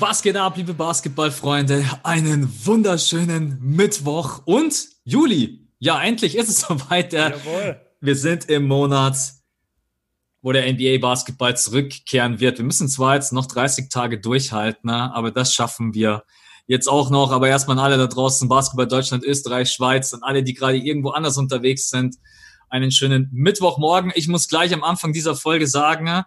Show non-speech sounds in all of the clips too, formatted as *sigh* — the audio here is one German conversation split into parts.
Was geht ab, liebe Basketballfreunde? Einen wunderschönen Mittwoch und Juli. Ja, endlich ist es *laughs* soweit. Jawohl. Wir sind im Monat, wo der NBA-Basketball zurückkehren wird. Wir müssen zwar jetzt noch 30 Tage durchhalten, ne? aber das schaffen wir jetzt auch noch. Aber erstmal an alle da draußen, Basketball Deutschland, Österreich, Schweiz und alle, die gerade irgendwo anders unterwegs sind, einen schönen Mittwochmorgen. Ich muss gleich am Anfang dieser Folge sagen,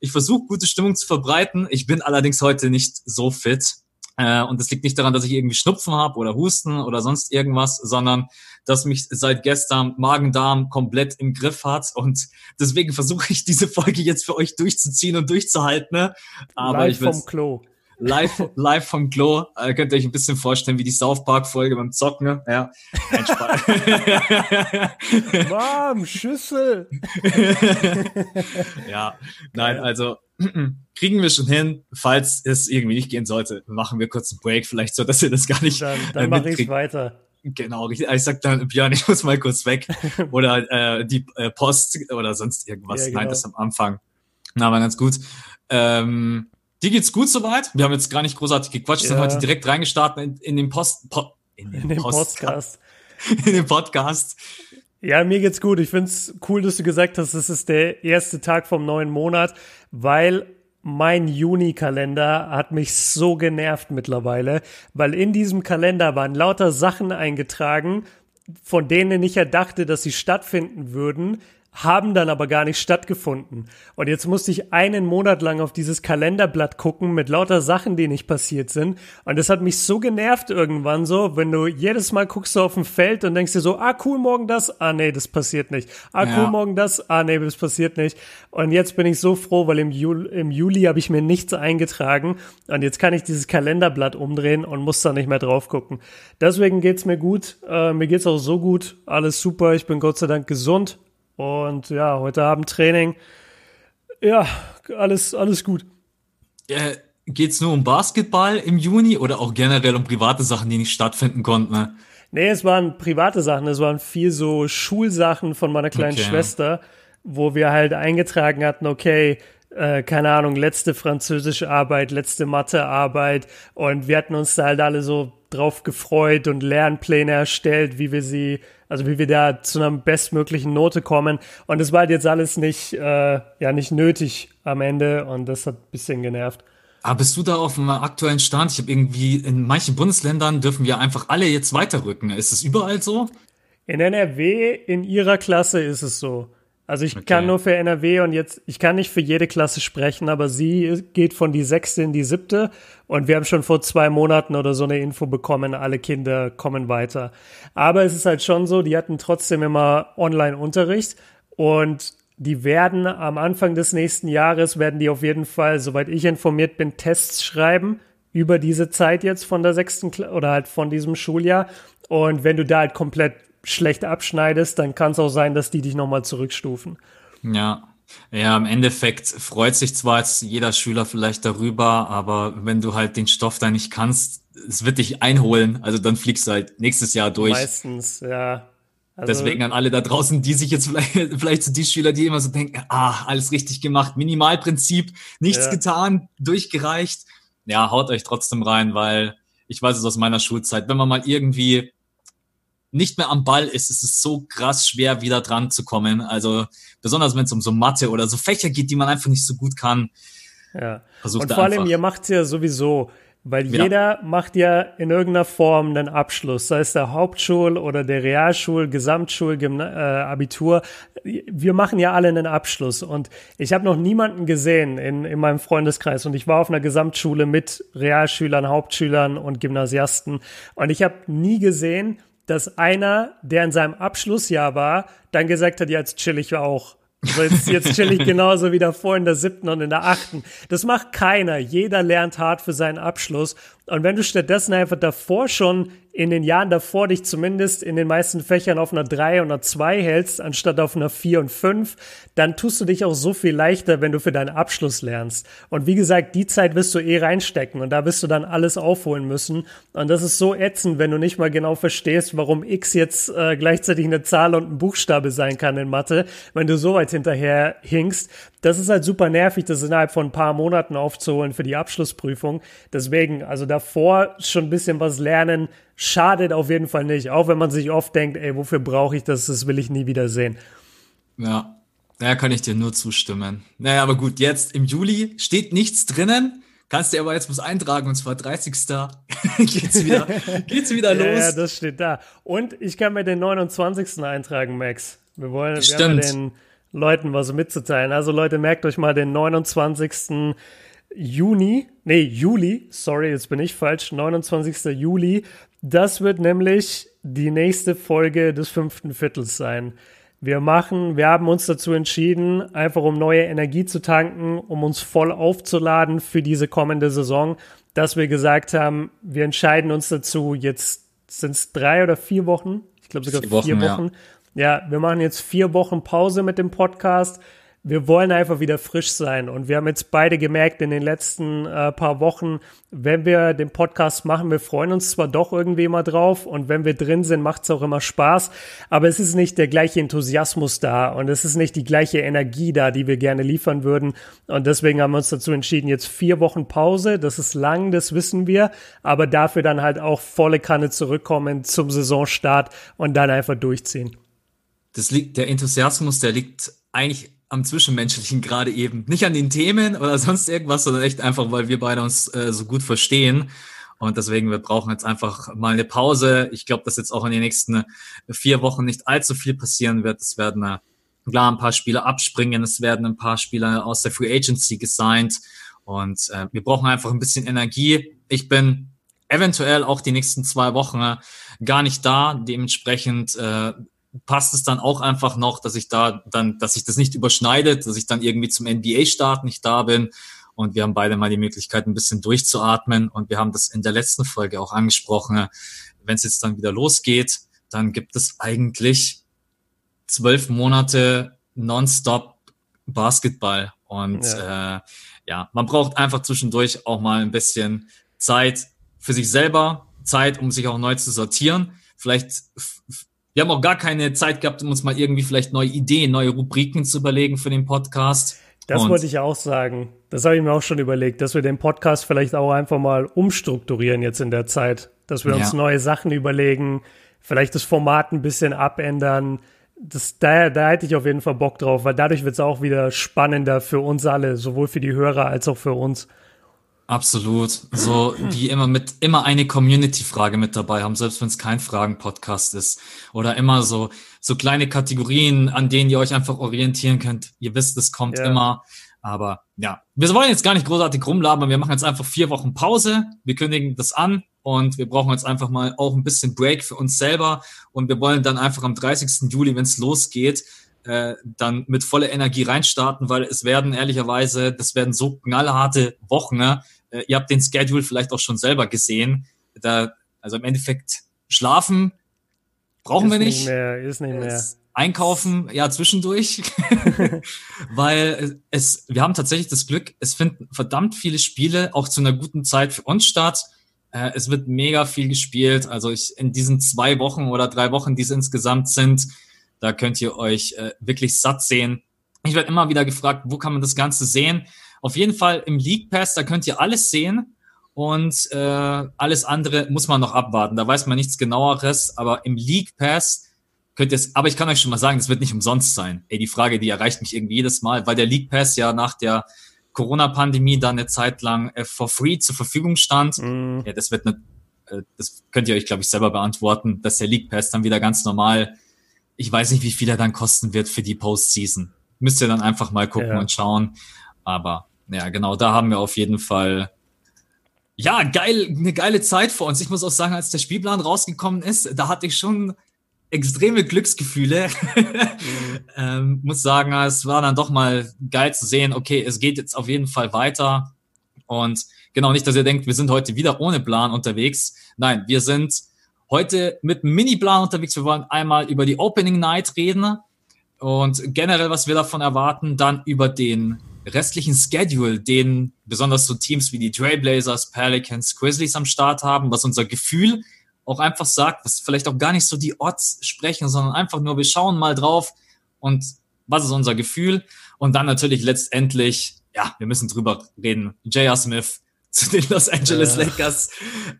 ich versuche gute Stimmung zu verbreiten. Ich bin allerdings heute nicht so fit. Äh, und das liegt nicht daran, dass ich irgendwie Schnupfen habe oder Husten oder sonst irgendwas, sondern dass mich seit gestern Magen-Darm komplett im Griff hat. Und deswegen versuche ich diese Folge jetzt für euch durchzuziehen und durchzuhalten. Ne? Aber Live ich vom Klo live, live vom Klo. Äh, könnt ihr euch ein bisschen vorstellen, wie die South Park-Folge beim Zocken. Ne? Ja, Mom, Schüssel. *laughs* ja, nein, also *clears throat* kriegen wir schon hin. Falls es irgendwie nicht gehen sollte, machen wir kurz einen Break, vielleicht so, dass ihr das gar nicht. Dann, dann äh, mache ich weiter. Genau, ich, ich sag dann, Björn, ich muss mal kurz weg. *laughs* oder äh, die äh, Post oder sonst irgendwas. Ja, genau. Nein, das am Anfang. Na, war ganz gut. Ähm, Dir geht's gut soweit? Wir haben jetzt gar nicht großartig gequatscht, ja. sind heute direkt reingestartet in, in den Post, po, in den, in den Podcast. *laughs* in den Podcast. Ja, mir geht's gut. Ich find's cool, dass du gesagt hast, es ist der erste Tag vom neuen Monat, weil mein Juni-Kalender hat mich so genervt mittlerweile, weil in diesem Kalender waren lauter Sachen eingetragen, von denen ich ja dachte, dass sie stattfinden würden, haben dann aber gar nicht stattgefunden. Und jetzt musste ich einen Monat lang auf dieses Kalenderblatt gucken mit lauter Sachen, die nicht passiert sind. Und das hat mich so genervt irgendwann so, wenn du jedes Mal guckst du auf ein Feld und denkst dir so, ah cool, morgen das, ah nee, das passiert nicht. Ah cool, ja. morgen das, ah nee, das passiert nicht. Und jetzt bin ich so froh, weil im Juli, im Juli habe ich mir nichts eingetragen. Und jetzt kann ich dieses Kalenderblatt umdrehen und muss da nicht mehr drauf gucken. Deswegen geht's mir gut. Äh, mir geht's auch so gut. Alles super. Ich bin Gott sei Dank gesund und ja, heute Abend Training. Ja, alles, alles gut. Äh, Geht es nur um Basketball im Juni oder auch generell um private Sachen, die nicht stattfinden konnten? Ne? Nee, es waren private Sachen. Es waren viel so Schulsachen von meiner kleinen okay. Schwester, wo wir halt eingetragen hatten, okay, äh, keine Ahnung, letzte französische Arbeit, letzte Mathearbeit und wir hatten uns da halt alle so drauf gefreut und Lernpläne erstellt, wie wir sie also wie wir da zu einer bestmöglichen Note kommen. Und das war halt jetzt alles nicht, äh, ja, nicht nötig am Ende und das hat ein bisschen genervt. Aber bist du da auf dem aktuellen Stand? Ich habe irgendwie, in manchen Bundesländern dürfen wir einfach alle jetzt weiterrücken. Ist es überall so? In NRW, in ihrer Klasse ist es so. Also ich okay. kann nur für NRW und jetzt, ich kann nicht für jede Klasse sprechen, aber sie geht von die sechste in die siebte und wir haben schon vor zwei Monaten oder so eine Info bekommen, alle Kinder kommen weiter. Aber es ist halt schon so, die hatten trotzdem immer Online-Unterricht und die werden am Anfang des nächsten Jahres, werden die auf jeden Fall, soweit ich informiert bin, Tests schreiben über diese Zeit jetzt von der sechsten Kla oder halt von diesem Schuljahr. Und wenn du da halt komplett schlecht abschneidest, dann kann es auch sein, dass die dich nochmal zurückstufen. Ja. Ja, im Endeffekt freut sich zwar jetzt jeder Schüler vielleicht darüber, aber wenn du halt den Stoff da nicht kannst, es wird dich einholen. Also dann fliegst du halt nächstes Jahr durch. Meistens, ja. Also, Deswegen an alle da draußen, die sich jetzt vielleicht, *laughs* vielleicht so die Schüler, die immer so denken, ah, alles richtig gemacht, Minimalprinzip, nichts ja. getan, durchgereicht. Ja, haut euch trotzdem rein, weil ich weiß es aus meiner Schulzeit, wenn man mal irgendwie nicht mehr am Ball ist, ist es so krass schwer, wieder dran zu kommen. Also besonders wenn es um so Mathe oder so Fächer geht, die man einfach nicht so gut kann. Ja. Versucht Und vor allem, ihr macht es ja sowieso, weil ja. jeder macht ja in irgendeiner Form einen Abschluss, sei es der Hauptschul- oder der Realschul-, Gesamtschul-, äh, Abitur. Wir machen ja alle einen Abschluss. Und ich habe noch niemanden gesehen in, in meinem Freundeskreis. Und ich war auf einer Gesamtschule mit Realschülern, Hauptschülern und Gymnasiasten. Und ich habe nie gesehen, dass einer, der in seinem Abschlussjahr war, dann gesagt hat, ja, jetzt chill ich auch. Also jetzt, jetzt chill ich *laughs* genauso wie davor in der siebten und in der achten. Das macht keiner. Jeder lernt hart für seinen Abschluss. Und wenn du stattdessen einfach davor schon in den Jahren davor dich zumindest in den meisten Fächern auf einer 3 und einer 2 hältst, anstatt auf einer 4 und 5, dann tust du dich auch so viel leichter, wenn du für deinen Abschluss lernst. Und wie gesagt, die Zeit wirst du eh reinstecken und da wirst du dann alles aufholen müssen. Und das ist so ätzend, wenn du nicht mal genau verstehst, warum X jetzt äh, gleichzeitig eine Zahl und ein Buchstabe sein kann in Mathe, wenn du so weit hinterher hinkst. Das ist halt super nervig, das innerhalb von ein paar Monaten aufzuholen für die Abschlussprüfung. Deswegen, also davor schon ein bisschen was lernen, schadet auf jeden Fall nicht. Auch wenn man sich oft denkt, ey, wofür brauche ich das? Das will ich nie wieder sehen. Ja, naja, kann ich dir nur zustimmen. Naja, aber gut, jetzt im Juli steht nichts drinnen. Kannst du aber jetzt was eintragen und zwar 30. *laughs* geht's wieder, geht's wieder *laughs* los. Ja, das steht da. Und ich kann mir den 29. eintragen, Max. Wir wollen, wir haben den Leuten was mitzuteilen. Also Leute, merkt euch mal den 29. Juni, nee, Juli, sorry, jetzt bin ich falsch, 29. Juli. Das wird nämlich die nächste Folge des fünften Viertels sein. Wir machen, wir haben uns dazu entschieden, einfach um neue Energie zu tanken, um uns voll aufzuladen für diese kommende Saison, dass wir gesagt haben, wir entscheiden uns dazu, jetzt sind es drei oder vier Wochen, ich glaube sogar vier Wochen. Vier Wochen. Ja. ja, wir machen jetzt vier Wochen Pause mit dem Podcast wir wollen einfach wieder frisch sein. Und wir haben jetzt beide gemerkt in den letzten äh, paar Wochen, wenn wir den Podcast machen, wir freuen uns zwar doch irgendwie immer drauf und wenn wir drin sind, macht es auch immer Spaß, aber es ist nicht der gleiche Enthusiasmus da und es ist nicht die gleiche Energie da, die wir gerne liefern würden. Und deswegen haben wir uns dazu entschieden, jetzt vier Wochen Pause, das ist lang, das wissen wir, aber dafür dann halt auch volle Kanne zurückkommen zum Saisonstart und dann einfach durchziehen. Das liegt, der Enthusiasmus, der liegt eigentlich am Zwischenmenschlichen gerade eben. Nicht an den Themen oder sonst irgendwas, sondern echt einfach, weil wir beide uns äh, so gut verstehen. Und deswegen, wir brauchen jetzt einfach mal eine Pause. Ich glaube, dass jetzt auch in den nächsten vier Wochen nicht allzu viel passieren wird. Es werden äh, klar ein paar Spieler abspringen, es werden ein paar Spieler aus der Free Agency gesigned. Und äh, wir brauchen einfach ein bisschen Energie. Ich bin eventuell auch die nächsten zwei Wochen äh, gar nicht da. Dementsprechend äh, passt es dann auch einfach noch, dass ich da dann, dass sich das nicht überschneidet, dass ich dann irgendwie zum NBA-Start nicht da bin. Und wir haben beide mal die Möglichkeit, ein bisschen durchzuatmen. Und wir haben das in der letzten Folge auch angesprochen. Wenn es jetzt dann wieder losgeht, dann gibt es eigentlich zwölf Monate nonstop Basketball. Und ja. Äh, ja, man braucht einfach zwischendurch auch mal ein bisschen Zeit für sich selber, Zeit, um sich auch neu zu sortieren. Vielleicht wir haben auch gar keine Zeit gehabt, um uns mal irgendwie vielleicht neue Ideen, neue Rubriken zu überlegen für den Podcast. Das Und wollte ich auch sagen. Das habe ich mir auch schon überlegt, dass wir den Podcast vielleicht auch einfach mal umstrukturieren jetzt in der Zeit. Dass wir ja. uns neue Sachen überlegen, vielleicht das Format ein bisschen abändern. Das, da, da hätte ich auf jeden Fall Bock drauf, weil dadurch wird es auch wieder spannender für uns alle, sowohl für die Hörer als auch für uns. Absolut. So, die immer mit, immer eine Community-Frage mit dabei haben, selbst wenn es kein Fragen-Podcast ist. Oder immer so, so kleine Kategorien, an denen ihr euch einfach orientieren könnt. Ihr wisst, es kommt ja. immer. Aber ja, wir wollen jetzt gar nicht großartig rumlabern. Wir machen jetzt einfach vier Wochen Pause. Wir kündigen das an und wir brauchen jetzt einfach mal auch ein bisschen Break für uns selber. Und wir wollen dann einfach am 30. Juli, wenn es losgeht, äh, dann mit voller Energie reinstarten, weil es werden ehrlicherweise, das werden so knallharte Wochen. Ne? Äh, ihr habt den Schedule vielleicht auch schon selber gesehen. Da, also im Endeffekt schlafen brauchen ist wir nicht. nicht mehr, ist nicht mehr. Einkaufen, ja, zwischendurch. *laughs* Weil es, wir haben tatsächlich das Glück, es finden verdammt viele Spiele auch zu einer guten Zeit für uns statt. Äh, es wird mega viel gespielt. Also ich, in diesen zwei Wochen oder drei Wochen, die es insgesamt sind, da könnt ihr euch äh, wirklich satt sehen. Ich werde immer wieder gefragt, wo kann man das Ganze sehen? Auf jeden Fall im League Pass, da könnt ihr alles sehen und äh, alles andere muss man noch abwarten. Da weiß man nichts genaueres, aber im League Pass könnt ihr es, aber ich kann euch schon mal sagen, das wird nicht umsonst sein. Ey, die Frage, die erreicht mich irgendwie jedes Mal, weil der League Pass ja nach der Corona-Pandemie dann eine Zeit lang äh, for free zur Verfügung stand. Mm. Ja, das wird eine, äh, das könnt ihr euch, glaube ich, selber beantworten, dass der League Pass dann wieder ganz normal, ich weiß nicht, wie viel er dann kosten wird für die Postseason. Müsst ihr dann einfach mal gucken ja. und schauen. Aber ja, genau, da haben wir auf jeden Fall ja, geil, eine geile Zeit vor uns. Ich muss auch sagen, als der Spielplan rausgekommen ist, da hatte ich schon extreme Glücksgefühle. mhm. *laughs* *laughs* ähm, muss sagen, es war dann doch mal geil zu sehen, okay, es geht jetzt auf jeden Fall weiter. Und genau nicht, dass ihr denkt, wir sind heute wieder ohne Plan unterwegs. Nein, wir sind heute mit einem Mini-Plan unterwegs. Wir wollen einmal über die Opening Night reden und generell, was wir davon erwarten, dann über den restlichen Schedule, den besonders so Teams wie die Trailblazers, Pelicans, Grizzlies am Start haben, was unser Gefühl auch einfach sagt, was vielleicht auch gar nicht so die Odds sprechen, sondern einfach nur, wir schauen mal drauf und was ist unser Gefühl? Und dann natürlich letztendlich, ja, wir müssen drüber reden. J.R. Smith *laughs* zu den Los Angeles ja. Lakers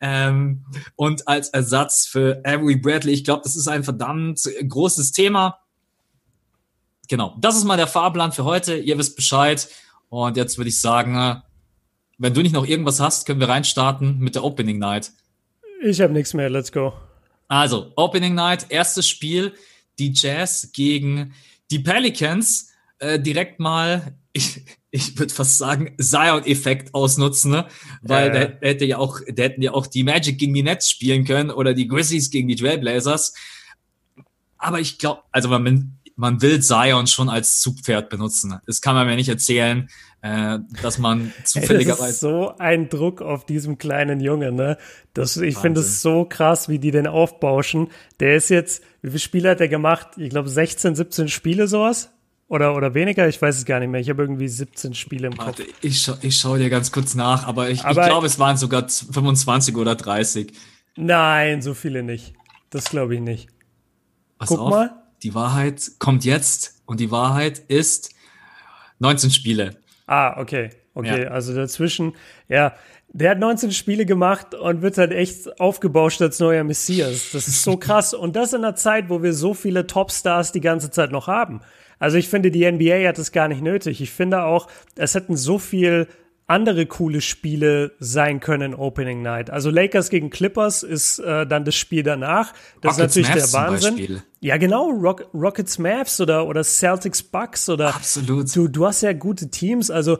ähm, und als Ersatz für Avery Bradley. Ich glaube, das ist ein verdammt großes Thema genau, das ist mal der Fahrplan für heute. Ihr wisst Bescheid. Und jetzt würde ich sagen, wenn du nicht noch irgendwas hast, können wir reinstarten mit der Opening Night. Ich habe nichts mehr. Let's go. Also, Opening Night, erstes Spiel. Die Jazz gegen die Pelicans. Äh, direkt mal, *laughs* ich, ich würde fast sagen, Zion-Effekt ausnutzen, ne? weil ja, ja. Der, hätte ja auch, der hätten ja auch die Magic gegen die Nets spielen können oder die Grizzlies gegen die Trailblazers. Aber ich glaube, also man, man will Zion schon als Zugpferd benutzen. Das kann man mir nicht erzählen, äh, dass man zufälligerweise. Hey, das ist so ein Druck auf diesem kleinen Jungen, ne? Das, ich finde es so krass, wie die den aufbauschen. Der ist jetzt, wie viele Spiele hat er gemacht? Ich glaube 16, 17 Spiele sowas. Oder, oder weniger, ich weiß es gar nicht mehr. Ich habe irgendwie 17 Spiele im Warte, Kopf. Ich, scha ich schaue dir ganz kurz nach, aber ich, aber ich glaube, es waren sogar 25 oder 30. Nein, so viele nicht. Das glaube ich nicht. Pass Guck auf. mal die Wahrheit kommt jetzt und die Wahrheit ist 19 Spiele. Ah, okay. Okay, ja. also dazwischen, ja, der hat 19 Spiele gemacht und wird halt echt aufgebauscht als neuer Messias. Das ist so *laughs* krass. Und das in einer Zeit, wo wir so viele Topstars die ganze Zeit noch haben. Also ich finde, die NBA hat es gar nicht nötig. Ich finde auch, es hätten so viel andere coole Spiele sein können Opening Night. Also Lakers gegen Clippers ist äh, dann das Spiel danach. Das Rockets ist natürlich Mavs der Wahnsinn. Ja, genau, Rock, Rockets Mavs oder oder Celtics Bucks oder Absolut. Du du hast ja gute Teams, also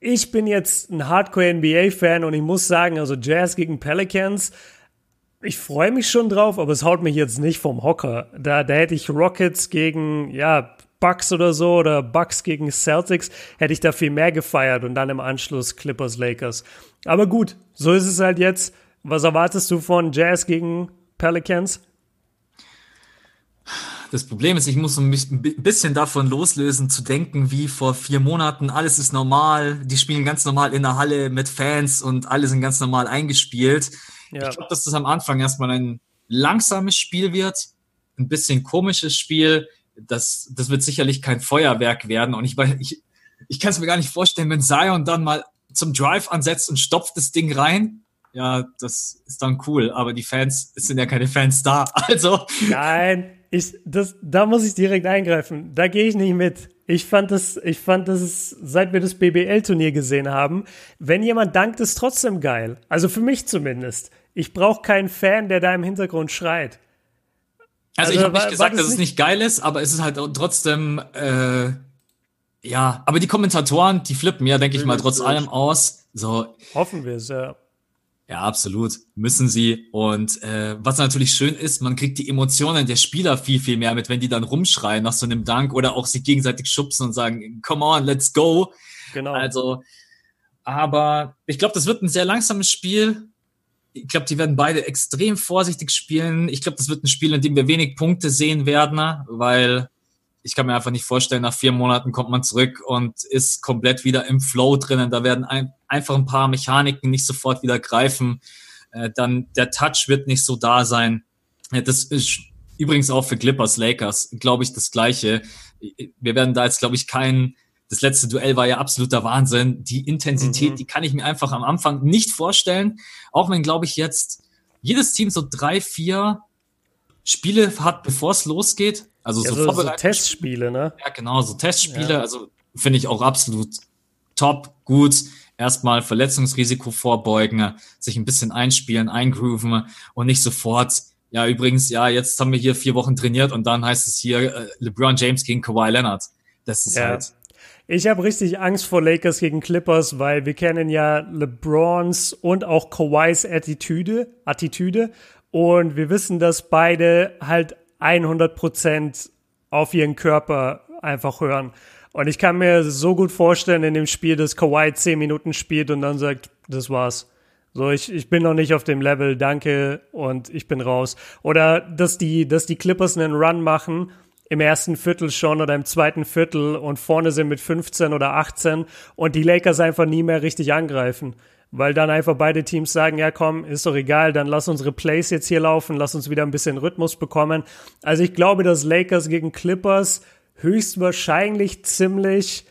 ich bin jetzt ein Hardcore NBA Fan und ich muss sagen, also Jazz gegen Pelicans ich freue mich schon drauf, aber es haut mich jetzt nicht vom Hocker. Da, da hätte ich Rockets gegen, ja, Bucks oder so oder Bucks gegen Celtics, hätte ich da viel mehr gefeiert und dann im Anschluss Clippers Lakers. Aber gut, so ist es halt jetzt. Was erwartest du von Jazz gegen Pelicans? Das Problem ist, ich muss ein bisschen davon loslösen, zu denken, wie vor vier Monaten, alles ist normal, die spielen ganz normal in der Halle mit Fans und alle sind ganz normal eingespielt. Ja. Ich glaube, dass das am Anfang erstmal ein langsames Spiel wird, ein bisschen komisches Spiel das, das wird sicherlich kein Feuerwerk werden. Und ich, ich, ich kann es mir gar nicht vorstellen, wenn Zion dann mal zum Drive ansetzt und stopft das Ding rein. Ja, das ist dann cool. Aber die Fans, es sind ja keine Fans da. *laughs* Also. Nein, ich, das, da muss ich direkt eingreifen. Da gehe ich nicht mit. Ich fand das, ich fand das, seit wir das BBL-Turnier gesehen haben, wenn jemand dankt, ist trotzdem geil. Also für mich zumindest. Ich brauche keinen Fan, der da im Hintergrund schreit. Also, also ich habe nicht gesagt, dass es nicht geil ist, aber es ist halt trotzdem, äh, ja, aber die Kommentatoren, die flippen ja, denke ich mal, trotz allem aus. So. Hoffen wir es, ja. Ja, absolut. Müssen sie. Und äh, was natürlich schön ist, man kriegt die Emotionen der Spieler viel, viel mehr mit, wenn die dann rumschreien nach so einem Dank oder auch sich gegenseitig schubsen und sagen, come on, let's go. Genau. Also, aber ich glaube, das wird ein sehr langsames Spiel ich glaube, die werden beide extrem vorsichtig spielen. Ich glaube, das wird ein Spiel, in dem wir wenig Punkte sehen werden, weil ich kann mir einfach nicht vorstellen, nach vier Monaten kommt man zurück und ist komplett wieder im Flow drinnen. Da werden ein, einfach ein paar Mechaniken nicht sofort wieder greifen. Äh, dann der Touch wird nicht so da sein. Äh, das ist übrigens auch für Clippers, Lakers, glaube ich, das Gleiche. Wir werden da jetzt, glaube ich, keinen das letzte Duell war ja absoluter Wahnsinn. Die Intensität, mhm. die kann ich mir einfach am Anfang nicht vorstellen. Auch wenn, glaube ich, jetzt jedes Team so drei, vier Spiele hat, bevor es losgeht. Also ja, so, so, so Testspiele, ne? Ja, genau, so Testspiele. Ja. Also finde ich auch absolut top, gut. Erstmal Verletzungsrisiko vorbeugen, sich ein bisschen einspielen, eingrooven und nicht sofort ja, übrigens, ja, jetzt haben wir hier vier Wochen trainiert und dann heißt es hier äh, LeBron James gegen Kawhi Leonard. Das ist ja. halt, ich habe richtig Angst vor Lakers gegen Clippers, weil wir kennen ja LeBrons und auch Kawhis Attitüde, Attitüde und wir wissen, dass beide halt 100 Prozent auf ihren Körper einfach hören. Und ich kann mir so gut vorstellen in dem Spiel, dass Kawhi 10 Minuten spielt und dann sagt, das war's. So, ich, ich bin noch nicht auf dem Level, danke und ich bin raus. Oder dass die, dass die Clippers einen Run machen im ersten Viertel schon oder im zweiten Viertel und vorne sind mit 15 oder 18 und die Lakers einfach nie mehr richtig angreifen. Weil dann einfach beide Teams sagen, ja komm, ist doch egal, dann lass unsere Plays jetzt hier laufen, lass uns wieder ein bisschen Rhythmus bekommen. Also ich glaube, dass Lakers gegen Clippers höchstwahrscheinlich ziemlich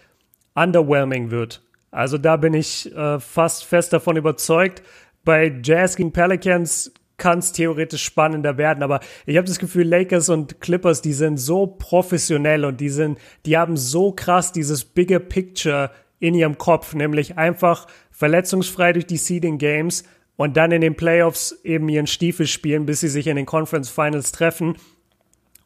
underwhelming wird. Also da bin ich äh, fast fest davon überzeugt. Bei Jazz gegen Pelicans kann es theoretisch spannender werden, aber ich habe das Gefühl, Lakers und Clippers, die sind so professionell und die sind, die haben so krass dieses bigger Picture in ihrem Kopf, nämlich einfach verletzungsfrei durch die Seeding Games und dann in den Playoffs eben ihren Stiefel spielen, bis sie sich in den Conference Finals treffen.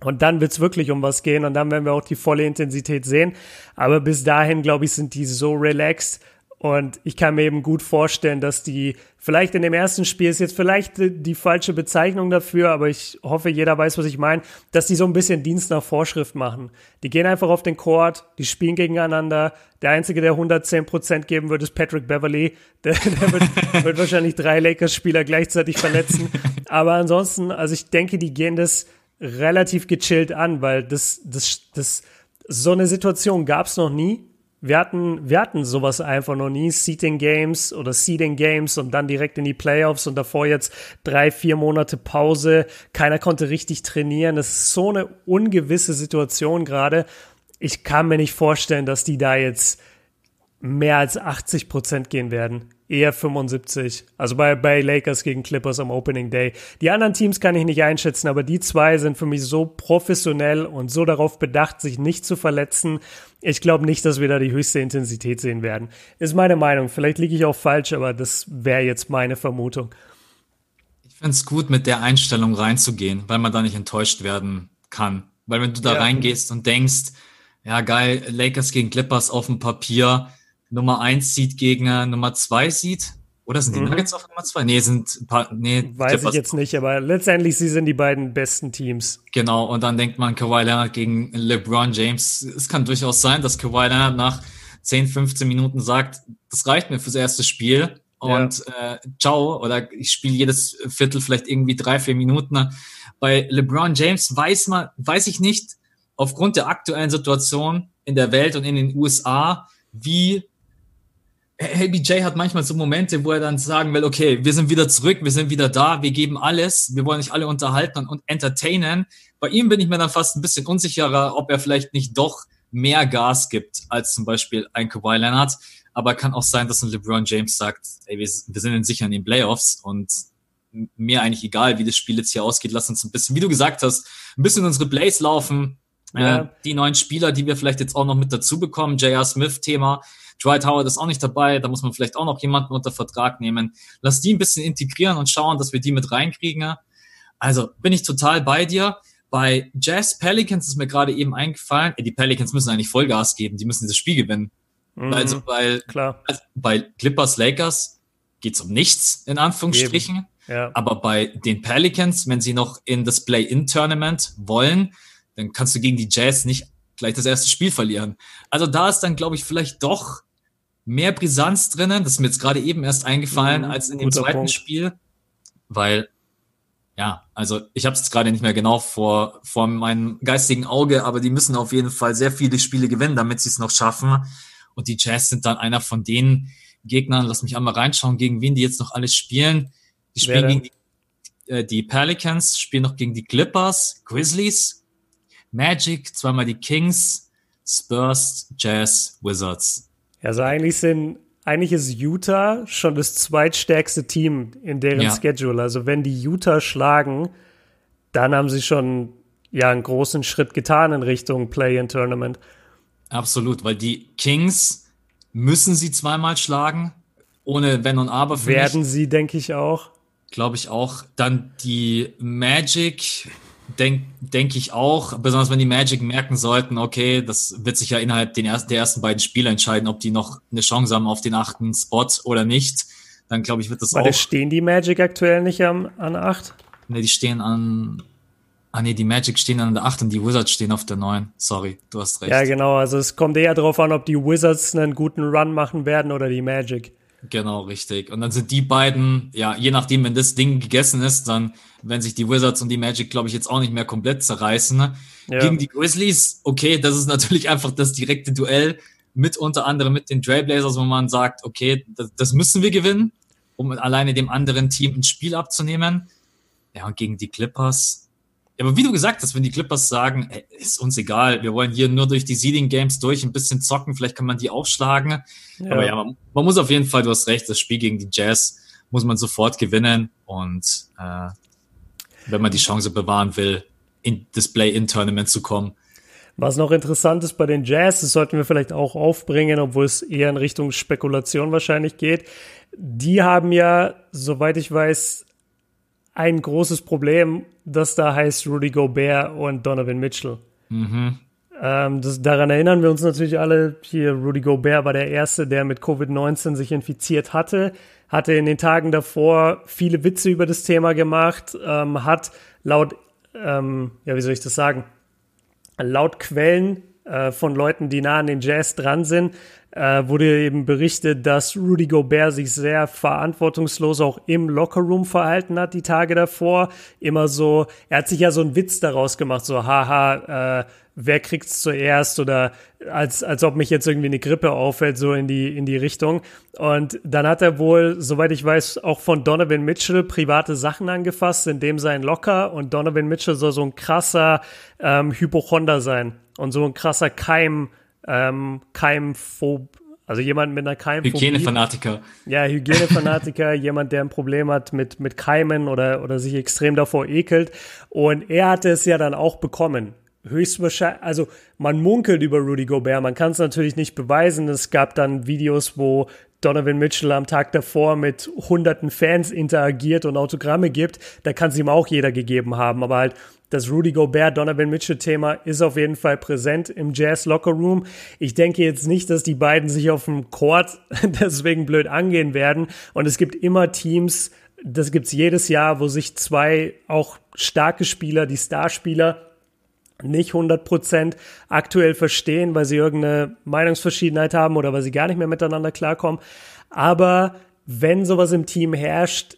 Und dann wird's wirklich um was gehen und dann werden wir auch die volle Intensität sehen. Aber bis dahin, glaube ich, sind die so relaxed. Und ich kann mir eben gut vorstellen, dass die vielleicht in dem ersten Spiel ist jetzt vielleicht die falsche Bezeichnung dafür, aber ich hoffe, jeder weiß, was ich meine, dass die so ein bisschen Dienst nach Vorschrift machen. Die gehen einfach auf den Court, die spielen gegeneinander. Der Einzige, der 110 Prozent geben wird, ist Patrick Beverly. *laughs* Der, der wird, wird wahrscheinlich drei Lakers-Spieler gleichzeitig verletzen. Aber ansonsten, also ich denke, die gehen das relativ gechillt an, weil das, das, das, so eine Situation gab es noch nie. Wir hatten, wir hatten sowas einfach noch nie. Seating Games oder Seeding Games und dann direkt in die Playoffs und davor jetzt drei, vier Monate Pause. Keiner konnte richtig trainieren. Das ist so eine ungewisse Situation gerade. Ich kann mir nicht vorstellen, dass die da jetzt mehr als 80 Prozent gehen werden eher 75. Also bei, bei Lakers gegen Clippers am Opening Day. Die anderen Teams kann ich nicht einschätzen, aber die zwei sind für mich so professionell und so darauf bedacht, sich nicht zu verletzen. Ich glaube nicht, dass wir da die höchste Intensität sehen werden. Ist meine Meinung. Vielleicht liege ich auch falsch, aber das wäre jetzt meine Vermutung. Ich finde es gut, mit der Einstellung reinzugehen, weil man da nicht enttäuscht werden kann. Weil wenn du da ja. reingehst und denkst, ja geil, Lakers gegen Clippers auf dem Papier, Nummer 1 Seed gegen äh, Nummer 2 Seed. Oder sind die mhm. Nuggets auf Nummer 2? Nee, sind ein paar, nee. Weiß ich jetzt nicht, aber letztendlich sie sind die beiden besten Teams. Genau, und dann denkt man Kawhi Leonard gegen LeBron James. Es kann durchaus sein, dass Kawhi Leonard nach 10, 15 Minuten sagt, das reicht mir fürs erste Spiel und ja. äh, ciao, oder ich spiele jedes Viertel vielleicht irgendwie drei, vier Minuten. Bei LeBron James weiß man, weiß ich nicht, aufgrund der aktuellen Situation in der Welt und in den USA, wie LBJ hat manchmal so Momente, wo er dann sagen will, okay, wir sind wieder zurück, wir sind wieder da, wir geben alles, wir wollen nicht alle unterhalten und entertainen. Bei ihm bin ich mir dann fast ein bisschen unsicherer, ob er vielleicht nicht doch mehr Gas gibt als zum Beispiel ein Kawhi Leonard. Aber kann auch sein, dass ein LeBron James sagt, ey, wir, wir sind sicher in den Playoffs und mir eigentlich egal, wie das Spiel jetzt hier ausgeht. Lass uns ein bisschen, wie du gesagt hast, ein bisschen unsere Plays laufen. Ja. Äh, die neuen Spieler, die wir vielleicht jetzt auch noch mit dazu bekommen, J.R. Smith-Thema, Dwight Howard ist auch nicht dabei, da muss man vielleicht auch noch jemanden unter Vertrag nehmen. Lass die ein bisschen integrieren und schauen, dass wir die mit reinkriegen. Also bin ich total bei dir. Bei Jazz Pelicans ist mir gerade eben eingefallen, die Pelicans müssen eigentlich Vollgas geben, die müssen dieses Spiel gewinnen. Mhm, also weil klar. Also bei Clippers Lakers geht's um nichts, in Anführungsstrichen. Ja. Aber bei den Pelicans, wenn sie noch in das Play-In-Tournament wollen, dann kannst du gegen die Jazz nicht gleich das erste Spiel verlieren. Also da ist dann, glaube ich, vielleicht doch mehr Brisanz drinnen. Das ist mir jetzt gerade eben erst eingefallen mhm, als in dem zweiten Punkt. Spiel, weil ja, also ich habe es jetzt gerade nicht mehr genau vor vor meinem geistigen Auge, aber die müssen auf jeden Fall sehr viele Spiele gewinnen, damit sie es noch schaffen. Und die Jazz sind dann einer von den Gegnern. Lass mich einmal reinschauen, gegen wen die jetzt noch alles spielen. Die spielen Wer gegen die, äh, die Pelicans, spielen noch gegen die Clippers, Grizzlies, Magic, zweimal die Kings, Spurs, Jazz, Wizards. Also eigentlich sind, eigentlich ist Utah schon das zweitstärkste Team in deren ja. Schedule. Also wenn die Utah schlagen, dann haben sie schon ja einen großen Schritt getan in Richtung Play-in-Tournament. Absolut, weil die Kings müssen sie zweimal schlagen, ohne Wenn und Aber. Für Werden mich. sie, denke ich auch. Glaube ich auch. Dann die Magic denke denk ich auch, besonders wenn die Magic merken sollten, okay, das wird sich ja innerhalb den ersten, der ersten beiden Spiele entscheiden, ob die noch eine Chance haben auf den achten Spot oder nicht. Dann glaube ich, wird das Warte, auch. stehen die Magic aktuell nicht am, an acht? Ne, die stehen an. Ah nee, die Magic stehen an der 8 und die Wizards stehen auf der 9. Sorry, du hast recht. Ja, genau. Also es kommt eher darauf an, ob die Wizards einen guten Run machen werden oder die Magic. Genau, richtig. Und dann sind die beiden, ja, je nachdem, wenn das Ding gegessen ist, dann werden sich die Wizards und die Magic, glaube ich, jetzt auch nicht mehr komplett zerreißen. Ja. Gegen die Grizzlies, okay, das ist natürlich *laughs* einfach das direkte Duell mit unter anderem mit den Trailblazers, wo man sagt, okay, das, das müssen wir gewinnen, um alleine dem anderen Team ein Spiel abzunehmen. Ja, und gegen die Clippers. Ja, aber wie du gesagt hast, wenn die Clippers sagen, ey, ist uns egal, wir wollen hier nur durch die Seeding Games durch ein bisschen zocken, vielleicht kann man die aufschlagen. Ja. Aber ja, man, man, muss auf jeden Fall, du hast recht, das Spiel gegen die Jazz muss man sofort gewinnen und äh, wenn man die Chance bewahren will, in das Play-In-Tournament zu kommen, was noch interessant ist bei den Jazz, das sollten wir vielleicht auch aufbringen, obwohl es eher in Richtung Spekulation wahrscheinlich geht. Die haben ja, soweit ich weiß, ein großes Problem, das da heißt Rudy Gobert und Donovan Mitchell. Mhm. Ähm, das, daran erinnern wir uns natürlich alle. Hier, Rudy Gobert war der Erste, der mit Covid-19 sich infiziert hatte, hatte in den Tagen davor viele Witze über das Thema gemacht, ähm, hat laut, ähm, ja, wie soll ich das sagen, laut Quellen äh, von Leuten, die nah an den Jazz dran sind, äh, wurde eben berichtet, dass Rudy Gobert sich sehr verantwortungslos auch im Lockerroom verhalten hat die Tage davor. Immer so, er hat sich ja so einen Witz daraus gemacht, so haha, äh, wer kriegt's zuerst oder als, als ob mich jetzt irgendwie eine Grippe auffällt, so in die, in die Richtung. Und dann hat er wohl, soweit ich weiß, auch von Donovan Mitchell private Sachen angefasst, in dem sein Locker und Donovan Mitchell soll so ein krasser ähm, Hypochonder sein und so ein krasser Keim, ähm, Keimphob, also jemand mit einer Keimphobie. Hygienefanatiker. Ja, Hygienefanatiker, *laughs* jemand, der ein Problem hat mit, mit Keimen oder, oder sich extrem davor ekelt. Und er hatte es ja dann auch bekommen höchstwahrscheinlich, also man munkelt über Rudy Gobert, man kann es natürlich nicht beweisen. Es gab dann Videos, wo Donovan Mitchell am Tag davor mit hunderten Fans interagiert und Autogramme gibt. Da kann es ihm auch jeder gegeben haben. Aber halt das Rudy Gobert, Donovan Mitchell Thema ist auf jeden Fall präsent im Jazz Locker Room. Ich denke jetzt nicht, dass die beiden sich auf dem Court *laughs* deswegen blöd angehen werden. Und es gibt immer Teams, das gibt's jedes Jahr, wo sich zwei auch starke Spieler, die Starspieler, nicht 100% aktuell verstehen, weil sie irgendeine Meinungsverschiedenheit haben oder weil sie gar nicht mehr miteinander klarkommen. Aber wenn sowas im Team herrscht,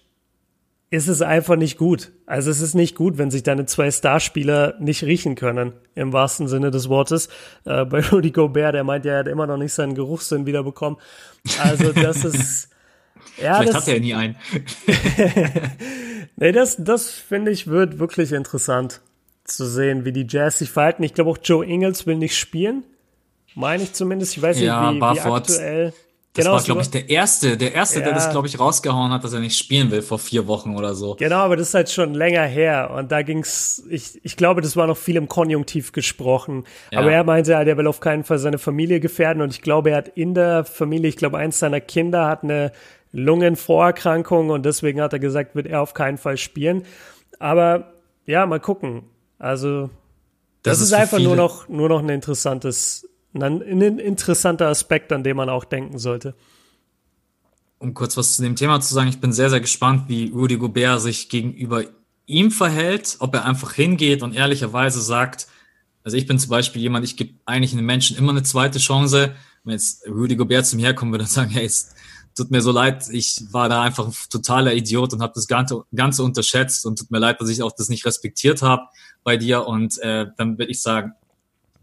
ist es einfach nicht gut. Also es ist nicht gut, wenn sich deine zwei Starspieler nicht riechen können, im wahrsten Sinne des Wortes. Äh, bei *laughs* Rudy Gobert, der meint ja, er hat immer noch nicht seinen Geruchssinn wiederbekommen. Also das ist... *laughs* ja, Vielleicht das, hat er nie einen. *laughs* nee, das, das finde ich wird wirklich interessant zu sehen, wie die Jazz sich verhalten. Ich glaube auch Joe Ingles will nicht spielen. Meine ich zumindest. Ich weiß nicht, ja, wie, wie aktuell. Das genau, war, glaube ich, der Erste, der Erste, ja. der das, glaube ich, rausgehauen hat, dass er nicht spielen will vor vier Wochen oder so. Genau, aber das ist halt schon länger her. Und da ging's, ich, ich glaube, das war noch viel im Konjunktiv gesprochen. Ja. Aber er meinte halt, er will auf keinen Fall seine Familie gefährden. Und ich glaube, er hat in der Familie, ich glaube, eins seiner Kinder hat eine Lungenvorerkrankung und deswegen hat er gesagt, wird er auf keinen Fall spielen. Aber ja, mal gucken. Also, das, das ist, ist einfach nur noch, nur noch ein interessantes, ein, ein interessanter Aspekt, an dem man auch denken sollte. Um kurz was zu dem Thema zu sagen, ich bin sehr, sehr gespannt, wie Rudy Gobert sich gegenüber ihm verhält, ob er einfach hingeht und ehrlicherweise sagt, also ich bin zum Beispiel jemand, ich gebe eigentlich einem Menschen immer eine zweite Chance. Wenn jetzt Rudy Gobert zu mir herkommen würde und sagen, hey, es tut mir so leid, ich war da einfach ein totaler Idiot und habe das Ganze, Ganze unterschätzt und tut mir leid, dass ich auch das nicht respektiert habe bei dir und äh, dann würde ich sagen,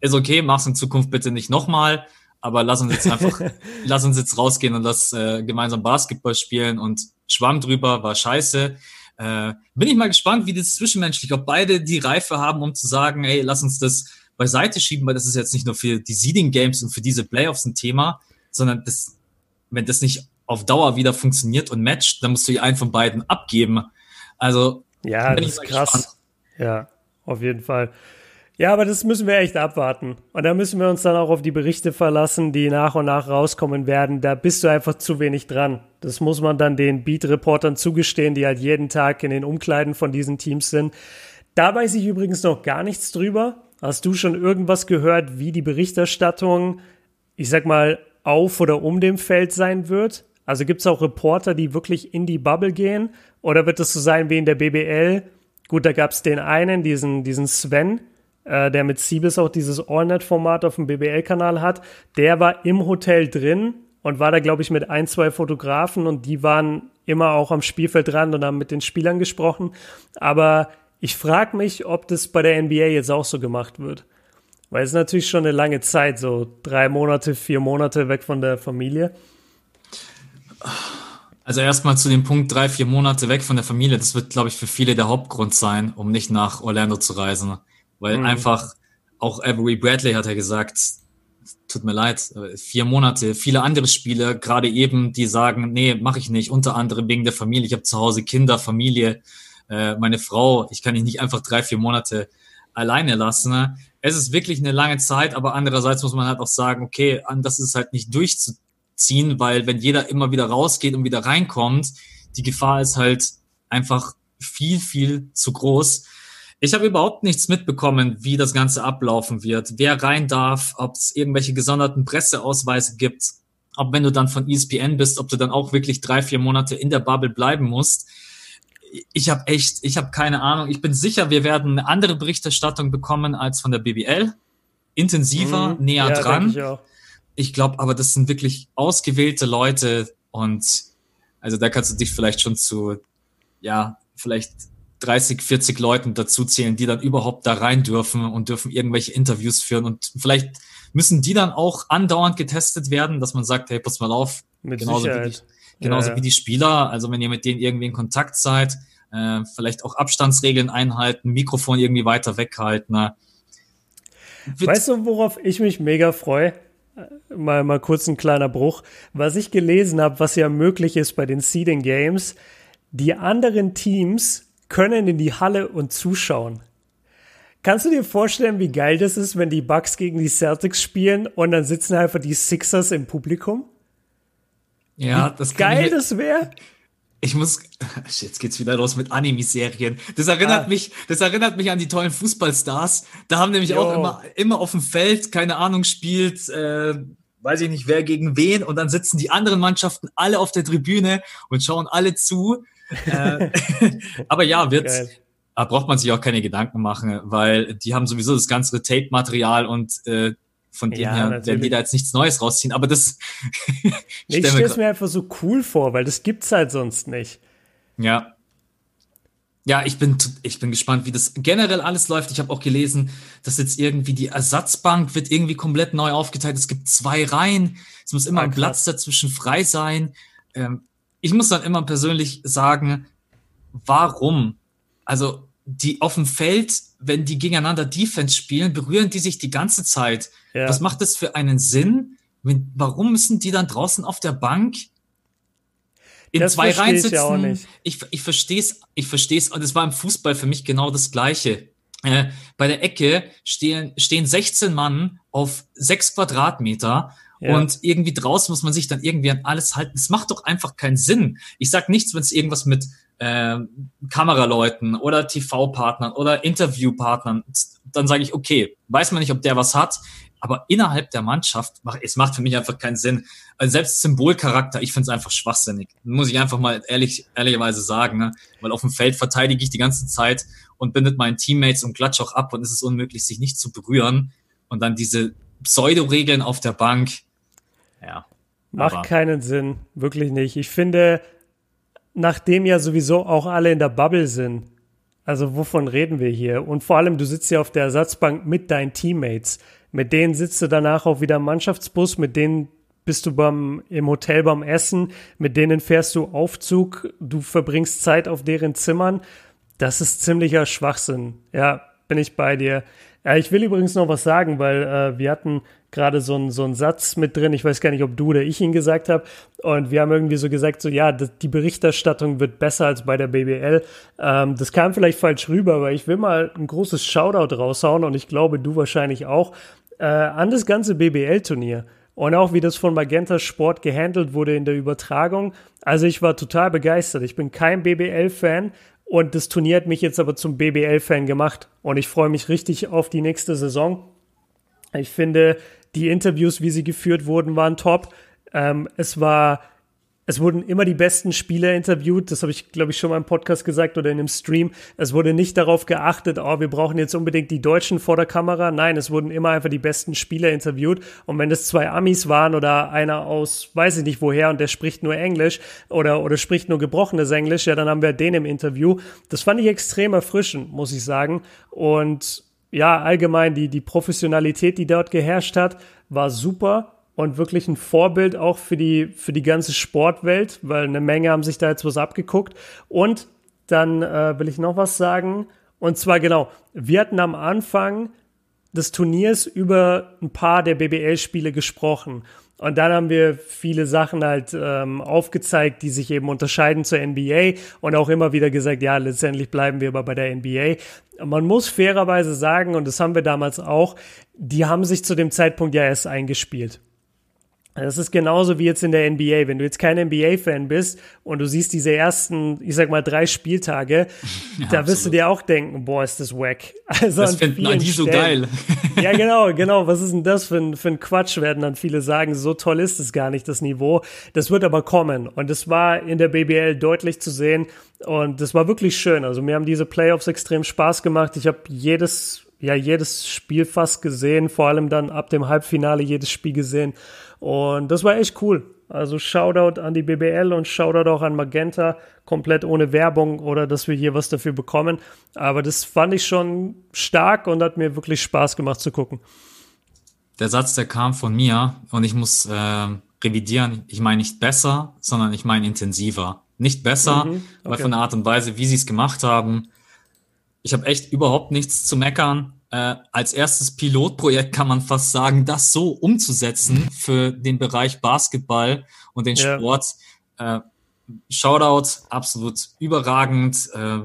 ist okay, mach's in Zukunft bitte nicht nochmal, aber lass uns jetzt einfach, *laughs* lass uns jetzt rausgehen und lass äh, gemeinsam Basketball spielen und Schwamm drüber, war scheiße. Äh, bin ich mal gespannt, wie das zwischenmenschlich, ob beide die Reife haben, um zu sagen, hey, lass uns das beiseite schieben, weil das ist jetzt nicht nur für die Seeding Games und für diese Playoffs ein Thema, sondern das, wenn das nicht auf Dauer wieder funktioniert und matcht, dann musst du einen von beiden abgeben. Also, ja, das ist krass. Gespannt. Ja auf jeden Fall. Ja, aber das müssen wir echt abwarten. Und da müssen wir uns dann auch auf die Berichte verlassen, die nach und nach rauskommen werden. Da bist du einfach zu wenig dran. Das muss man dann den Beat-Reportern zugestehen, die halt jeden Tag in den Umkleiden von diesen Teams sind. Da weiß ich übrigens noch gar nichts drüber. Hast du schon irgendwas gehört, wie die Berichterstattung, ich sag mal, auf oder um dem Feld sein wird? Also gibt es auch Reporter, die wirklich in die Bubble gehen? Oder wird es so sein wie in der BBL, Gut, da gab es den einen, diesen, diesen Sven, äh, der mit Siebes auch dieses Allnet-Format auf dem BBL-Kanal hat. Der war im Hotel drin und war da, glaube ich, mit ein, zwei Fotografen und die waren immer auch am Spielfeld dran und haben mit den Spielern gesprochen. Aber ich frage mich, ob das bei der NBA jetzt auch so gemacht wird. Weil es ist natürlich schon eine lange Zeit, so drei Monate, vier Monate weg von der Familie. Also erstmal zu dem Punkt drei, vier Monate weg von der Familie. Das wird, glaube ich, für viele der Hauptgrund sein, um nicht nach Orlando zu reisen. Weil mhm. einfach, auch Avery Bradley hat ja gesagt, tut mir leid, vier Monate, viele andere Spieler, gerade eben, die sagen, nee, mache ich nicht, unter anderem wegen der Familie. Ich habe zu Hause Kinder, Familie, äh, meine Frau. Ich kann dich nicht einfach drei, vier Monate alleine lassen. Ne? Es ist wirklich eine lange Zeit, aber andererseits muss man halt auch sagen, okay, das ist halt nicht durchzuziehen, weil wenn jeder immer wieder rausgeht und wieder reinkommt, die Gefahr ist halt einfach viel, viel zu groß. Ich habe überhaupt nichts mitbekommen, wie das Ganze ablaufen wird, wer rein darf, ob es irgendwelche gesonderten Presseausweise gibt, ob wenn du dann von ESPN bist, ob du dann auch wirklich drei, vier Monate in der Bubble bleiben musst. Ich habe echt, ich habe keine Ahnung. Ich bin sicher, wir werden eine andere Berichterstattung bekommen als von der BBL. Intensiver, mhm, näher ja, dran. Ich, ich glaube, aber das sind wirklich ausgewählte Leute und also da kannst du dich vielleicht schon zu, ja, vielleicht 30, 40 Leuten dazu zählen, die dann überhaupt da rein dürfen und dürfen irgendwelche Interviews führen. Und vielleicht müssen die dann auch andauernd getestet werden, dass man sagt, hey, pass mal auf, Mit genauso, wie die, genauso ja, wie die Spieler. Also wenn ihr mit denen irgendwie in Kontakt seid, äh, vielleicht auch Abstandsregeln einhalten, Mikrofon irgendwie weiter weghalten. Ne? Weißt du, worauf ich mich mega freue? Mal, mal kurz ein kleiner Bruch. Was ich gelesen habe, was ja möglich ist bei den Seeding Games, die anderen Teams können in die Halle und zuschauen. Kannst du dir vorstellen, wie geil das ist, wenn die Bucks gegen die Celtics spielen und dann sitzen einfach die Sixers im Publikum? Ja, wie das geil ich, das wäre. Ich muss, *laughs* jetzt geht's wieder los mit Anime-Serien. Das erinnert ah. mich, das erinnert mich an die tollen Fußballstars. Da haben nämlich jo. auch immer, immer auf dem Feld, keine Ahnung, spielt, äh, weiß ich nicht, wer gegen wen und dann sitzen die anderen Mannschaften alle auf der Tribüne und schauen alle zu äh, *laughs* aber ja, wird, da braucht man sich auch keine Gedanken machen, weil die haben sowieso das ganze Tape-Material und äh, von dem ja, her natürlich. werden die da jetzt nichts Neues rausziehen. Aber das. *laughs* ich stelle es mir einfach so cool vor, weil das gibt's halt sonst nicht. Ja. Ja, ich bin, ich bin gespannt, wie das generell alles läuft. Ich habe auch gelesen, dass jetzt irgendwie die Ersatzbank wird irgendwie komplett neu aufgeteilt. Es gibt zwei Reihen. Es muss immer ah, ein Platz dazwischen frei sein. Ähm, ich muss dann immer persönlich sagen, warum? Also die auf dem Feld, wenn die gegeneinander Defense spielen, berühren die sich die ganze Zeit. Ja. Was macht das für einen Sinn? Warum müssen die dann draußen auf der Bank in das zwei Reihen sitzen? Ich, ich, ich verstehe es, ich verstehe es. Und es war im Fußball für mich genau das Gleiche. Äh, bei der Ecke stehen, stehen 16 Mann auf sechs Quadratmeter Und irgendwie draußen muss man sich dann irgendwie an alles halten. Es macht doch einfach keinen Sinn. Ich sag nichts, wenn es irgendwas mit äh, Kameraleuten oder TV-Partnern oder Interviewpartnern, dann sage ich, okay, weiß man nicht, ob der was hat, aber innerhalb der Mannschaft, es macht für mich einfach keinen Sinn. Also selbst Symbolcharakter, ich finde es einfach schwachsinnig. Muss ich einfach mal ehrlich, ehrlicherweise sagen, ne? weil auf dem Feld verteidige ich die ganze Zeit und bindet meinen Teammates und klatsch auch ab und es ist unmöglich, sich nicht zu berühren. Und dann diese Pseudo-Regeln auf der Bank, ja. Macht keinen Sinn, wirklich nicht. Ich finde, nachdem ja sowieso auch alle in der Bubble sind, also wovon reden wir hier? Und vor allem, du sitzt ja auf der Ersatzbank mit deinen Teammates. Mit denen sitzt du danach auch wieder im Mannschaftsbus, mit denen bist du beim, im Hotel beim Essen, mit denen fährst du Aufzug, du verbringst Zeit auf deren Zimmern. Das ist ziemlicher Schwachsinn. Ja, bin ich bei dir. Ja, ich will übrigens noch was sagen, weil äh, wir hatten gerade so einen so Satz mit drin. Ich weiß gar nicht, ob du oder ich ihn gesagt habe. Und wir haben irgendwie so gesagt, so ja, die Berichterstattung wird besser als bei der BBL. Ähm, das kam vielleicht falsch rüber, aber ich will mal ein großes Shoutout raushauen und ich glaube, du wahrscheinlich auch, äh, an das ganze BBL-Turnier. Und auch wie das von Magenta Sport gehandelt wurde in der Übertragung. Also ich war total begeistert. Ich bin kein BBL-Fan und das Turnier hat mich jetzt aber zum BBL-Fan gemacht. Und ich freue mich richtig auf die nächste Saison. Ich finde, die Interviews, wie sie geführt wurden, waren top. Ähm, es war es wurden immer die besten Spieler interviewt. Das habe ich, glaube ich, schon mal im Podcast gesagt oder in einem Stream. Es wurde nicht darauf geachtet, oh, wir brauchen jetzt unbedingt die Deutschen vor der Kamera. Nein, es wurden immer einfach die besten Spieler interviewt. Und wenn es zwei Amis waren oder einer aus, weiß ich nicht woher, und der spricht nur Englisch oder, oder spricht nur gebrochenes Englisch, ja, dann haben wir den im Interview. Das fand ich extrem erfrischend, muss ich sagen. Und ja, allgemein die, die Professionalität, die dort geherrscht hat, war super und wirklich ein Vorbild auch für die, für die ganze Sportwelt, weil eine Menge haben sich da jetzt was abgeguckt. Und dann äh, will ich noch was sagen. Und zwar genau, wir hatten am Anfang des Turniers über ein paar der BBL-Spiele gesprochen. Und dann haben wir viele Sachen halt ähm, aufgezeigt, die sich eben unterscheiden zur NBA und auch immer wieder gesagt, ja, letztendlich bleiben wir aber bei der NBA. Man muss fairerweise sagen, und das haben wir damals auch, die haben sich zu dem Zeitpunkt ja erst eingespielt. Das ist genauso wie jetzt in der NBA. Wenn du jetzt kein NBA-Fan bist und du siehst diese ersten, ich sag mal, drei Spieltage, *laughs* ja, da wirst du dir auch denken, boah, ist das wack. *laughs* Also das finden die so geil. *laughs* ja, genau, genau. Was ist denn das für ein, für ein Quatsch, werden dann viele sagen. So toll ist es gar nicht, das Niveau. Das wird aber kommen. Und es war in der BBL deutlich zu sehen. Und das war wirklich schön. Also mir haben diese Playoffs extrem Spaß gemacht. Ich habe jedes ja jedes Spiel fast gesehen, vor allem dann ab dem Halbfinale jedes Spiel gesehen. Und das war echt cool. Also Shoutout an die BBL und Shoutout auch an Magenta, komplett ohne Werbung oder dass wir hier was dafür bekommen. Aber das fand ich schon stark und hat mir wirklich Spaß gemacht zu gucken. Der Satz, der kam von mir und ich muss äh, revidieren. Ich meine nicht besser, sondern ich meine intensiver. Nicht besser, mhm, okay. aber von der Art und Weise, wie sie es gemacht haben. Ich habe echt überhaupt nichts zu meckern äh, als erstes Pilotprojekt kann man fast sagen, das so umzusetzen für den Bereich Basketball und den ja. Sport. Äh, Shoutout, absolut überragend. Äh,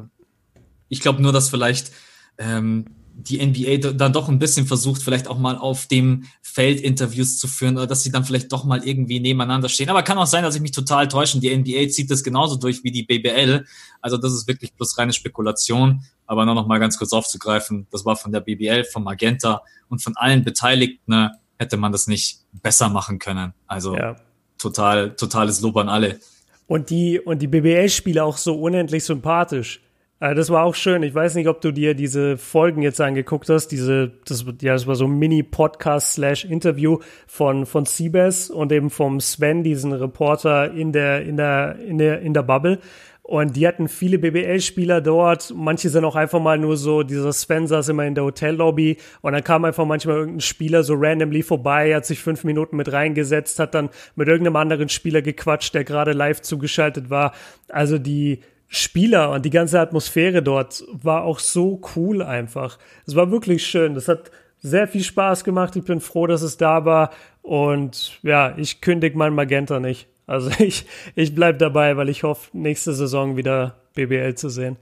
ich glaube nur, dass vielleicht ähm, die NBA dann doch ein bisschen versucht, vielleicht auch mal auf dem Feld Interviews zu führen oder dass sie dann vielleicht doch mal irgendwie nebeneinander stehen. Aber kann auch sein, dass ich mich total täusche. Die NBA zieht das genauso durch wie die BBL. Also das ist wirklich bloß reine Spekulation. Aber nur noch mal ganz kurz aufzugreifen, das war von der BBL, von Magenta und von allen Beteiligten ne, hätte man das nicht besser machen können. Also ja. total, totales Lob an alle. Und die, und die BBL-Spieler auch so unendlich sympathisch. Äh, das war auch schön. Ich weiß nicht, ob du dir diese Folgen jetzt angeguckt hast. Diese, das, ja, das war so ein Mini-Podcast slash Interview von, von Siebes und eben vom Sven, diesen Reporter in der, in der, in der, in der Bubble. Und die hatten viele BBL-Spieler dort. Manche sind auch einfach mal nur so, dieser Sven saß immer in der Hotellobby und dann kam einfach manchmal irgendein Spieler so randomly vorbei, hat sich fünf Minuten mit reingesetzt, hat dann mit irgendeinem anderen Spieler gequatscht, der gerade live zugeschaltet war. Also die, Spieler und die ganze Atmosphäre dort war auch so cool einfach. Es war wirklich schön. Das hat sehr viel Spaß gemacht. Ich bin froh, dass es da war. Und ja, ich kündige mein Magenta nicht. Also *laughs* ich, ich bleib dabei, weil ich hoffe, nächste Saison wieder BBL zu sehen.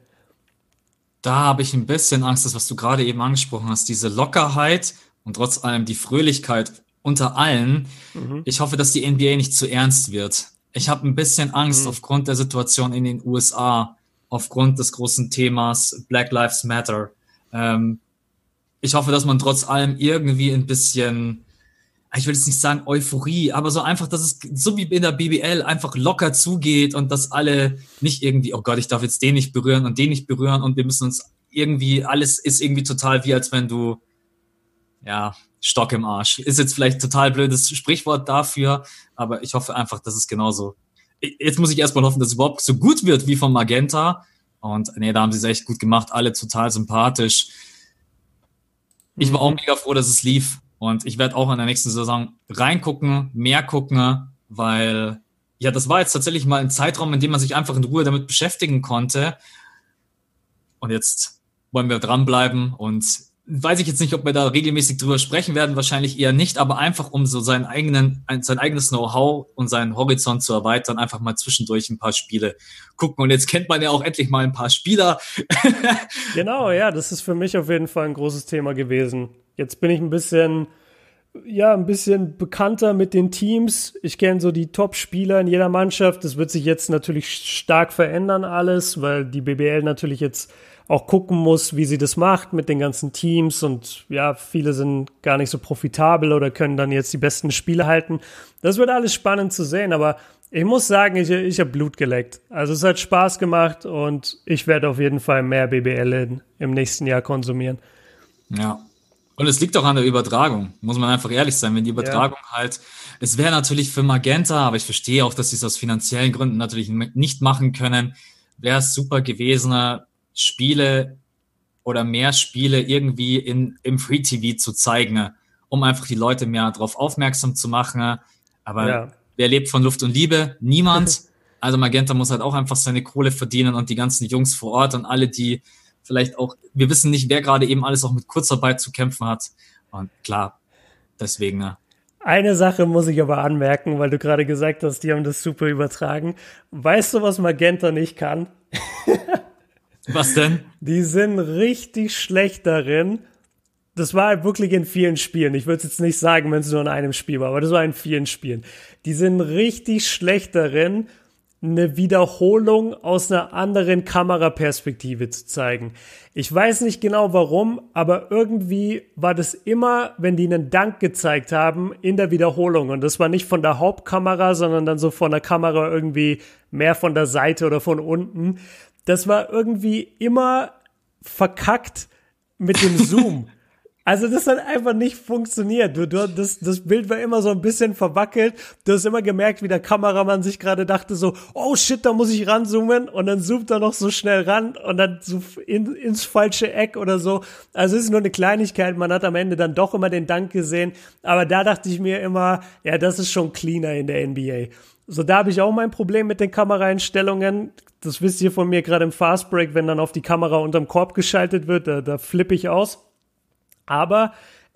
Da habe ich ein bisschen Angst, das, was du gerade eben angesprochen hast, diese Lockerheit und trotz allem die Fröhlichkeit unter allen. Mhm. Ich hoffe, dass die NBA nicht zu ernst wird ich habe ein bisschen Angst mhm. aufgrund der Situation in den USA, aufgrund des großen Themas Black Lives Matter. Ähm, ich hoffe, dass man trotz allem irgendwie ein bisschen, ich will jetzt nicht sagen Euphorie, aber so einfach, dass es so wie in der BBL einfach locker zugeht und dass alle nicht irgendwie, oh Gott, ich darf jetzt den nicht berühren und den nicht berühren und wir müssen uns irgendwie, alles ist irgendwie total wie als wenn du, ja, Stock im Arsch. Ist jetzt vielleicht total blödes Sprichwort dafür, aber ich hoffe einfach, dass es genauso. Jetzt muss ich erstmal hoffen, dass es überhaupt so gut wird wie von Magenta. Und nee, da haben sie es echt gut gemacht, alle total sympathisch. Ich war auch mhm. mega froh, dass es lief. Und ich werde auch in der nächsten Saison reingucken, mehr gucken, weil ja, das war jetzt tatsächlich mal ein Zeitraum, in dem man sich einfach in Ruhe damit beschäftigen konnte. Und jetzt wollen wir dranbleiben und weiß ich jetzt nicht, ob wir da regelmäßig drüber sprechen werden, wahrscheinlich eher nicht, aber einfach um so seinen eigenen, sein eigenes Know-how und seinen Horizont zu erweitern, einfach mal zwischendurch ein paar Spiele gucken. Und jetzt kennt man ja auch endlich mal ein paar Spieler. *laughs* genau, ja, das ist für mich auf jeden Fall ein großes Thema gewesen. Jetzt bin ich ein bisschen, ja, ein bisschen bekannter mit den Teams. Ich kenne so die Top-Spieler in jeder Mannschaft. Das wird sich jetzt natürlich stark verändern alles, weil die BBL natürlich jetzt auch gucken muss, wie sie das macht mit den ganzen Teams und ja, viele sind gar nicht so profitabel oder können dann jetzt die besten Spiele halten. Das wird alles spannend zu sehen, aber ich muss sagen, ich, ich habe Blut geleckt. Also es hat Spaß gemacht und ich werde auf jeden Fall mehr BBL in, im nächsten Jahr konsumieren. Ja. Und es liegt auch an der Übertragung, muss man einfach ehrlich sein. Wenn die Übertragung ja. halt, es wäre natürlich für Magenta, aber ich verstehe auch, dass sie es aus finanziellen Gründen natürlich nicht machen können, wäre es super gewesen, Spiele oder mehr Spiele irgendwie in, im Free TV zu zeigen, um einfach die Leute mehr darauf aufmerksam zu machen. Aber ja. wer lebt von Luft und Liebe? Niemand. *laughs* Also Magenta muss halt auch einfach seine Kohle verdienen und die ganzen Jungs vor Ort und alle, die vielleicht auch, wir wissen nicht, wer gerade eben alles auch mit Kurzarbeit zu kämpfen hat. Und klar, deswegen. Ja. Eine Sache muss ich aber anmerken, weil du gerade gesagt hast, die haben das super übertragen. Weißt du, was Magenta nicht kann? *laughs* was denn? Die sind richtig schlecht darin. Das war wirklich in vielen Spielen. Ich würde es jetzt nicht sagen, wenn es nur in einem Spiel war, aber das war in vielen Spielen. Die sind richtig schlecht darin, eine Wiederholung aus einer anderen Kameraperspektive zu zeigen. Ich weiß nicht genau warum, aber irgendwie war das immer, wenn die einen Dank gezeigt haben, in der Wiederholung. Und das war nicht von der Hauptkamera, sondern dann so von der Kamera irgendwie mehr von der Seite oder von unten. Das war irgendwie immer verkackt mit dem Zoom. *laughs* Also das hat einfach nicht funktioniert. Du, du, das, das Bild war immer so ein bisschen verwackelt. Du hast immer gemerkt, wie der Kameramann sich gerade dachte so, oh shit, da muss ich ranzoomen und dann zoomt er noch so schnell ran und dann so in, ins falsche Eck oder so. Also es ist nur eine Kleinigkeit. Man hat am Ende dann doch immer den Dank gesehen. Aber da dachte ich mir immer, ja, das ist schon cleaner in der NBA. So, da habe ich auch mein Problem mit den Kameraeinstellungen. Das wisst ihr von mir gerade im Fastbreak, wenn dann auf die Kamera unterm Korb geschaltet wird, da, da flippe ich aus. Aber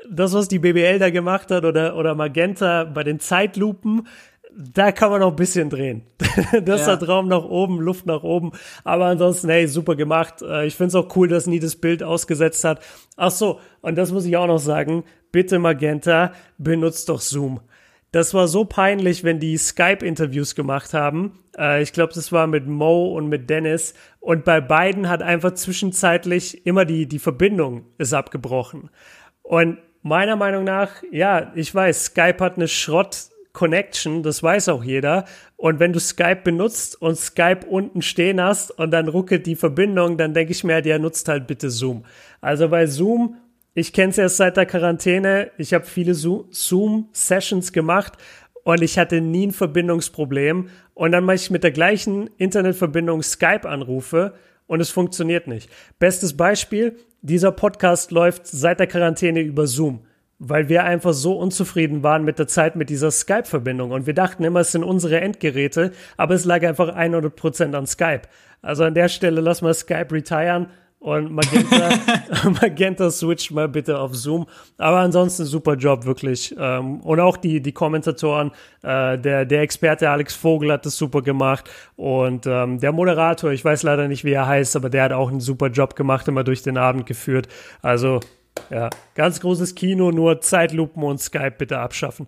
das, was die BBL da gemacht hat oder, oder Magenta bei den Zeitlupen, da kann man noch ein bisschen drehen. *laughs* das ja. hat Raum nach oben, Luft nach oben. Aber ansonsten, hey, super gemacht. Äh, ich finde es auch cool, dass nie das Bild ausgesetzt hat. Ach so, und das muss ich auch noch sagen. Bitte Magenta, benutzt doch Zoom. Das war so peinlich, wenn die Skype-Interviews gemacht haben. Äh, ich glaube, das war mit Mo und mit Dennis. Und bei beiden hat einfach zwischenzeitlich immer die, die Verbindung ist abgebrochen. Und meiner Meinung nach, ja, ich weiß, Skype hat eine Schrott Connection, das weiß auch jeder. Und wenn du Skype benutzt und Skype unten stehen hast und dann ruckelt die Verbindung, dann denke ich mir, der nutzt halt bitte Zoom. Also bei Zoom ich kenne es erst seit der Quarantäne. Ich habe viele Zoom-Sessions gemacht und ich hatte nie ein Verbindungsproblem. Und dann mache ich mit der gleichen Internetverbindung Skype-Anrufe und es funktioniert nicht. Bestes Beispiel, dieser Podcast läuft seit der Quarantäne über Zoom, weil wir einfach so unzufrieden waren mit der Zeit mit dieser Skype-Verbindung. Und wir dachten immer, es sind unsere Endgeräte, aber es lag einfach 100% an Skype. Also an der Stelle lassen wir Skype retiren und Magenta, *laughs* Magenta switcht mal bitte auf Zoom. Aber ansonsten super Job, wirklich. Ähm, und auch die, die Kommentatoren, äh, der, der Experte Alex Vogel hat das super gemacht. Und ähm, der Moderator, ich weiß leider nicht, wie er heißt, aber der hat auch einen super Job gemacht, immer durch den Abend geführt. Also, ja, ganz großes Kino, nur Zeitlupen und Skype bitte abschaffen.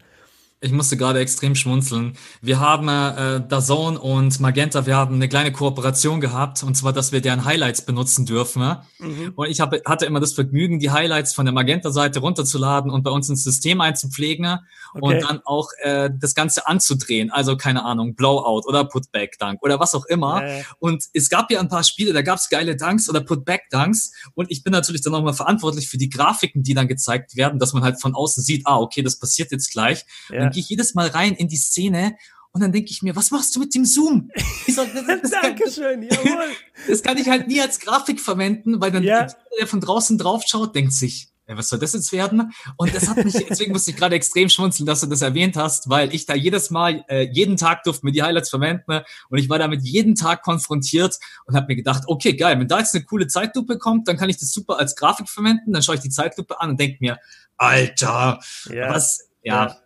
Ich musste gerade extrem schmunzeln. Wir haben äh, Dazone und Magenta, wir haben eine kleine Kooperation gehabt, und zwar, dass wir deren Highlights benutzen dürfen. Mhm. Und ich hab, hatte immer das Vergnügen, die Highlights von der Magenta-Seite runterzuladen und bei uns ins System einzupflegen okay. und dann auch äh, das Ganze anzudrehen. Also, keine Ahnung, Blowout oder Putback-Dunk oder was auch immer. Äh. Und es gab ja ein paar Spiele, da gab es geile Dunks oder Putback-Dunks. Und ich bin natürlich dann nochmal verantwortlich für die Grafiken, die dann gezeigt werden, dass man halt von außen sieht, ah, okay, das passiert jetzt gleich. Ja gehe ich jedes Mal rein in die Szene und dann denke ich mir, was machst du mit dem Zoom? Sag, das, das *laughs* Dankeschön, *laughs* kann, jawohl. Das kann ich halt nie als Grafik verwenden, weil dann ja. der von draußen drauf schaut, denkt sich, ja, was soll das jetzt werden? Und das hat mich, deswegen musste ich gerade extrem schmunzeln, dass du das erwähnt hast, weil ich da jedes Mal, äh, jeden Tag durfte mir die Highlights verwenden und ich war damit jeden Tag konfrontiert und habe mir gedacht, okay, geil, wenn da jetzt eine coole Zeitlupe kommt, dann kann ich das super als Grafik verwenden, dann schaue ich die Zeitlupe an und denke mir, Alter, ja. was, ja. ja.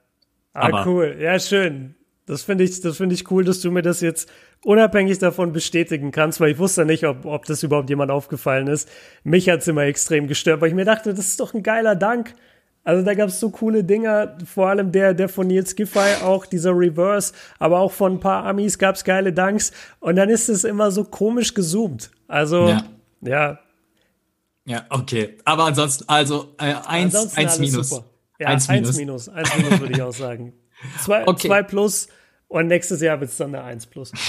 Ah, Aber cool. Ja, schön. Das finde ich, das finde ich cool, dass du mir das jetzt unabhängig davon bestätigen kannst, weil ich wusste nicht, ob, ob das überhaupt jemand aufgefallen ist. Mich hat's immer extrem gestört, weil ich mir dachte, das ist doch ein geiler Dank. Also da gab's so coole Dinger, vor allem der, der von Nils Giffey, auch dieser Reverse, aber auch von ein paar Amis gab's geile Danks und dann ist es immer so komisch gezoomt. Also, ja. Ja, ja okay. Aber ansonsten, also äh, eins, ansonsten eins minus. Super. Ja, eins minus. Eins minus, eins minus würde ich auch sagen. *laughs* Zwei, okay. zwei plus Und nächstes Jahr wird es dann eine 1 plus. *laughs*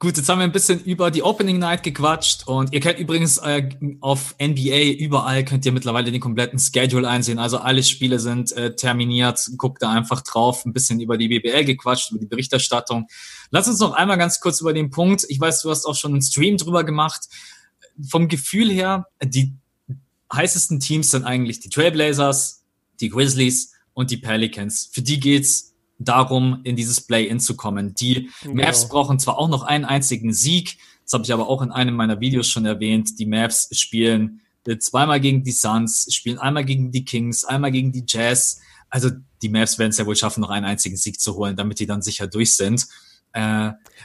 Gut, jetzt haben wir ein bisschen über die Opening Night gequatscht und ihr könnt übrigens äh, auf NBA überall könnt ihr mittlerweile den kompletten Schedule einsehen. Also alle Spiele sind äh, terminiert. Guckt da einfach drauf. Ein bisschen über die BBL gequatscht, über die Berichterstattung. Lass uns noch einmal ganz kurz über den Punkt. Ich weiß, du hast auch schon einen Stream drüber gemacht. Vom Gefühl her, die heißesten Teams sind eigentlich die Trailblazers, die Grizzlies und die Pelicans. Für die geht's darum, in dieses Play-In zu kommen. Die genau. Mavs brauchen zwar auch noch einen einzigen Sieg, das habe ich aber auch in einem meiner Videos schon erwähnt. Die Mavs spielen zweimal gegen die Suns, spielen einmal gegen die Kings, einmal gegen die Jazz. Also die Mavs werden es ja wohl schaffen, noch einen einzigen Sieg zu holen, damit die dann sicher durch sind. Äh,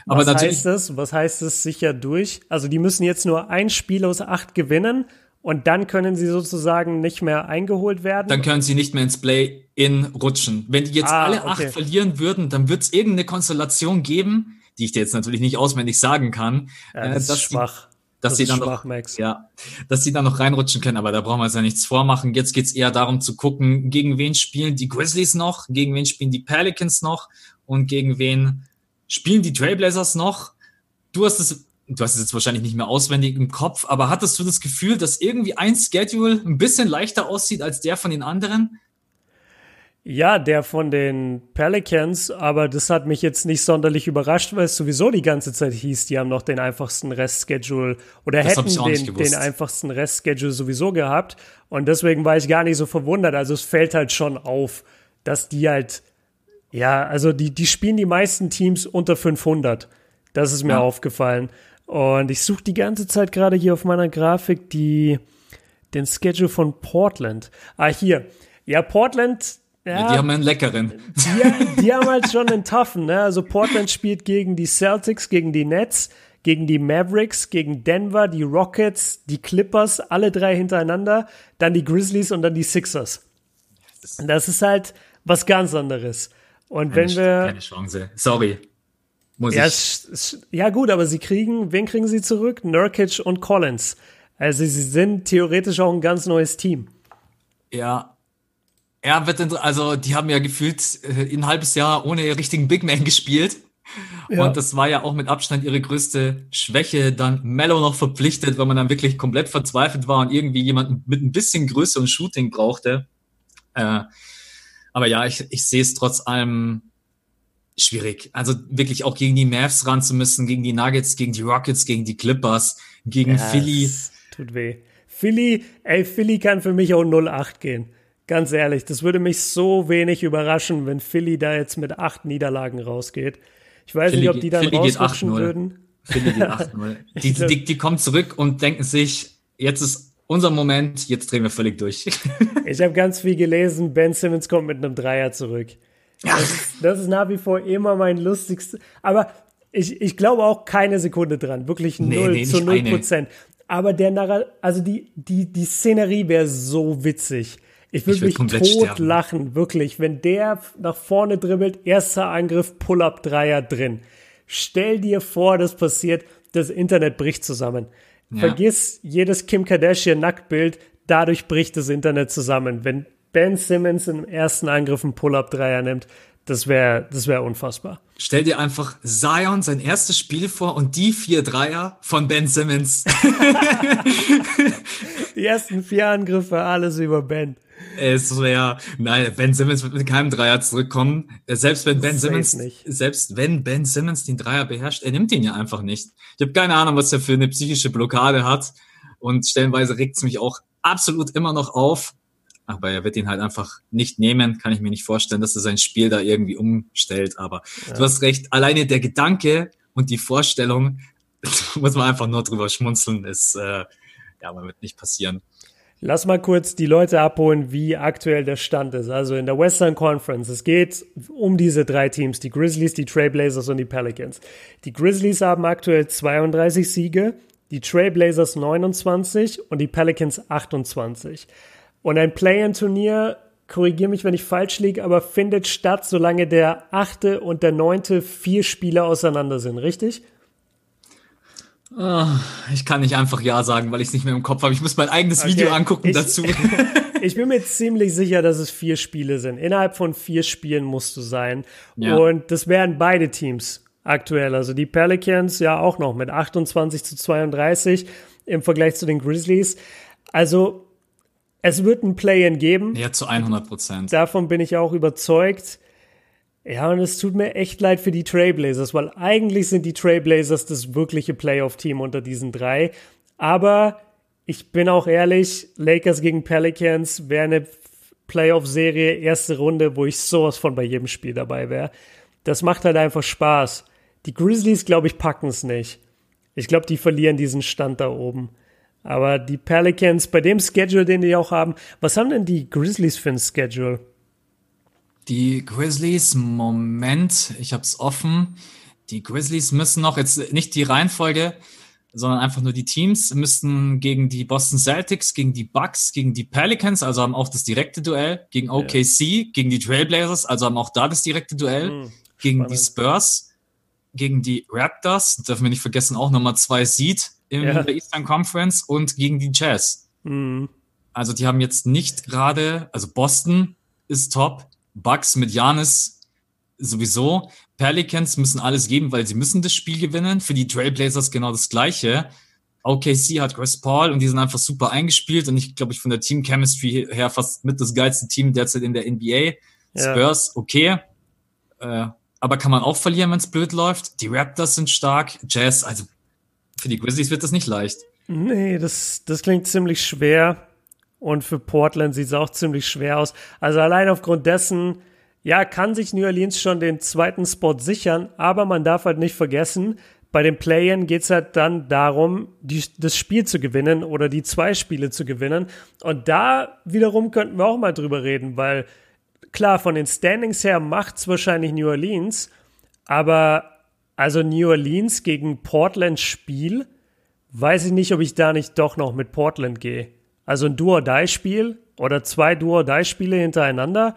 aber Was heißt das? Was heißt das sicher durch? Also die müssen jetzt nur ein Spiel aus acht gewinnen und dann können sie sozusagen nicht mehr eingeholt werden? Dann können sie nicht mehr ins Play-In rutschen. Wenn die jetzt ah, alle okay. acht verlieren würden, dann wird es irgendeine Konstellation geben, die ich dir jetzt natürlich nicht auswendig sagen kann. Ja, äh, das äh, ist schwach. Die, dass das sie dann schwach, noch, Max. ja, dass sie dann noch reinrutschen können, aber da brauchen wir uns ja nichts vormachen. Jetzt geht's eher darum zu gucken, gegen wen spielen die Grizzlies noch, gegen wen spielen die Pelicans noch und gegen wen spielen die Trailblazers noch. Du hast es du hast es jetzt wahrscheinlich nicht mehr auswendig im Kopf, aber hattest du das Gefühl, dass irgendwie ein Schedule ein bisschen leichter aussieht als der von den anderen? Ja, der von den Pelicans, aber das hat mich jetzt nicht sonderlich überrascht, weil es sowieso die ganze Zeit hieß, die haben noch den einfachsten Restschedule oder das hätten den, den einfachsten Restschedule sowieso gehabt. Und deswegen war ich gar nicht so verwundert. Also es fällt halt schon auf, dass die halt, ja, also die, die spielen die meisten Teams unter 500. Das ist mir ja. aufgefallen. Und ich suche die ganze Zeit gerade hier auf meiner Grafik die, den Schedule von Portland. Ah, hier. Ja, Portland. Ja, die haben einen leckeren. Die, die haben halt schon einen toughen. Ne? Also Portland spielt gegen die Celtics, gegen die Nets, gegen die Mavericks, gegen Denver, die Rockets, die Clippers, alle drei hintereinander, dann die Grizzlies und dann die Sixers. Das ist halt was ganz anderes. Und keine, wenn wir. Keine Chance. Sorry. Muss ja, ich. ja, gut, aber sie kriegen, wen kriegen sie zurück? Nurkic und Collins. Also sie sind theoretisch auch ein ganz neues Team. Ja. Ja, wird also die haben ja gefühlt äh, ein halbes Jahr ohne richtigen Big Man *laughs* gespielt. Ja. Und das war ja auch mit Abstand ihre größte Schwäche, dann Mello noch verpflichtet, weil man dann wirklich komplett verzweifelt war und irgendwie jemanden mit ein bisschen Größe und Shooting brauchte. Äh, aber ja, ich, ich sehe es trotz allem schwierig. Also wirklich auch gegen die Mavs ran zu müssen, gegen die Nuggets, gegen die Rockets, gegen die Clippers, gegen ja, Philly. Tut weh. Philly, ey, Philly kann für mich auch 0-8 gehen. Ganz ehrlich, das würde mich so wenig überraschen, wenn Philly da jetzt mit acht Niederlagen rausgeht. Ich weiß Philly, nicht, ob die dann Philly rausrutschen würden. Philly geht *laughs* 8-0. Die, die, die kommen zurück und denken sich, jetzt ist unser Moment, jetzt drehen wir völlig durch. *laughs* ich habe ganz viel gelesen, Ben Simmons kommt mit einem Dreier zurück. Das ist, das ist nach wie vor immer mein lustigstes. Aber ich, ich glaube auch keine Sekunde dran. Wirklich nee, null nee, zu null Prozent. Aber der Narra also die, die, die Szenerie wäre so witzig. Ich würde mich tot sterben. lachen, wirklich. Wenn der nach vorne dribbelt, erster Angriff, Pull-up, Dreier drin. Stell dir vor, das passiert, das Internet bricht zusammen. Ja. Vergiss jedes Kim Kardashian Nacktbild, dadurch bricht das Internet zusammen. Wenn Ben Simmons im ersten Angriff einen Pull-Up-Dreier nimmt, das wäre das wär unfassbar. Stell dir einfach Zion sein erstes Spiel vor und die vier Dreier von Ben Simmons. *laughs* die ersten vier Angriffe, alles über Ben. Es wäre, nein, Ben Simmons wird mit keinem Dreier zurückkommen. Selbst wenn Ben Simmons, nicht. selbst wenn Ben Simmons den Dreier beherrscht, er nimmt ihn ja einfach nicht. Ich habe keine Ahnung, was er für eine psychische Blockade hat. Und stellenweise regt es mich auch absolut immer noch auf aber er wird ihn halt einfach nicht nehmen. Kann ich mir nicht vorstellen, dass er sein Spiel da irgendwie umstellt. Aber ja. du hast recht, alleine der Gedanke und die Vorstellung, *laughs* muss man einfach nur drüber schmunzeln, ist, äh, ja, man wird nicht passieren. Lass mal kurz die Leute abholen, wie aktuell der Stand ist. Also in der Western Conference, es geht um diese drei Teams, die Grizzlies, die Trailblazers und die Pelicans. Die Grizzlies haben aktuell 32 Siege, die Trailblazers 29 und die Pelicans 28. Und ein Play-in-Turnier, korrigiere mich, wenn ich falsch liege, aber findet statt, solange der achte und der neunte vier Spieler auseinander sind, richtig? Oh, ich kann nicht einfach Ja sagen, weil ich es nicht mehr im Kopf habe. Ich muss mein eigenes okay. Video angucken ich, dazu. *laughs* ich bin mir ziemlich sicher, dass es vier Spiele sind. Innerhalb von vier Spielen musst du sein. Ja. Und das wären beide Teams aktuell. Also die Pelicans ja auch noch mit 28 zu 32 im Vergleich zu den Grizzlies. Also es wird ein Play-in geben. Ja, zu 100 Prozent. Davon bin ich auch überzeugt. Ja, und es tut mir echt leid für die Trailblazers, weil eigentlich sind die Trailblazers das wirkliche Playoff-Team unter diesen drei. Aber ich bin auch ehrlich, Lakers gegen Pelicans wäre eine Playoff-Serie, erste Runde, wo ich sowas von bei jedem Spiel dabei wäre. Das macht halt einfach Spaß. Die Grizzlies, glaube ich, packen es nicht. Ich glaube, die verlieren diesen Stand da oben. Aber die Pelicans, bei dem Schedule, den die auch haben, was haben denn die Grizzlies für ein Schedule? Die Grizzlies, Moment, ich habe es offen. Die Grizzlies müssen noch, jetzt nicht die Reihenfolge, sondern einfach nur die Teams, müssten gegen die Boston Celtics, gegen die Bucks, gegen die Pelicans, also haben auch das direkte Duell, gegen OKC, ja. gegen die Trailblazers, also haben auch da das direkte Duell, hm, gegen die Spurs, gegen die Raptors, dürfen wir nicht vergessen, auch Nummer zwei Seed in ja. der Eastern Conference und gegen die Jazz. Mhm. Also die haben jetzt nicht gerade, also Boston ist top, Bucks mit Janis sowieso. Pelicans müssen alles geben, weil sie müssen das Spiel gewinnen. Für die Trailblazers genau das Gleiche. OKC hat Chris Paul und die sind einfach super eingespielt und ich glaube, ich von der Team Chemistry her fast mit das geilste Team derzeit in der NBA. Ja. Spurs, okay. Äh, aber kann man auch verlieren, wenn es blöd läuft. Die Raptors sind stark. Jazz, also für die Grizzlies wird das nicht leicht. Nee, das, das klingt ziemlich schwer. Und für Portland sieht es auch ziemlich schwer aus. Also allein aufgrund dessen, ja, kann sich New Orleans schon den zweiten Spot sichern, aber man darf halt nicht vergessen, bei den Playern geht es halt dann darum, die, das Spiel zu gewinnen oder die zwei Spiele zu gewinnen. Und da wiederum könnten wir auch mal drüber reden, weil klar, von den Standings her macht es wahrscheinlich New Orleans, aber also New Orleans gegen Portland Spiel, weiß ich nicht, ob ich da nicht doch noch mit Portland gehe. Also ein Duo-Die-Spiel oder zwei Duo-Die-Spiele hintereinander,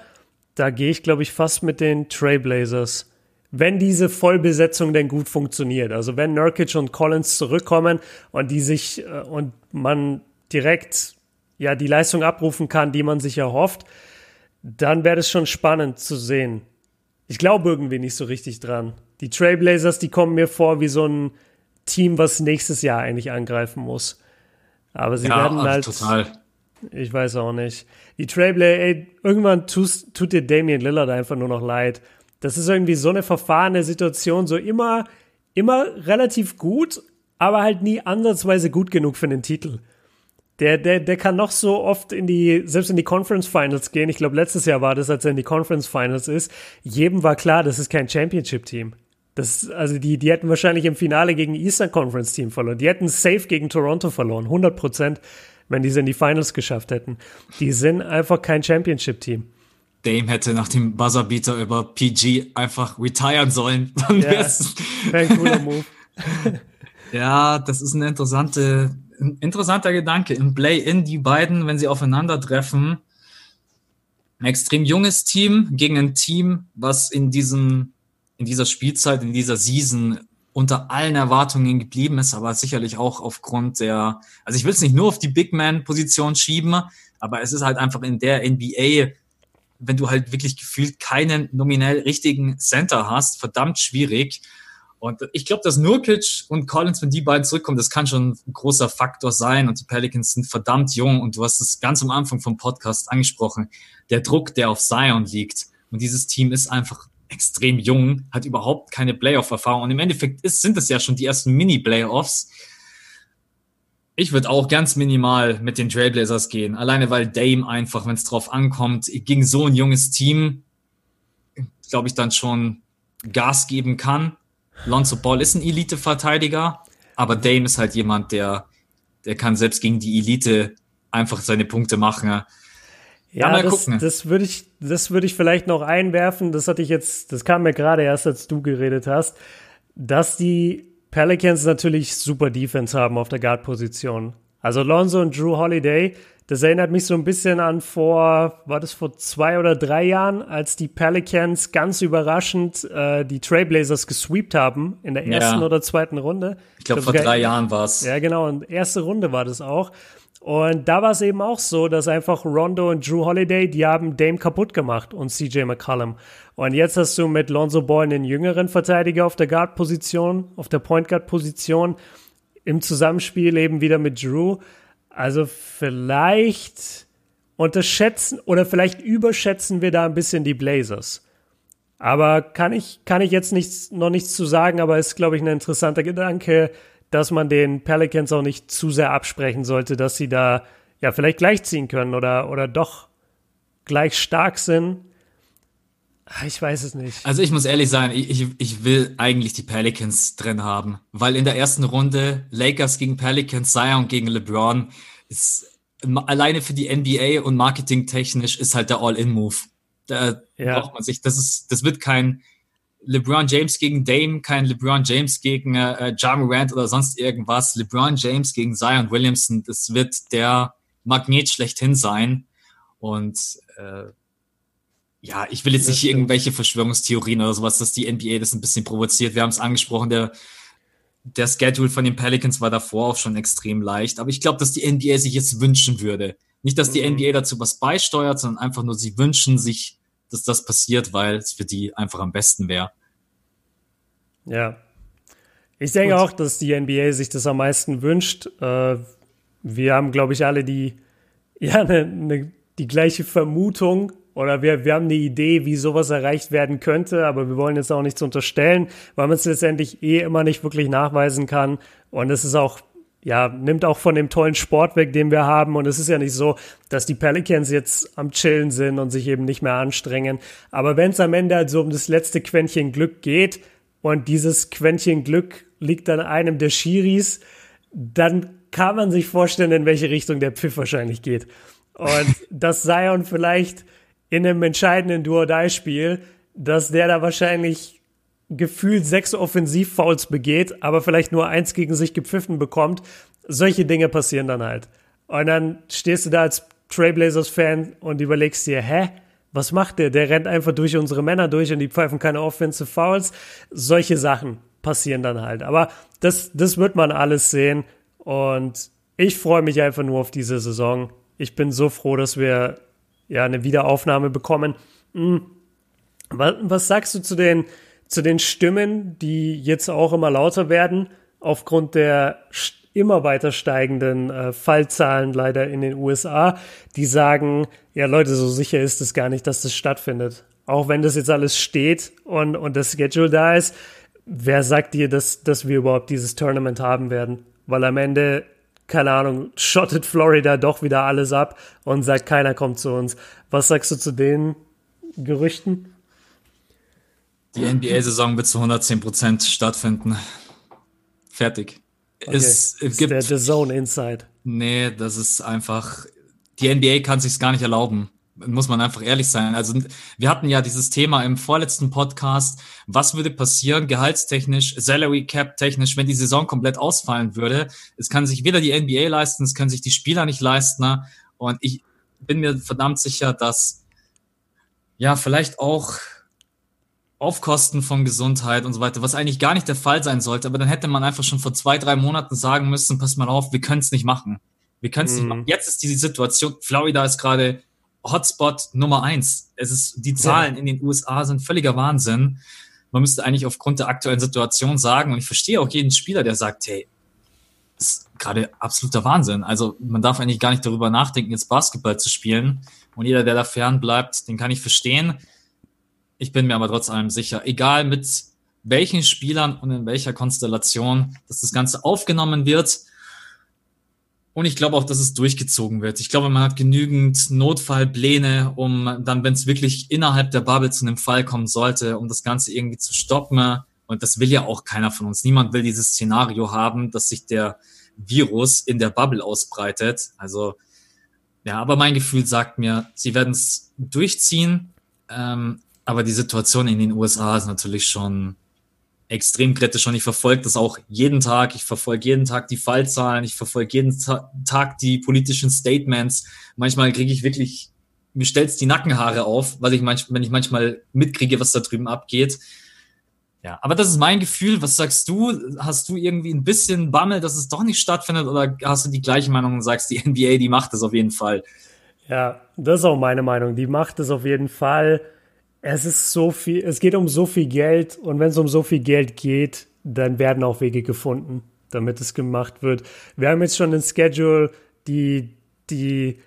da gehe ich, glaube ich, fast mit den Trailblazers. Wenn diese Vollbesetzung denn gut funktioniert. Also wenn Nurkic und Collins zurückkommen und die sich äh, und man direkt ja die Leistung abrufen kann, die man sich erhofft, dann wäre es schon spannend zu sehen. Ich glaube irgendwie nicht so richtig dran. Die Trailblazers, die kommen mir vor wie so ein Team, was nächstes Jahr eigentlich angreifen muss. Aber sie ja, werden also halt. Total. Ich weiß auch nicht. Die Trailblazer, ey, irgendwann tust, tut dir Damian Lillard einfach nur noch leid. Das ist irgendwie so eine verfahrene Situation, so immer, immer relativ gut, aber halt nie ansatzweise gut genug für den Titel. Der, der, der kann noch so oft in die, selbst in die Conference Finals gehen. Ich glaube, letztes Jahr war das, als er in die Conference Finals ist. Jedem war klar, das ist kein Championship-Team. Das, also die, die hätten wahrscheinlich im Finale gegen Eastern Conference Team verloren. Die hätten safe gegen Toronto verloren, 100 Prozent, wenn die es in die Finals geschafft hätten. Die sind einfach kein Championship-Team. Dame hätte nach dem Buzzerbeater über PG einfach retiren sollen. *laughs* Dann ja, ein cooler Move. *laughs* ja, das ist eine interessante, ein interessanter Gedanke. Im Play-In, die beiden, wenn sie aufeinandertreffen, ein extrem junges Team gegen ein Team, was in diesem in dieser Spielzeit, in dieser Season unter allen Erwartungen geblieben ist, aber sicherlich auch aufgrund der, also ich will es nicht nur auf die Big Man-Position schieben, aber es ist halt einfach in der NBA, wenn du halt wirklich gefühlt keinen nominell richtigen Center hast, verdammt schwierig. Und ich glaube, dass Nurkic und Collins, wenn die beiden zurückkommen, das kann schon ein großer Faktor sein. Und die Pelicans sind verdammt jung. Und du hast es ganz am Anfang vom Podcast angesprochen. Der Druck, der auf Zion liegt. Und dieses Team ist einfach extrem jung, hat überhaupt keine Playoff-Erfahrung. Und im Endeffekt ist, sind es ja schon die ersten Mini-Playoffs. Ich würde auch ganz minimal mit den Trailblazers gehen. Alleine weil Dame einfach, wenn es drauf ankommt, gegen so ein junges Team, glaube ich, dann schon Gas geben kann. Lonzo Ball ist ein Elite-Verteidiger, aber Dame ist halt jemand, der, der kann selbst gegen die Elite einfach seine Punkte machen. Ja, ja das, das würde ich, das würde ich vielleicht noch einwerfen. Das hatte ich jetzt, das kam mir gerade erst, als du geredet hast, dass die Pelicans natürlich super Defense haben auf der Guard-Position. Also Lonzo und Drew Holiday, Das erinnert mich so ein bisschen an vor, war das vor zwei oder drei Jahren, als die Pelicans ganz überraschend äh, die Trailblazers gesweept haben in der ersten ja. oder zweiten Runde. Ich glaube, vor drei Jahren war es. Ja, genau. Und erste Runde war das auch. Und da war es eben auch so, dass einfach Rondo und Drew Holiday, die haben Dame kaputt gemacht und CJ McCollum. Und jetzt hast du mit Lonzo Ball einen jüngeren Verteidiger auf der Guard-Position, auf der Point Guard-Position, im Zusammenspiel eben wieder mit Drew. Also vielleicht unterschätzen oder vielleicht überschätzen wir da ein bisschen die Blazers. Aber kann ich, kann ich jetzt nichts, noch nichts zu sagen, aber ist, glaube ich, ein interessanter Gedanke, dass man den Pelicans auch nicht zu sehr absprechen sollte, dass sie da ja vielleicht gleichziehen können oder, oder doch gleich stark sind. Ah, ich weiß es nicht. Also ich muss ehrlich sein, ich, ich will eigentlich die Pelicans drin haben, weil in der ersten Runde Lakers gegen Pelicans, Zion gegen LeBron ist alleine für die NBA und marketingtechnisch ist halt der All-In-Move. Da ja. braucht man sich, das ist, das wird kein LeBron James gegen Dame, kein LeBron James gegen äh, Ja Morant oder sonst irgendwas. LeBron James gegen Zion Williamson, das wird der Magnet schlechthin sein. Und äh, ja, ich will jetzt nicht irgendwelche Verschwörungstheorien oder sowas, dass die NBA das ein bisschen provoziert. Wir haben es angesprochen, der, der Schedule von den Pelicans war davor auch schon extrem leicht. Aber ich glaube, dass die NBA sich jetzt wünschen würde. Nicht, dass die mhm. NBA dazu was beisteuert, sondern einfach nur, sie wünschen sich dass das passiert, weil es für die einfach am besten wäre. Ja. Ich denke Gut. auch, dass die NBA sich das am meisten wünscht. Äh, wir haben, glaube ich, alle die, *laughs* ja, ne, ne, die gleiche Vermutung oder wir, wir haben eine Idee, wie sowas erreicht werden könnte, aber wir wollen jetzt auch nichts unterstellen, weil man es letztendlich eh immer nicht wirklich nachweisen kann. Und es ist auch ja, nimmt auch von dem tollen Sport weg, den wir haben. Und es ist ja nicht so, dass die Pelicans jetzt am Chillen sind und sich eben nicht mehr anstrengen. Aber wenn es am Ende halt so um das letzte Quäntchen Glück geht und dieses Quäntchen Glück liegt an einem der Schiris, dann kann man sich vorstellen, in welche Richtung der Pfiff wahrscheinlich geht. Und *laughs* dass Zion vielleicht in einem entscheidenden Duo-Die-Spiel, dass der da wahrscheinlich gefühlt sechs Offensivfouls begeht, aber vielleicht nur eins gegen sich gepfiffen bekommt. Solche Dinge passieren dann halt. Und dann stehst du da als Trailblazers-Fan und überlegst dir, hä? Was macht der? Der rennt einfach durch unsere Männer durch und die pfeifen keine Offensive Fouls. Solche Sachen passieren dann halt. Aber das, das wird man alles sehen. Und ich freue mich einfach nur auf diese Saison. Ich bin so froh, dass wir ja eine Wiederaufnahme bekommen. Hm. Was, was sagst du zu den, zu den Stimmen, die jetzt auch immer lauter werden, aufgrund der immer weiter steigenden äh, Fallzahlen leider in den USA, die sagen, ja Leute, so sicher ist es gar nicht, dass das stattfindet. Auch wenn das jetzt alles steht und, und das Schedule da ist, wer sagt dir, dass, dass wir überhaupt dieses Tournament haben werden? Weil am Ende, keine Ahnung, schottet Florida doch wieder alles ab und sagt, keiner kommt zu uns. Was sagst du zu den Gerüchten? Die NBA-Saison wird zu 110% stattfinden. Fertig. Okay. Es, es gibt der The Zone Inside. Nee, das ist einfach. Die NBA kann sich's gar nicht erlauben. Muss man einfach ehrlich sein. Also, wir hatten ja dieses Thema im vorletzten Podcast. Was würde passieren, gehaltstechnisch, Salary Cap technisch, wenn die Saison komplett ausfallen würde? Es kann sich weder die NBA leisten, es können sich die Spieler nicht leisten. Und ich bin mir verdammt sicher, dass ja, vielleicht auch auf Kosten von Gesundheit und so weiter, was eigentlich gar nicht der Fall sein sollte. Aber dann hätte man einfach schon vor zwei, drei Monaten sagen müssen, pass mal auf, wir können es nicht machen. Wir können es mm. nicht mhm. machen. Jetzt ist diese Situation, Florida ist gerade Hotspot Nummer eins. Es ist, die Zahlen ja. in den USA sind völliger Wahnsinn. Man müsste eigentlich aufgrund der aktuellen Situation sagen, und ich verstehe auch jeden Spieler, der sagt, hey, ist gerade absoluter Wahnsinn. Also man darf eigentlich gar nicht darüber nachdenken, jetzt Basketball zu spielen. Und jeder, der da fern bleibt, den kann ich verstehen. Ich bin mir aber trotz allem sicher, egal mit welchen Spielern und in welcher Konstellation, dass das Ganze aufgenommen wird. Und ich glaube auch, dass es durchgezogen wird. Ich glaube, man hat genügend Notfallpläne, um dann, wenn es wirklich innerhalb der Bubble zu einem Fall kommen sollte, um das Ganze irgendwie zu stoppen. Und das will ja auch keiner von uns. Niemand will dieses Szenario haben, dass sich der Virus in der Bubble ausbreitet. Also, ja, aber mein Gefühl sagt mir, sie werden es durchziehen. Ähm, aber die Situation in den USA ist natürlich schon extrem kritisch und ich verfolge das auch jeden Tag. Ich verfolge jeden Tag die Fallzahlen, ich verfolge jeden Tag die politischen Statements. Manchmal kriege ich wirklich, mir stellt's die Nackenhaare auf, weil ich manchmal, wenn ich manchmal mitkriege, was da drüben abgeht. Ja, aber das ist mein Gefühl. Was sagst du? Hast du irgendwie ein bisschen Bammel, dass es doch nicht stattfindet oder hast du die gleiche Meinung und sagst, die NBA, die macht es auf jeden Fall? Ja, das ist auch meine Meinung. Die macht es auf jeden Fall. Es ist so viel, es geht um so viel Geld und wenn es um so viel Geld geht, dann werden auch Wege gefunden, damit es gemacht wird. Wir haben jetzt schon ein Schedule, die, die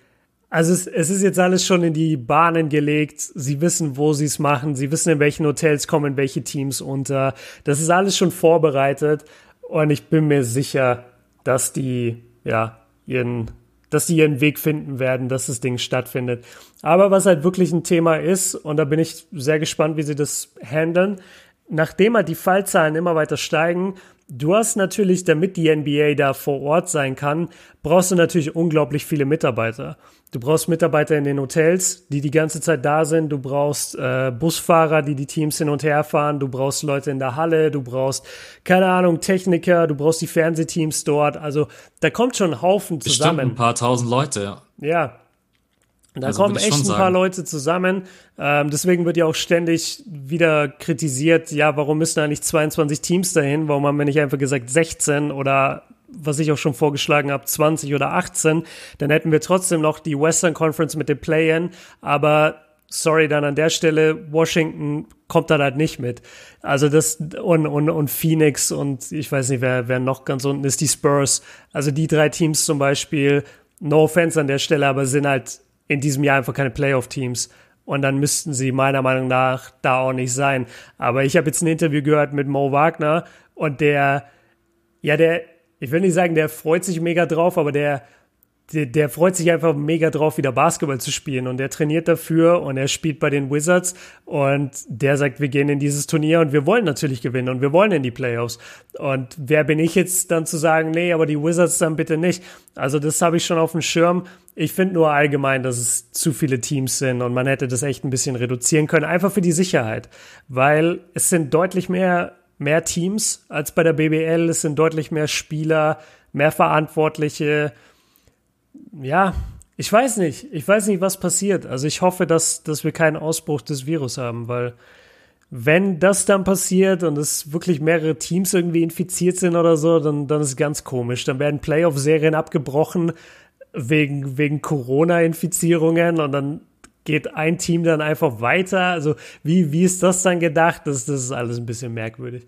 also es, es ist jetzt alles schon in die Bahnen gelegt. Sie wissen, wo sie es machen. Sie wissen, in welchen Hotels kommen welche Teams unter. Das ist alles schon vorbereitet. Und ich bin mir sicher, dass die, ja, ihren, dass die ihren Weg finden werden, dass das Ding stattfindet. Aber was halt wirklich ein Thema ist, und da bin ich sehr gespannt, wie sie das handeln, nachdem halt die Fallzahlen immer weiter steigen, Du hast natürlich, damit die NBA da vor Ort sein kann, brauchst du natürlich unglaublich viele Mitarbeiter. Du brauchst Mitarbeiter in den Hotels, die die ganze Zeit da sind. Du brauchst äh, Busfahrer, die die Teams hin und her fahren. Du brauchst Leute in der Halle. Du brauchst, keine Ahnung, Techniker. Du brauchst die Fernsehteams dort. Also da kommt schon ein Haufen zusammen. Bestimmt ein paar tausend Leute. Ja, da also kommen echt ein paar Leute zusammen. Ähm, deswegen wird ja auch ständig wieder kritisiert, ja, warum müssen eigentlich 22 Teams dahin? Warum haben wir nicht einfach gesagt 16 oder was ich auch schon vorgeschlagen habe, 20 oder 18? Dann hätten wir trotzdem noch die Western Conference mit dem Play-In, aber sorry, dann an der Stelle, Washington kommt dann halt nicht mit. Also das und, und, und Phoenix und ich weiß nicht, wer, wer noch ganz unten ist, die Spurs. Also die drei Teams zum Beispiel, no offense an der Stelle, aber sind halt in diesem Jahr einfach keine Playoff-Teams. Und dann müssten sie meiner Meinung nach da auch nicht sein. Aber ich habe jetzt ein Interview gehört mit Mo Wagner und der, ja, der, ich will nicht sagen, der freut sich mega drauf, aber der, der, der freut sich einfach mega drauf, wieder Basketball zu spielen. Und der trainiert dafür und er spielt bei den Wizards. Und der sagt, wir gehen in dieses Turnier und wir wollen natürlich gewinnen und wir wollen in die Playoffs. Und wer bin ich jetzt dann zu sagen, nee, aber die Wizards dann bitte nicht? Also das habe ich schon auf dem Schirm. Ich finde nur allgemein, dass es zu viele Teams sind und man hätte das echt ein bisschen reduzieren können, einfach für die Sicherheit. Weil es sind deutlich mehr, mehr Teams als bei der BBL, es sind deutlich mehr Spieler, mehr Verantwortliche. Ja, ich weiß nicht. Ich weiß nicht, was passiert. Also ich hoffe, dass, dass wir keinen Ausbruch des Virus haben, weil wenn das dann passiert und es wirklich mehrere Teams irgendwie infiziert sind oder so, dann, dann ist es ganz komisch. Dann werden Playoff-Serien abgebrochen wegen, wegen Corona-Infizierungen und dann geht ein Team dann einfach weiter. Also wie, wie ist das dann gedacht? Das, das ist alles ein bisschen merkwürdig.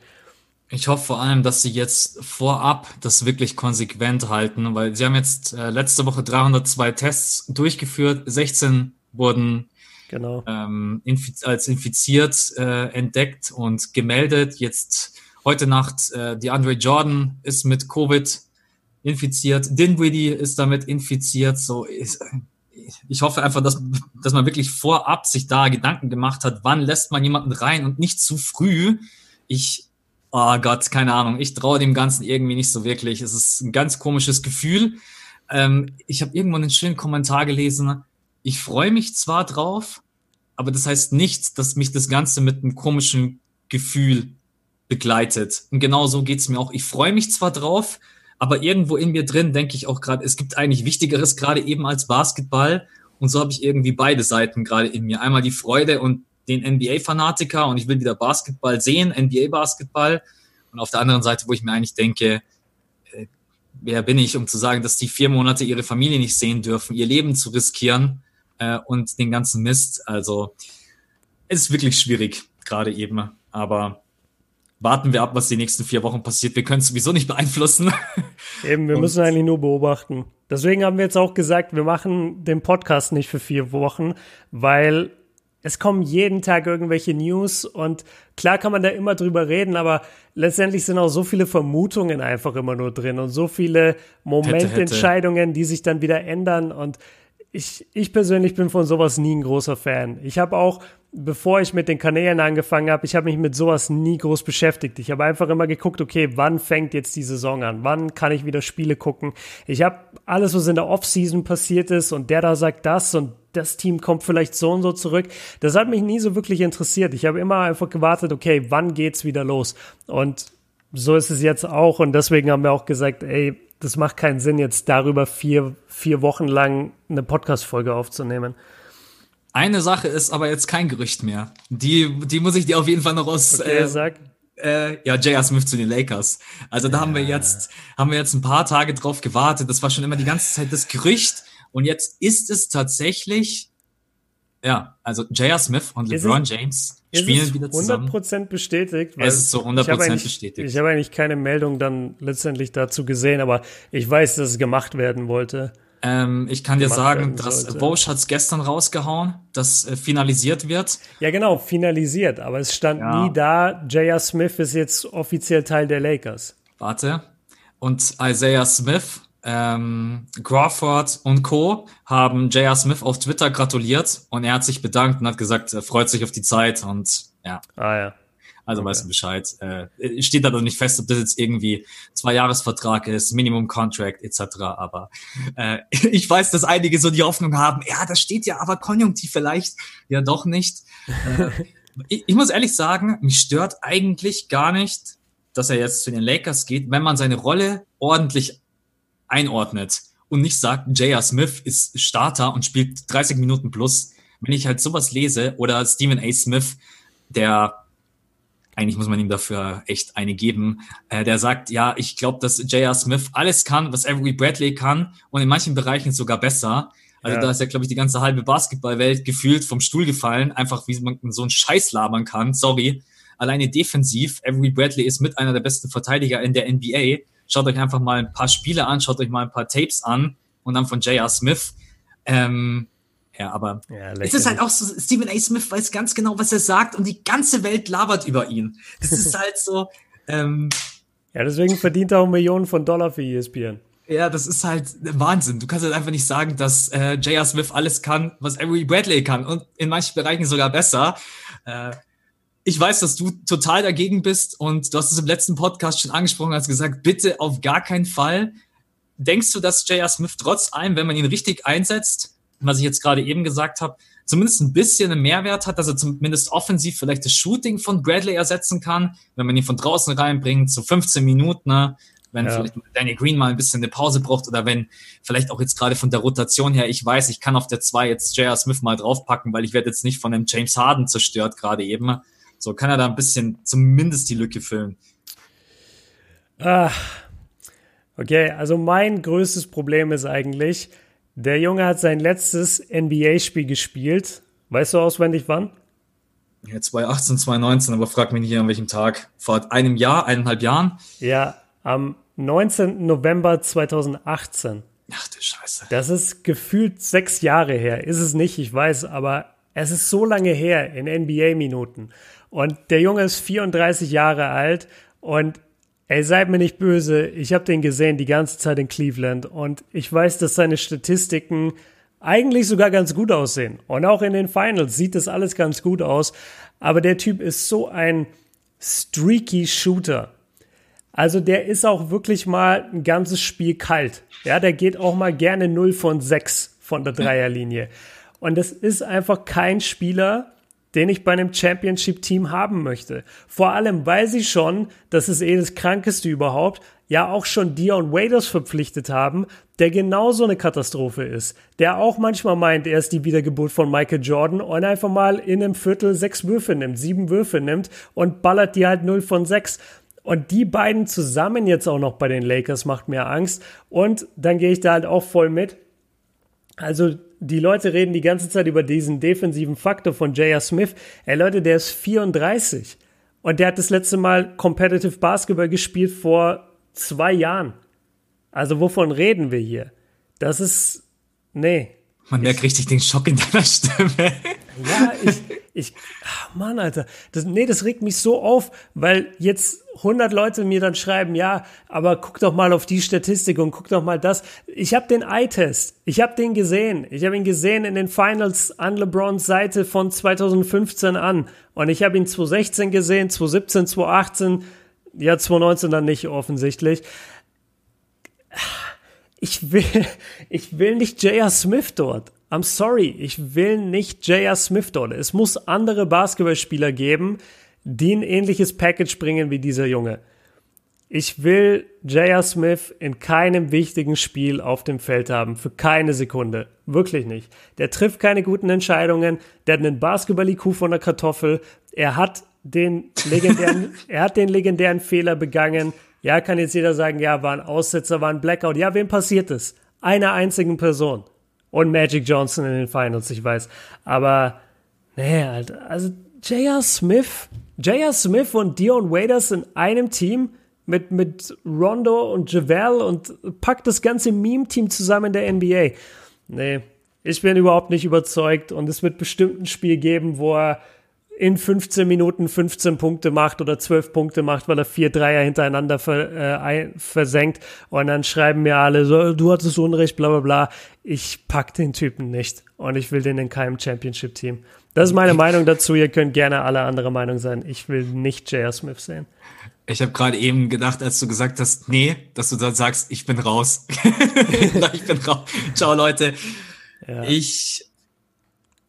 Ich hoffe vor allem, dass sie jetzt vorab das wirklich konsequent halten, weil sie haben jetzt äh, letzte Woche 302 Tests durchgeführt, 16 wurden genau. ähm, infiz als infiziert äh, entdeckt und gemeldet. Jetzt heute Nacht, äh, die Andre Jordan ist mit Covid infiziert, Dinwiddie ist damit infiziert. So, ich, ich hoffe einfach, dass, dass man wirklich vorab sich da Gedanken gemacht hat, wann lässt man jemanden rein und nicht zu früh. Ich, oh Gott, keine Ahnung, ich traue dem Ganzen irgendwie nicht so wirklich. Es ist ein ganz komisches Gefühl. Ähm, ich habe irgendwann einen schönen Kommentar gelesen. Ich freue mich zwar drauf, aber das heißt nicht, dass mich das Ganze mit einem komischen Gefühl begleitet. Und genau so geht's mir auch. Ich freue mich zwar drauf, aber irgendwo in mir drin denke ich auch gerade, es gibt eigentlich Wichtigeres gerade eben als Basketball. Und so habe ich irgendwie beide Seiten gerade in mir. Einmal die Freude und den NBA-Fanatiker und ich will wieder Basketball sehen, NBA-Basketball. Und auf der anderen Seite, wo ich mir eigentlich denke, äh, wer bin ich, um zu sagen, dass die vier Monate ihre Familie nicht sehen dürfen, ihr Leben zu riskieren äh, und den ganzen Mist. Also es ist wirklich schwierig, gerade eben. Aber warten wir ab, was die nächsten vier Wochen passiert. Wir können es sowieso nicht beeinflussen. *laughs* Eben, wir Und müssen eigentlich nur beobachten. Deswegen haben wir jetzt auch gesagt, wir machen den Podcast nicht für vier Wochen, weil es kommen jeden Tag irgendwelche News und klar kann man da immer drüber reden, aber letztendlich sind auch so viele Vermutungen einfach immer nur drin und so viele Momententscheidungen, die sich dann wieder ändern und ich, ich persönlich bin von sowas nie ein großer Fan. Ich habe auch, bevor ich mit den Kanälen angefangen habe, ich habe mich mit sowas nie groß beschäftigt. Ich habe einfach immer geguckt, okay, wann fängt jetzt die Saison an? Wann kann ich wieder Spiele gucken? Ich habe alles, was in der Offseason passiert ist und der da sagt das und das Team kommt vielleicht so und so zurück. Das hat mich nie so wirklich interessiert. Ich habe immer einfach gewartet, okay, wann geht's wieder los? Und so ist es jetzt auch und deswegen haben wir auch gesagt, ey, das macht keinen Sinn, jetzt darüber vier, vier Wochen lang eine Podcast-Folge aufzunehmen. Eine Sache ist aber jetzt kein Gerücht mehr. Die, die muss ich dir auf jeden Fall noch aus. Okay, äh, sag. Äh, ja, J.R. Smith zu den Lakers. Also da ja. haben wir jetzt, haben wir jetzt ein paar Tage drauf gewartet. Das war schon immer die ganze Zeit das Gerücht. Und jetzt ist es tatsächlich, ja, also J.R. Smith und LeBron James spielen wieder zusammen. 100% bestätigt. es ist so 100% bestätigt. Ich habe eigentlich keine Meldung dann letztendlich dazu gesehen, aber ich weiß, dass es gemacht werden wollte. Ähm, ich kann dir sagen, dass Vosch hat es gestern rausgehauen, dass äh, finalisiert wird. Ja, genau, finalisiert. Aber es stand ja. nie da, J.R. Smith ist jetzt offiziell Teil der Lakers. Warte. Und Isaiah Smith ähm, Crawford und Co. haben J.R. Smith auf Twitter gratuliert und er hat sich bedankt und hat gesagt, er freut sich auf die Zeit und ja. Ah ja. Also okay. weißt du Bescheid. Äh, steht da doch nicht fest, ob das jetzt irgendwie zwei Jahresvertrag ist, Minimum Contract etc. Aber äh, *laughs* ich weiß, dass einige so die Hoffnung haben, ja, das steht ja aber konjunktiv vielleicht ja doch nicht. Äh, *laughs* ich, ich muss ehrlich sagen, mich stört eigentlich gar nicht, dass er jetzt zu den Lakers geht, wenn man seine Rolle ordentlich einordnet und nicht sagt, J.R. Smith ist Starter und spielt 30 Minuten plus. Wenn ich halt sowas lese oder Stephen A. Smith, der eigentlich muss man ihm dafür echt eine geben, äh, der sagt, ja, ich glaube, dass J.R. Smith alles kann, was Avery Bradley kann und in manchen Bereichen sogar besser. Also ja. da ist ja, glaube ich, die ganze halbe Basketballwelt gefühlt vom Stuhl gefallen, einfach wie man so einen Scheiß labern kann, sorry. Alleine defensiv, Avery Bradley ist mit einer der besten Verteidiger in der NBA Schaut euch einfach mal ein paar Spiele an, schaut euch mal ein paar Tapes an und dann von J.R. Smith. Ähm, ja, aber ja, es ist halt auch so, Stephen A. Smith weiß ganz genau, was er sagt und die ganze Welt labert über ihn. Das ist *laughs* halt so. Ähm, ja, deswegen verdient er auch Millionen von Dollar für ESPN. Ja, das ist halt Wahnsinn. Du kannst halt einfach nicht sagen, dass äh, J.R. Smith alles kann, was Avery Bradley kann und in manchen Bereichen sogar besser. Äh, ich weiß, dass du total dagegen bist und du hast es im letzten Podcast schon angesprochen, hast gesagt, bitte auf gar keinen Fall. Denkst du, dass J.R. Smith trotz allem, wenn man ihn richtig einsetzt, was ich jetzt gerade eben gesagt habe, zumindest ein bisschen einen Mehrwert hat, dass er zumindest offensiv vielleicht das Shooting von Bradley ersetzen kann, wenn man ihn von draußen reinbringt, so 15 Minuten, ne? wenn ja. vielleicht Danny Green mal ein bisschen eine Pause braucht oder wenn vielleicht auch jetzt gerade von der Rotation her, ich weiß, ich kann auf der 2 jetzt J.R. Smith mal draufpacken, weil ich werde jetzt nicht von einem James Harden zerstört gerade eben. So kann er da ein bisschen zumindest die Lücke füllen. Ah, okay, also mein größtes Problem ist eigentlich, der Junge hat sein letztes NBA-Spiel gespielt. Weißt du auswendig wann? Ja, 2018, 2019, aber frag mich nicht an welchem Tag. Vor einem Jahr, eineinhalb Jahren? Ja, am 19. November 2018. Ach du Scheiße. Das ist gefühlt sechs Jahre her. Ist es nicht, ich weiß, aber es ist so lange her in NBA-Minuten. Und der Junge ist 34 Jahre alt und ey, seid mir nicht böse, ich habe den gesehen die ganze Zeit in Cleveland und ich weiß, dass seine Statistiken eigentlich sogar ganz gut aussehen. Und auch in den Finals sieht das alles ganz gut aus. Aber der Typ ist so ein streaky Shooter. Also der ist auch wirklich mal ein ganzes Spiel kalt. Ja, der geht auch mal gerne 0 von 6 von der Dreierlinie. Und das ist einfach kein Spieler, den ich bei einem Championship-Team haben möchte. Vor allem, weil sie schon, das ist eh das Krankeste überhaupt, ja auch schon Dion Waiters verpflichtet haben, der genauso eine Katastrophe ist. Der auch manchmal meint, er ist die Wiedergeburt von Michael Jordan und einfach mal in einem Viertel sechs Würfe nimmt, sieben Würfe nimmt und ballert die halt null von sechs. Und die beiden zusammen jetzt auch noch bei den Lakers macht mir Angst. Und dann gehe ich da halt auch voll mit. Also die Leute reden die ganze Zeit über diesen defensiven Faktor von J.R. Smith. Ey Leute, der ist 34 und der hat das letzte Mal Competitive Basketball gespielt vor zwei Jahren. Also wovon reden wir hier? Das ist, nee. Man merkt richtig den Schock in deiner Stimme. Ja, ich, Ich, ach Mann, Alter, das, nee, das regt mich so auf, weil jetzt 100 Leute mir dann schreiben, ja, aber guck doch mal auf die Statistik und guck doch mal das. Ich habe den Eye-Test, ich habe den gesehen, ich habe ihn gesehen in den Finals an LeBrons Seite von 2015 an und ich habe ihn 2016 gesehen, 2017, 2018, ja 2019 dann nicht offensichtlich. Ich will, *laughs* ich will nicht J.R. Smith dort. I'm sorry, ich will nicht J.R. Smith dort. Es muss andere Basketballspieler geben, die ein ähnliches Package bringen wie dieser Junge. Ich will J.R. Smith in keinem wichtigen Spiel auf dem Feld haben, für keine Sekunde. Wirklich nicht. Der trifft keine guten Entscheidungen, der hat einen Basketball-IQ von der Kartoffel, er hat den legendären, *laughs* er hat den legendären Fehler begangen. Ja, kann jetzt jeder sagen, ja, war ein Aussetzer, war ein Blackout. Ja, wem passiert es? Einer einzigen Person und Magic Johnson in den Finals, ich weiß. Aber, nee, also J.R. Smith, J.R. Smith und Dion Waiters in einem Team mit, mit Rondo und Javale und packt das ganze Meme-Team zusammen in der NBA. Nee, ich bin überhaupt nicht überzeugt und es wird bestimmt ein Spiel geben, wo er in 15 Minuten 15 Punkte macht oder 12 Punkte macht, weil er vier Dreier hintereinander ver, äh, versenkt und dann schreiben mir alle so, du hattest Unrecht, bla bla bla. Ich pack den Typen nicht und ich will den in keinem Championship-Team. Das ist meine Meinung dazu. Ihr könnt gerne alle andere Meinung sein. Ich will nicht J.R. Smith sehen. Ich habe gerade eben gedacht, als du gesagt hast, nee, dass du dann sagst, ich bin raus. *laughs* ich bin raus. Ciao, Leute. Ja. Ich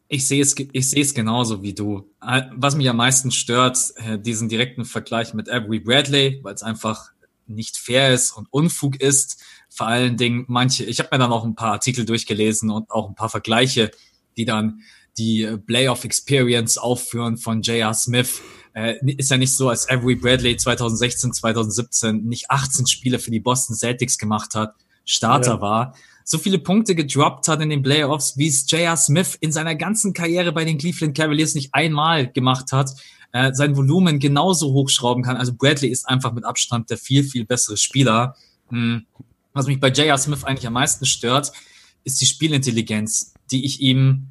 ich sehe es, ich sehe es genauso wie du. Äh, was mich am meisten stört, äh, diesen direkten Vergleich mit Avery Bradley, weil es einfach nicht fair ist und Unfug ist. Vor allen Dingen manche, ich habe mir dann auch ein paar Artikel durchgelesen und auch ein paar Vergleiche, die dann die Playoff Experience aufführen von J.R. Smith. Äh, ist ja nicht so, als Avery Bradley 2016, 2017 nicht 18 Spiele für die Boston Celtics gemacht hat, Starter ja. war, so viele Punkte gedroppt hat in den Playoffs, wie es J.R. Smith in seiner ganzen Karriere bei den Cleveland Cavaliers nicht einmal gemacht hat, äh, sein Volumen genauso hochschrauben kann. Also Bradley ist einfach mit Abstand der viel, viel bessere Spieler. Hm. Was mich bei J.R. Smith eigentlich am meisten stört, ist die Spielintelligenz, die ich ihm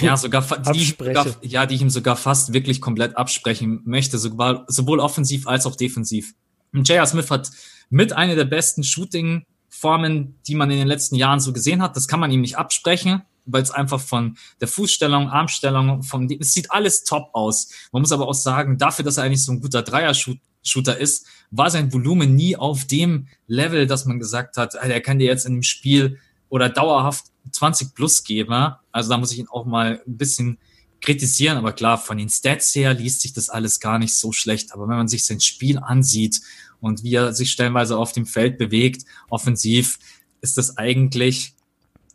ja, *laughs* sogar, die, sogar, ja, die ich ihm sogar fast wirklich komplett absprechen möchte, sowohl, sowohl offensiv als auch defensiv. J.R. Smith hat mit einer der besten Shooting Formen, die man in den letzten Jahren so gesehen hat. Das kann man ihm nicht absprechen, weil es einfach von der Fußstellung, Armstellung, von es sieht alles top aus. Man muss aber auch sagen, dafür, dass er eigentlich so ein guter Dreier-Shooter ist, war sein Volumen nie auf dem Level, dass man gesagt hat, er kann dir jetzt in einem Spiel oder dauerhaft 20 plus geben. Also da muss ich ihn auch mal ein bisschen kritisieren, aber klar, von den Stats her liest sich das alles gar nicht so schlecht. Aber wenn man sich sein Spiel ansieht und wie er sich stellenweise auf dem Feld bewegt, offensiv, ist das eigentlich,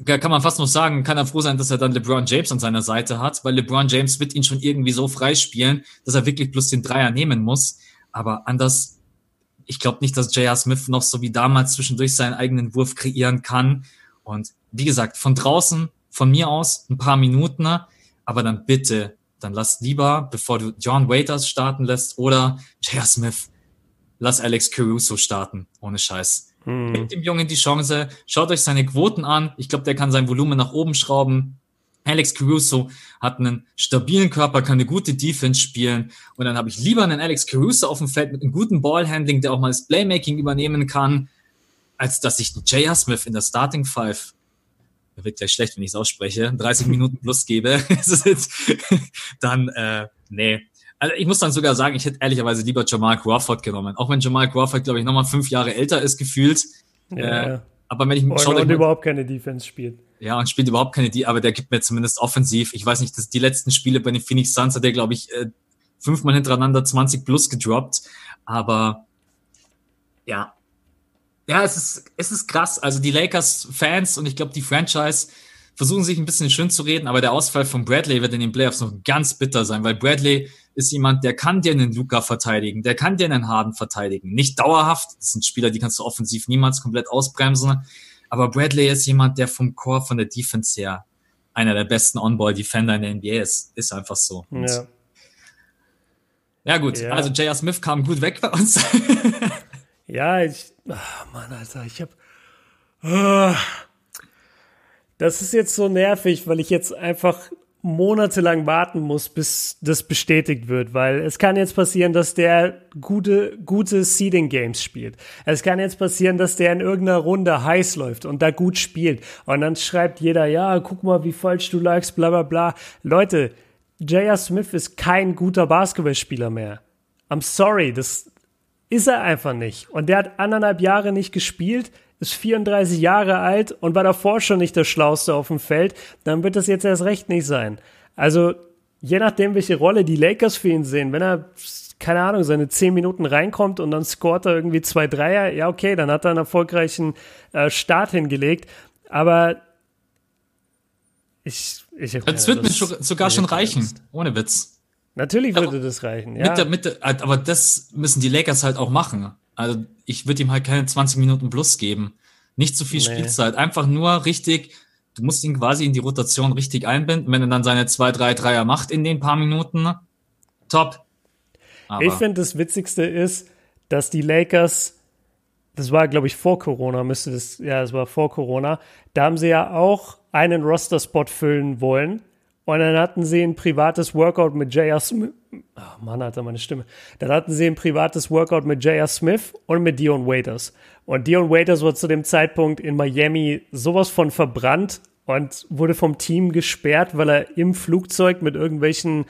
kann man fast noch sagen, kann er froh sein, dass er dann LeBron James an seiner Seite hat, weil LeBron James wird ihn schon irgendwie so freispielen, dass er wirklich plus den Dreier nehmen muss. Aber anders, ich glaube nicht, dass J.R. Smith noch so wie damals zwischendurch seinen eigenen Wurf kreieren kann. Und wie gesagt, von draußen, von mir aus, ein paar Minuten, aber dann bitte, dann lass lieber, bevor du John Waiters starten lässt oder J.R. Smith, lass Alex Caruso starten, ohne Scheiß. Hm. Gebt dem Jungen die Chance, schaut euch seine Quoten an. Ich glaube, der kann sein Volumen nach oben schrauben. Alex Caruso hat einen stabilen Körper, kann eine gute Defense spielen. Und dann habe ich lieber einen Alex Caruso auf dem Feld mit einem guten Ballhandling, der auch mal das Playmaking übernehmen kann, als dass ich J.R. Smith in der Starting Five, der wird gleich schlecht, wenn ich es ausspreche, 30 *laughs* Minuten plus gebe. *laughs* *laughs* dann, äh, nee, also ich muss dann sogar sagen, ich hätte ehrlicherweise lieber Jamal Crawford genommen. Auch wenn Jamal Crawford, glaube ich, nochmal fünf Jahre älter ist gefühlt. Ja, äh, aber wenn ich oh, schaue, und überhaupt keine Defense spielt. Ja, und spielt überhaupt keine Defense, aber der gibt mir zumindest offensiv. Ich weiß nicht, dass die letzten Spiele bei den Phoenix Suns hat der, glaube ich, äh, fünfmal hintereinander 20 plus gedroppt. Aber ja. Ja, es ist, es ist krass. Also die Lakers-Fans und ich glaube die Franchise versuchen sich ein bisschen schön zu reden, aber der Ausfall von Bradley wird in den Playoffs noch ganz bitter sein, weil Bradley ist jemand, der kann dir einen Luca verteidigen, der kann dir einen Harden verteidigen. Nicht dauerhaft, das sind Spieler, die kannst du offensiv niemals komplett ausbremsen, aber Bradley ist jemand, der vom Core, von der Defense her einer der besten On-Ball-Defender in der NBA ist. Ist einfach so. ja. Ja, gut. Ja. Also J.R. Smith kam gut weg bei uns. *laughs* ja, ich. Oh Mann, Alter, ich hab. Oh, das ist jetzt so nervig, weil ich jetzt einfach monatelang warten muss, bis das bestätigt wird, weil es kann jetzt passieren, dass der gute, gute Seeding Games spielt. Es kann jetzt passieren, dass der in irgendeiner Runde heiß läuft und da gut spielt. Und dann schreibt jeder, ja, guck mal, wie falsch du lagst, bla, bla, bla. Leute, J.R. Smith ist kein guter Basketballspieler mehr. I'm sorry, das ist er einfach nicht. Und der hat anderthalb Jahre nicht gespielt ist 34 Jahre alt und war davor schon nicht der Schlauste auf dem Feld, dann wird das jetzt erst recht nicht sein. Also, je nachdem, welche Rolle die Lakers für ihn sehen, wenn er, keine Ahnung, seine 10 Minuten reinkommt und dann scoret er irgendwie zwei Dreier, ja, okay, dann hat er einen erfolgreichen äh, Start hingelegt. Aber ich, ich Das wird mir sogar schon reichen, ohne Witz. Natürlich würde aber das reichen, ja. Mit der, mit der, aber das müssen die Lakers halt auch machen. Also ich würde ihm halt keine 20 Minuten plus geben. Nicht zu viel nee. Spielzeit. Einfach nur richtig, du musst ihn quasi in die Rotation richtig einbinden. Wenn er dann seine zwei, drei Dreier macht in den paar Minuten, top. Aber ich finde, das Witzigste ist, dass die Lakers, das war, glaube ich, vor Corona, müsste das, ja, das war vor Corona, da haben sie ja auch einen Roster-Spot füllen wollen. Und dann hatten sie ein privates Workout mit J.R. Smith, oh Mann, hat er meine Stimme. Dann hatten sie ein privates Workout mit J.R. Smith und mit Dion Waiters. Und Dion Waiters war zu dem Zeitpunkt in Miami sowas von verbrannt und wurde vom Team gesperrt, weil er im Flugzeug mit irgendwelchen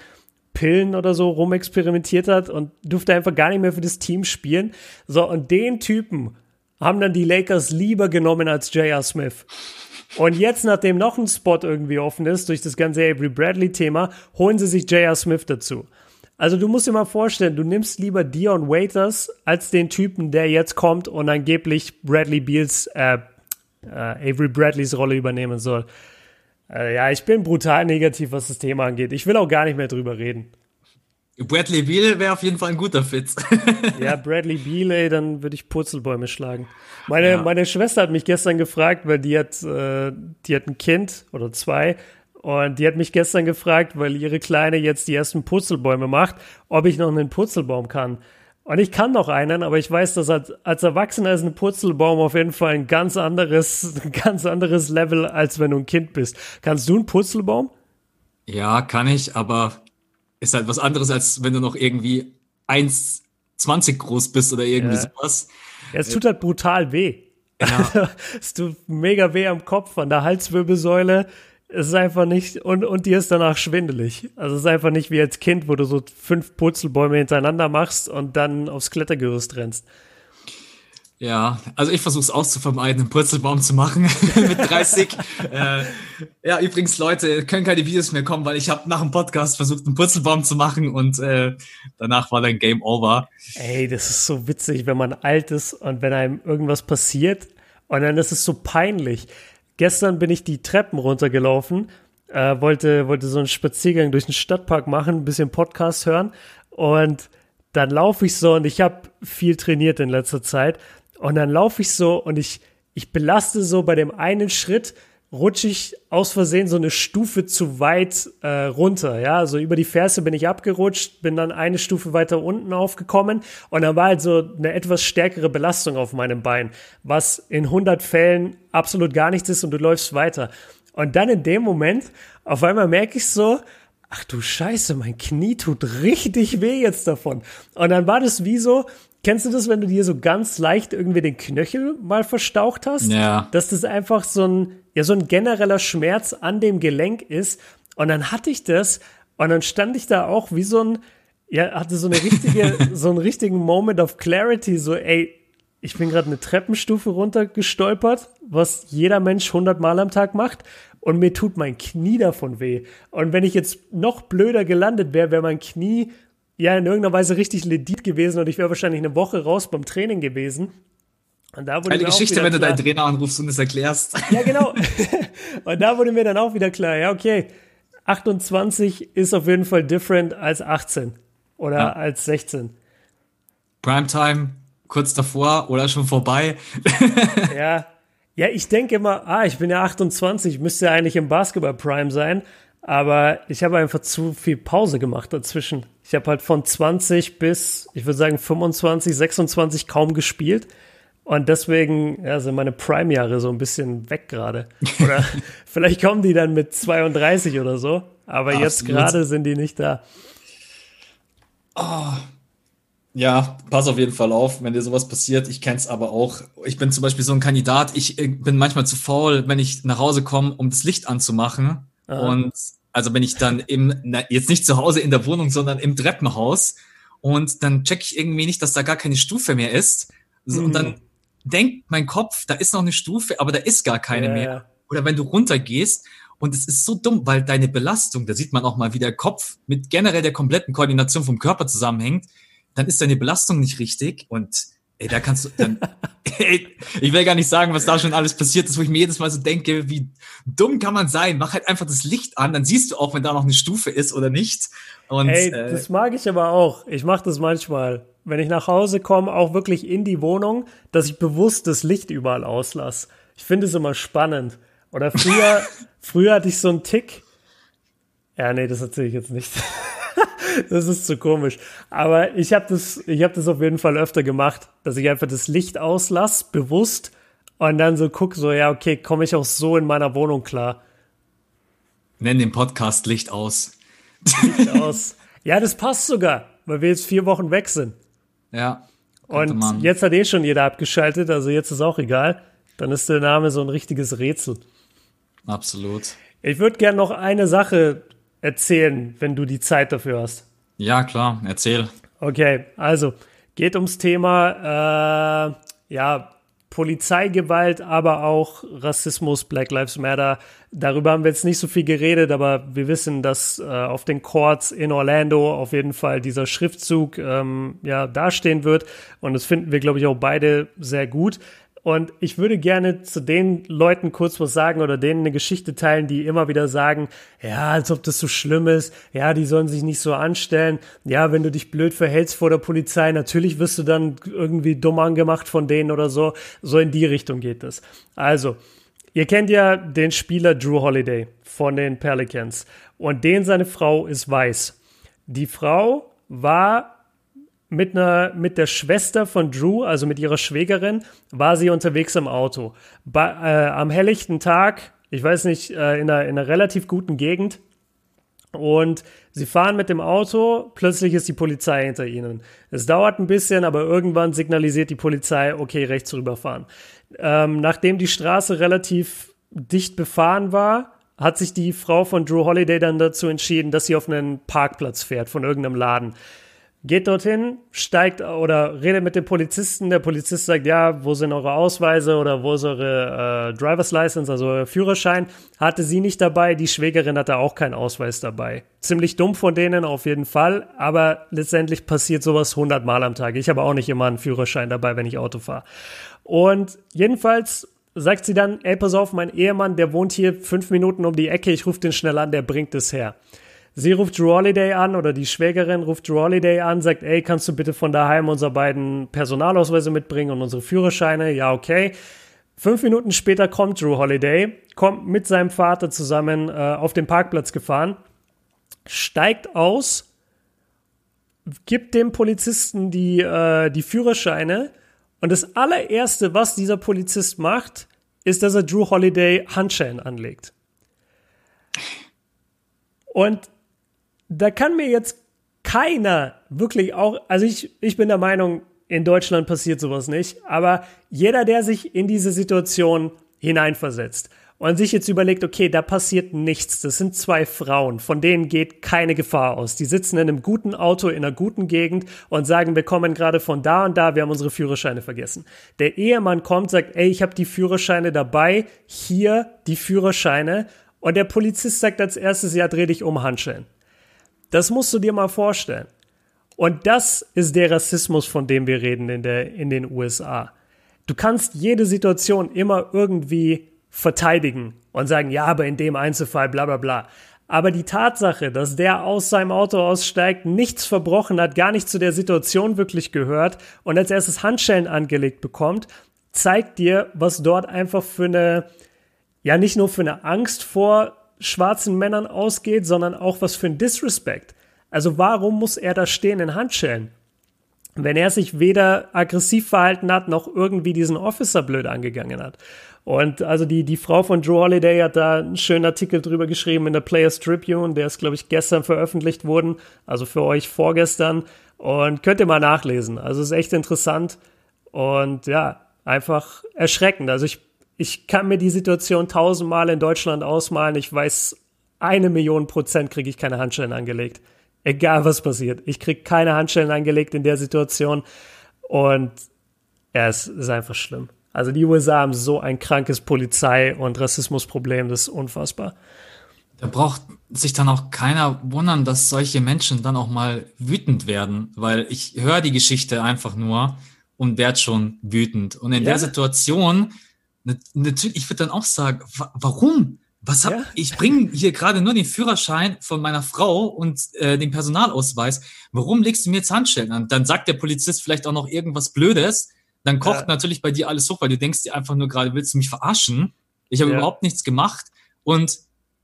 Pillen oder so rumexperimentiert hat und durfte einfach gar nicht mehr für das Team spielen. So, und den Typen haben dann die Lakers lieber genommen als J.R. Smith. Und jetzt, nachdem noch ein Spot irgendwie offen ist, durch das ganze Avery Bradley-Thema, holen sie sich J.R. Smith dazu. Also du musst dir mal vorstellen, du nimmst lieber Dion Waiters als den Typen, der jetzt kommt und angeblich Bradley Beals, äh, äh, Avery Bradleys Rolle übernehmen soll. Äh, ja, ich bin brutal negativ, was das Thema angeht. Ich will auch gar nicht mehr drüber reden. Bradley Beal wäre auf jeden Fall ein guter Fit. *laughs* ja, Bradley Beal, ey, dann würde ich Purzelbäume schlagen. Meine, ja. meine Schwester hat mich gestern gefragt, weil die hat, äh, die hat ein Kind oder zwei und die hat mich gestern gefragt, weil ihre Kleine jetzt die ersten Purzelbäume macht, ob ich noch einen Purzelbaum kann. Und ich kann noch einen, aber ich weiß, dass als, als Erwachsener ist ein Purzelbaum auf jeden Fall ein ganz anderes, *laughs* ein ganz anderes Level, als wenn du ein Kind bist. Kannst du einen Purzelbaum? Ja, kann ich, aber ist halt was anderes, als wenn du noch irgendwie 1,20 groß bist oder irgendwie ja. sowas. Ja, es tut halt brutal weh. Ja. *laughs* es tut mega weh am Kopf, an der Halswirbelsäule es ist einfach nicht, und, und dir ist danach schwindelig. Also es ist einfach nicht wie als Kind, wo du so fünf Purzelbäume hintereinander machst und dann aufs Klettergerüst rennst. Ja, also ich versuche es auch zu vermeiden, einen Purzelbaum zu machen *laughs* mit 30. äh, ja, übrigens, Leute, können keine Videos mehr kommen, weil ich habe nach dem Podcast versucht, einen Purzelbaum zu machen und äh, danach war dann Game Over. Ey, das ist so witzig, wenn man alt ist und wenn einem irgendwas passiert und dann ist es so peinlich. Gestern bin ich die Treppen runtergelaufen, äh, wollte, wollte so einen Spaziergang durch den Stadtpark machen, ein bisschen Podcast hören und dann laufe ich so und ich habe viel trainiert in letzter Zeit und dann laufe ich so und ich, ich belaste so bei dem einen Schritt rutsche ich aus Versehen so eine Stufe zu weit äh, runter. Ja, also über die Ferse bin ich abgerutscht, bin dann eine Stufe weiter unten aufgekommen und dann war halt so eine etwas stärkere Belastung auf meinem Bein, was in 100 Fällen absolut gar nichts ist und du läufst weiter. Und dann in dem Moment, auf einmal merke ich so, ach du Scheiße, mein Knie tut richtig weh jetzt davon. Und dann war das wie so, Kennst du das, wenn du dir so ganz leicht irgendwie den Knöchel mal verstaucht hast? Ja. Dass das einfach so ein, ja, so ein genereller Schmerz an dem Gelenk ist. Und dann hatte ich das und dann stand ich da auch wie so ein, ja, hatte so eine richtige, *laughs* so einen richtigen Moment of Clarity, so, ey, ich bin gerade eine Treppenstufe runtergestolpert, was jeder Mensch hundertmal am Tag macht. Und mir tut mein Knie davon weh. Und wenn ich jetzt noch blöder gelandet wäre, wäre mein Knie ja in irgendeiner Weise richtig ledit gewesen und ich wäre wahrscheinlich eine Woche raus beim Training gewesen. Und da wurde Eine Geschichte, wenn du deinen Trainer anrufst und es erklärst. *laughs* Ja, genau. *laughs* und da wurde mir dann auch wieder klar, ja, okay, 28 ist auf jeden Fall different als 18 oder ja. als 16. Primetime, kurz davor oder schon vorbei. *laughs* ja. Ja, ich denke immer, ah, ich bin ja 28, müsste ja eigentlich im Basketball Prime sein, aber ich habe einfach zu viel Pause gemacht dazwischen. Ich habe halt von 20 bis, ich würde sagen, 25, 26 kaum gespielt. Und deswegen ja, sind meine Prime-Jahre so ein bisschen weg gerade. Oder *laughs* vielleicht kommen die dann mit 32 oder so. Aber Absolut. jetzt gerade sind die nicht da. Oh. Ja, pass auf jeden Fall auf, wenn dir sowas passiert. Ich kenne es aber auch. Ich bin zum Beispiel so ein Kandidat. Ich äh, bin manchmal zu faul, wenn ich nach Hause komme, um das Licht anzumachen. Aha. Und also bin ich dann im, na, jetzt nicht zu Hause in der Wohnung, sondern im Treppenhaus. Und dann check ich irgendwie nicht, dass da gar keine Stufe mehr ist. So, mhm. Und dann mhm denkt mein Kopf, da ist noch eine Stufe, aber da ist gar keine ja, mehr. Oder wenn du runtergehst und es ist so dumm, weil deine Belastung, da sieht man auch mal, wie der Kopf mit generell der kompletten Koordination vom Körper zusammenhängt, dann ist deine Belastung nicht richtig und ey, da kannst du dann, *laughs* ey, ich will gar nicht sagen, was da schon alles passiert ist, wo ich mir jedes Mal so denke, wie dumm kann man sein? Mach halt einfach das Licht an, dann siehst du auch, wenn da noch eine Stufe ist oder nicht. Und, ey, äh, das mag ich aber auch. Ich mache das manchmal wenn ich nach Hause komme, auch wirklich in die Wohnung, dass ich bewusst das Licht überall auslasse. Ich finde es immer spannend. Oder früher, *laughs* früher hatte ich so einen Tick. Ja, nee, das erzähle ich jetzt nicht. *laughs* das ist zu komisch. Aber ich habe das, ich habe das auf jeden Fall öfter gemacht, dass ich einfach das Licht auslasse, bewusst, und dann so guck, so, ja, okay, komme ich auch so in meiner Wohnung klar. Nenn den Podcast Licht aus. Licht *laughs* aus. Ja, das passt sogar, weil wir jetzt vier Wochen weg sind. Ja. Und man. jetzt hat eh schon jeder abgeschaltet, also jetzt ist auch egal. Dann ist der Name so ein richtiges Rätsel. Absolut. Ich würde gerne noch eine Sache erzählen, wenn du die Zeit dafür hast. Ja, klar, erzähl. Okay, also geht ums Thema, äh, ja, Polizeigewalt, aber auch Rassismus, Black Lives Matter. Darüber haben wir jetzt nicht so viel geredet, aber wir wissen, dass äh, auf den Courts in Orlando auf jeden Fall dieser Schriftzug ähm, ja dastehen wird. Und das finden wir, glaube ich, auch beide sehr gut. Und ich würde gerne zu den Leuten kurz was sagen oder denen eine Geschichte teilen, die immer wieder sagen, ja, als ob das so schlimm ist, ja, die sollen sich nicht so anstellen, ja, wenn du dich blöd verhältst vor der Polizei, natürlich wirst du dann irgendwie dumm angemacht von denen oder so. So in die Richtung geht es. Also, ihr kennt ja den Spieler Drew Holiday von den Pelicans und den seine Frau ist weiß. Die Frau war mit einer, mit der Schwester von Drew, also mit ihrer Schwägerin, war sie unterwegs im Auto. Bei, äh, am helllichten Tag, ich weiß nicht, äh, in, einer, in einer relativ guten Gegend. Und sie fahren mit dem Auto, plötzlich ist die Polizei hinter ihnen. Es dauert ein bisschen, aber irgendwann signalisiert die Polizei, okay, rechts rüberfahren. Ähm, nachdem die Straße relativ dicht befahren war, hat sich die Frau von Drew Holiday dann dazu entschieden, dass sie auf einen Parkplatz fährt von irgendeinem Laden. Geht dorthin, steigt oder redet mit dem Polizisten. Der Polizist sagt, ja, wo sind eure Ausweise oder wo ist eure äh, Driver's License, also euer Führerschein? Hatte sie nicht dabei, die Schwägerin hatte auch keinen Ausweis dabei. Ziemlich dumm von denen auf jeden Fall, aber letztendlich passiert sowas 100 Mal am Tag. Ich habe auch nicht immer einen Führerschein dabei, wenn ich Auto fahre. Und jedenfalls sagt sie dann, ey, pass auf, mein Ehemann, der wohnt hier fünf Minuten um die Ecke, ich rufe den schnell an, der bringt es her. Sie ruft Drew Holiday an oder die Schwägerin ruft Drew Holiday an, sagt, ey, kannst du bitte von daheim unsere beiden Personalausweise mitbringen und unsere Führerscheine? Ja, okay. Fünf Minuten später kommt Drew Holiday, kommt mit seinem Vater zusammen äh, auf den Parkplatz gefahren, steigt aus, gibt dem Polizisten die, äh, die Führerscheine und das allererste, was dieser Polizist macht, ist, dass er Drew Holiday Handschellen anlegt. Und da kann mir jetzt keiner wirklich auch, also ich, ich bin der Meinung, in Deutschland passiert sowas nicht, aber jeder, der sich in diese Situation hineinversetzt und sich jetzt überlegt, okay, da passiert nichts, das sind zwei Frauen, von denen geht keine Gefahr aus. Die sitzen in einem guten Auto in einer guten Gegend und sagen, wir kommen gerade von da und da, wir haben unsere Führerscheine vergessen. Der Ehemann kommt, sagt, ey, ich habe die Führerscheine dabei, hier die Führerscheine und der Polizist sagt als erstes, ja, dreh dich um Handschellen. Das musst du dir mal vorstellen. Und das ist der Rassismus, von dem wir reden in, der, in den USA. Du kannst jede Situation immer irgendwie verteidigen und sagen, ja, aber in dem Einzelfall, bla bla bla. Aber die Tatsache, dass der aus seinem Auto aussteigt, nichts verbrochen hat, gar nicht zu der Situation wirklich gehört und als erstes Handschellen angelegt bekommt, zeigt dir, was dort einfach für eine, ja nicht nur für eine Angst vor schwarzen Männern ausgeht, sondern auch was für ein Disrespect. Also warum muss er da stehen in Handschellen? wenn er sich weder aggressiv verhalten hat, noch irgendwie diesen Officer blöd angegangen hat. Und also die, die Frau von Joe Holiday hat da einen schönen Artikel drüber geschrieben in der Players Tribune, der ist, glaube ich, gestern veröffentlicht worden, also für euch vorgestern. Und könnt ihr mal nachlesen. Also ist echt interessant und ja, einfach erschreckend. Also ich, ich kann mir die Situation tausendmal in Deutschland ausmalen. Ich weiß, eine Million Prozent kriege ich keine Handschellen angelegt. Egal was passiert. Ich kriege keine Handschellen angelegt in der Situation. Und ja, es ist einfach schlimm. Also die USA haben so ein krankes Polizei- und Rassismusproblem, das ist unfassbar. Da braucht sich dann auch keiner wundern, dass solche Menschen dann auch mal wütend werden, weil ich höre die Geschichte einfach nur und werde schon wütend. Und in ja. der Situation, natürlich, ich würde dann auch sagen, warum? Was hab, ja. ich bringe hier gerade nur den Führerschein von meiner Frau und äh, den Personalausweis. Warum legst du mir jetzt Handschellen an? Dann sagt der Polizist vielleicht auch noch irgendwas Blödes. Dann kocht ja. natürlich bei dir alles hoch, weil du denkst dir einfach nur gerade, willst du mich verarschen? Ich habe ja. überhaupt nichts gemacht. Und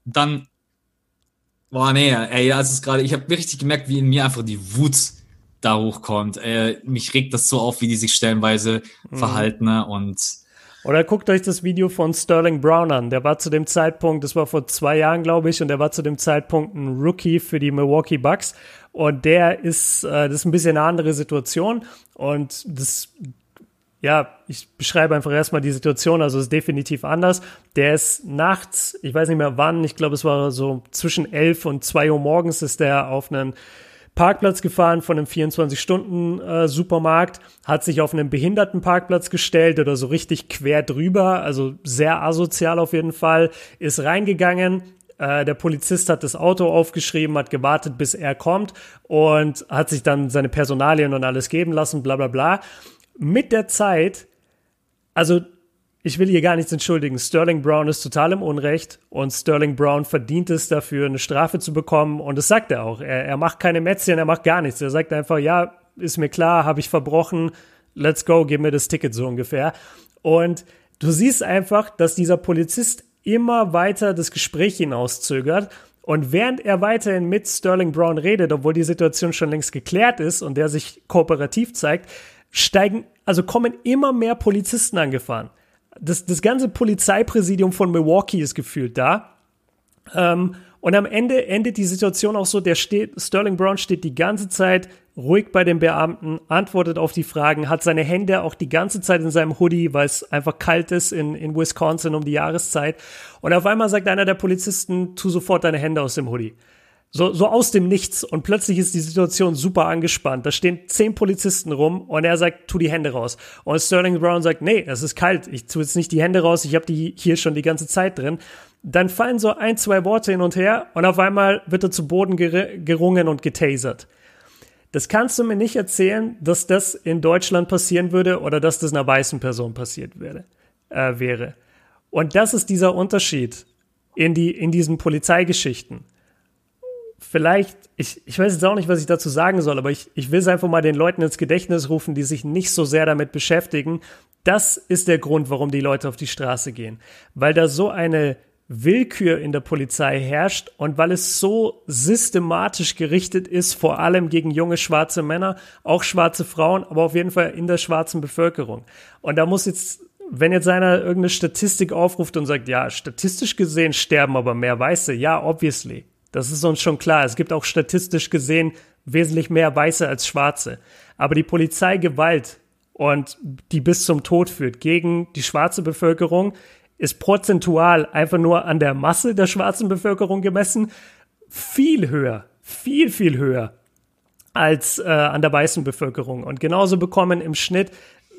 dann, boah, nee, ey, also es gerade, ich habe richtig gemerkt, wie in mir einfach die Wut da hochkommt. Äh, mich regt das so auf, wie die sich stellenweise mhm. verhalten ne? und oder guckt euch das Video von Sterling Brown an. Der war zu dem Zeitpunkt, das war vor zwei Jahren, glaube ich, und der war zu dem Zeitpunkt ein Rookie für die Milwaukee Bucks. Und der ist, äh, das ist ein bisschen eine andere Situation. Und das, ja, ich beschreibe einfach erstmal die Situation, also ist definitiv anders. Der ist nachts, ich weiß nicht mehr wann, ich glaube, es war so zwischen elf und zwei Uhr morgens ist der auf einen Parkplatz gefahren von einem 24-Stunden-Supermarkt, hat sich auf einen Behindertenparkplatz gestellt oder so richtig quer drüber, also sehr asozial auf jeden Fall, ist reingegangen, äh, der Polizist hat das Auto aufgeschrieben, hat gewartet, bis er kommt und hat sich dann seine Personalien und alles geben lassen, bla bla bla. Mit der Zeit, also ich will hier gar nichts entschuldigen. Sterling Brown ist total im Unrecht und Sterling Brown verdient es dafür, eine Strafe zu bekommen. Und das sagt er auch. Er, er macht keine Mätzchen, er macht gar nichts. Er sagt einfach, ja, ist mir klar, habe ich verbrochen, let's go, gib mir das Ticket so ungefähr. Und du siehst einfach, dass dieser Polizist immer weiter das Gespräch hinauszögert. Und während er weiterhin mit Sterling Brown redet, obwohl die Situation schon längst geklärt ist und der sich kooperativ zeigt, steigen, also kommen immer mehr Polizisten angefahren das, das ganze Polizeipräsidium von Milwaukee ist gefühlt da. Ähm, und am Ende endet die Situation auch so, der steht, Sterling Brown steht die ganze Zeit ruhig bei den Beamten, antwortet auf die Fragen, hat seine Hände auch die ganze Zeit in seinem Hoodie, weil es einfach kalt ist in, in Wisconsin um die Jahreszeit. Und auf einmal sagt einer der Polizisten, tu sofort deine Hände aus dem Hoodie. So, so aus dem Nichts. Und plötzlich ist die Situation super angespannt. Da stehen zehn Polizisten rum und er sagt, tu die Hände raus. Und Sterling Brown sagt, nee, es ist kalt. Ich tu jetzt nicht die Hände raus. Ich habe die hier schon die ganze Zeit drin. Dann fallen so ein, zwei Worte hin und her und auf einmal wird er zu Boden ger gerungen und getasert. Das kannst du mir nicht erzählen, dass das in Deutschland passieren würde oder dass das einer weißen Person passiert werde, äh, wäre. Und das ist dieser Unterschied in, die, in diesen Polizeigeschichten vielleicht, ich, ich weiß jetzt auch nicht, was ich dazu sagen soll, aber ich, ich will es einfach mal den Leuten ins Gedächtnis rufen, die sich nicht so sehr damit beschäftigen. Das ist der Grund, warum die Leute auf die Straße gehen. Weil da so eine Willkür in der Polizei herrscht und weil es so systematisch gerichtet ist, vor allem gegen junge schwarze Männer, auch schwarze Frauen, aber auf jeden Fall in der schwarzen Bevölkerung. Und da muss jetzt, wenn jetzt einer irgendeine Statistik aufruft und sagt, ja, statistisch gesehen sterben aber mehr Weiße, ja, obviously. Das ist uns schon klar. Es gibt auch statistisch gesehen wesentlich mehr Weiße als Schwarze. Aber die Polizeigewalt und die bis zum Tod führt gegen die schwarze Bevölkerung ist prozentual einfach nur an der Masse der schwarzen Bevölkerung gemessen viel höher, viel, viel höher als äh, an der weißen Bevölkerung. Und genauso bekommen im Schnitt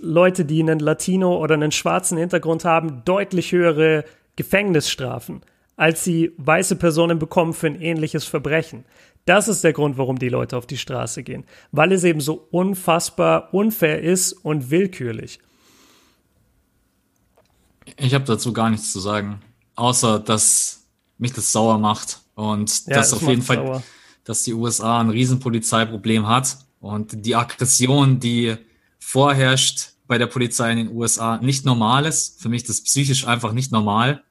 Leute, die einen Latino oder einen schwarzen Hintergrund haben, deutlich höhere Gefängnisstrafen als sie weiße Personen bekommen für ein ähnliches Verbrechen. Das ist der Grund, warum die Leute auf die Straße gehen, weil es eben so unfassbar unfair ist und willkürlich. Ich habe dazu gar nichts zu sagen, außer dass mich das sauer macht und ja, dass auf jeden Fall, sauer. dass die USA ein Riesenpolizeiproblem hat und die Aggression, die vorherrscht bei der Polizei in den USA, nicht normal ist. Für mich das psychisch einfach nicht normal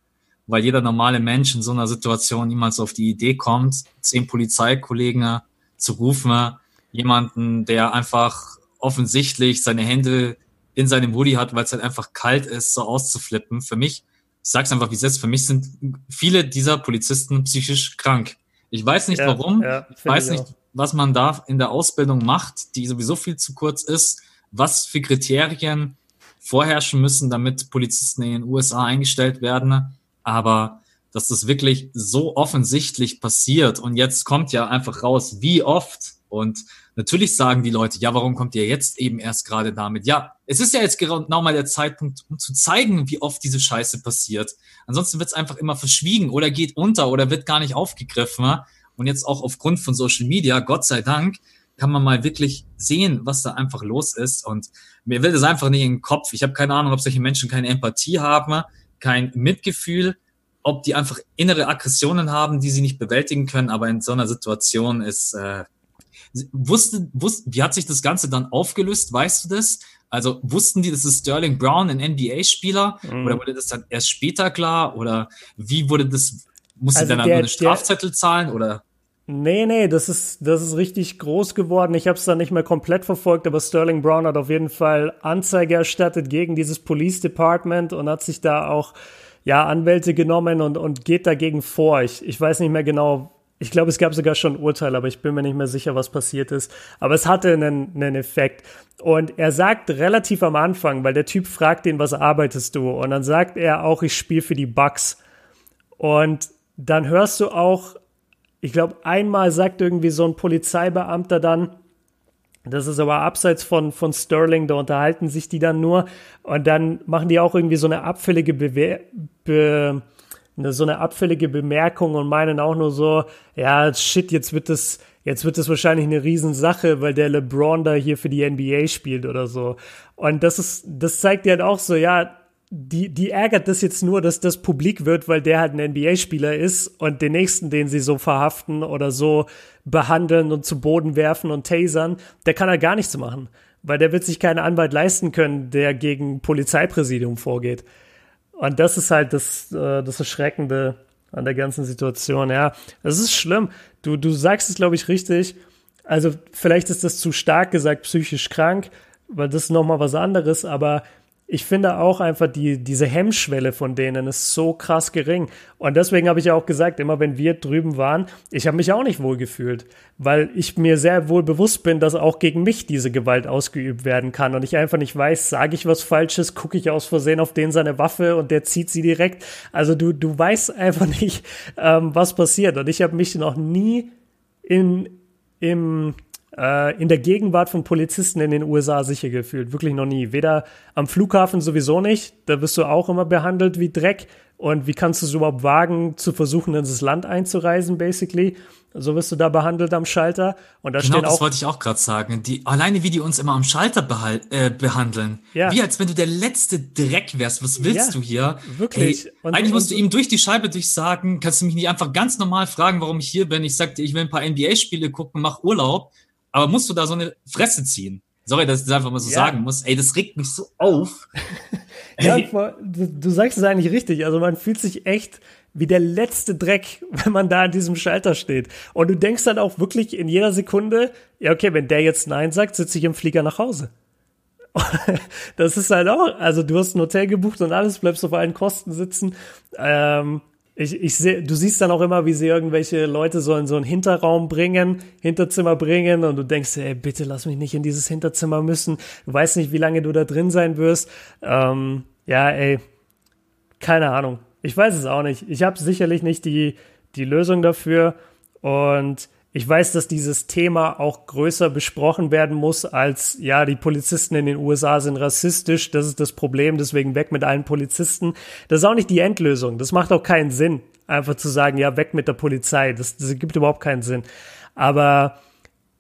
weil jeder normale Mensch in so einer Situation niemals auf die Idee kommt, zehn Polizeikollegen zu rufen, jemanden, der einfach offensichtlich seine Hände in seinem Hoodie hat, weil es halt einfach kalt ist, so auszuflippen. Für mich, ich sag's einfach wie es ist, für mich sind viele dieser Polizisten psychisch krank. Ich weiß nicht ja, warum, ja, ich weiß nicht, auch. was man da in der Ausbildung macht, die sowieso viel zu kurz ist, was für Kriterien vorherrschen müssen, damit Polizisten in den USA eingestellt werden. Aber dass das wirklich so offensichtlich passiert und jetzt kommt ja einfach raus, wie oft und natürlich sagen die Leute, ja, warum kommt ihr jetzt eben erst gerade damit? Ja, es ist ja jetzt genau mal der Zeitpunkt, um zu zeigen, wie oft diese Scheiße passiert. Ansonsten wird es einfach immer verschwiegen oder geht unter oder wird gar nicht aufgegriffen. Und jetzt auch aufgrund von Social Media, Gott sei Dank, kann man mal wirklich sehen, was da einfach los ist. Und mir will das einfach nicht in den Kopf. Ich habe keine Ahnung, ob solche Menschen keine Empathie haben, kein Mitgefühl, ob die einfach innere Aggressionen haben, die sie nicht bewältigen können. Aber in so einer Situation ist, äh, wusste, wusste, wie hat sich das Ganze dann aufgelöst? Weißt du das? Also wussten die, das ist Sterling Brown, ein NBA-Spieler? Mhm. Oder wurde das dann erst später klar? Oder wie wurde das, musste also dann der, nur eine Strafzettel der, zahlen? Oder? Nee, nee, das ist, das ist richtig groß geworden. Ich habe es dann nicht mehr komplett verfolgt, aber Sterling Brown hat auf jeden Fall Anzeige erstattet gegen dieses Police Department und hat sich da auch ja, Anwälte genommen und, und geht dagegen vor. Ich, ich weiß nicht mehr genau, ich glaube, es gab sogar schon ein Urteil, aber ich bin mir nicht mehr sicher, was passiert ist. Aber es hatte einen, einen Effekt. Und er sagt relativ am Anfang, weil der Typ fragt ihn, was arbeitest du? Und dann sagt er auch, ich spiele für die Bucks. Und dann hörst du auch ich glaube, einmal sagt irgendwie so ein Polizeibeamter dann, das ist aber abseits von, von Sterling, da unterhalten sich die dann nur und dann machen die auch irgendwie so eine abfällige Bewe Be eine, so eine abfällige Bemerkung und meinen auch nur so, ja, shit, jetzt wird das, jetzt wird das wahrscheinlich eine Riesensache, weil der LeBron da hier für die NBA spielt oder so. Und das ist, das zeigt dir halt auch so, ja, die, die ärgert das jetzt nur, dass das publik wird, weil der halt ein NBA-Spieler ist und den nächsten, den sie so verhaften oder so behandeln und zu Boden werfen und tasern, der kann halt gar nichts machen, weil der wird sich keinen Anwalt leisten können, der gegen Polizeipräsidium vorgeht. Und das ist halt das, äh, das Erschreckende an der ganzen Situation. Ja, es ist schlimm. Du, du sagst es, glaube ich, richtig. Also vielleicht ist das zu stark gesagt, psychisch krank, weil das ist nochmal was anderes, aber ich finde auch einfach die, diese Hemmschwelle von denen ist so krass gering. Und deswegen habe ich ja auch gesagt, immer wenn wir drüben waren, ich habe mich auch nicht wohl gefühlt, weil ich mir sehr wohl bewusst bin, dass auch gegen mich diese Gewalt ausgeübt werden kann und ich einfach nicht weiß, sage ich was Falsches, gucke ich aus Versehen auf den seine Waffe und der zieht sie direkt. Also du, du weißt einfach *laughs* nicht, ähm, was passiert. Und ich habe mich noch nie in, im äh, in der Gegenwart von Polizisten in den USA sicher gefühlt. Wirklich noch nie. Weder am Flughafen sowieso nicht. Da wirst du auch immer behandelt wie Dreck. Und wie kannst du es überhaupt wagen, zu versuchen, in das Land einzureisen, basically? So wirst du da behandelt am Schalter. Und da genau, auch. Das wollte ich auch gerade sagen. Die, alleine wie die uns immer am Schalter behal äh, behandeln. Ja. Wie als wenn du der letzte Dreck wärst. Was willst ja, du hier? Wirklich. Hey, und, eigentlich musst du ihm durch die Scheibe durchsagen, kannst du mich nicht einfach ganz normal fragen, warum ich hier bin. Ich sag dir, ich will ein paar NBA-Spiele gucken, mach Urlaub. Aber musst du da so eine Fresse ziehen? Sorry, dass ich das einfach mal so ja. sagen muss. Ey, das regt mich so auf. *laughs* ja, du, du sagst es eigentlich richtig. Also man fühlt sich echt wie der letzte Dreck, *laughs* wenn man da an diesem Schalter steht. Und du denkst dann auch wirklich in jeder Sekunde, ja, okay, wenn der jetzt Nein sagt, sitze ich im Flieger nach Hause. *laughs* das ist halt auch, also du hast ein Hotel gebucht und alles, bleibst auf allen Kosten sitzen. Ähm, ich, ich sehe, du siehst dann auch immer, wie sie irgendwelche Leute so in so einen Hinterraum bringen, Hinterzimmer bringen und du denkst, ey, bitte lass mich nicht in dieses Hinterzimmer müssen. Du weißt nicht, wie lange du da drin sein wirst. Ähm, ja, ey, keine Ahnung. Ich weiß es auch nicht. Ich habe sicherlich nicht die, die Lösung dafür und ich weiß, dass dieses Thema auch größer besprochen werden muss als, ja, die Polizisten in den USA sind rassistisch, das ist das Problem, deswegen weg mit allen Polizisten. Das ist auch nicht die Endlösung. Das macht auch keinen Sinn, einfach zu sagen, ja, weg mit der Polizei. Das, das gibt überhaupt keinen Sinn. Aber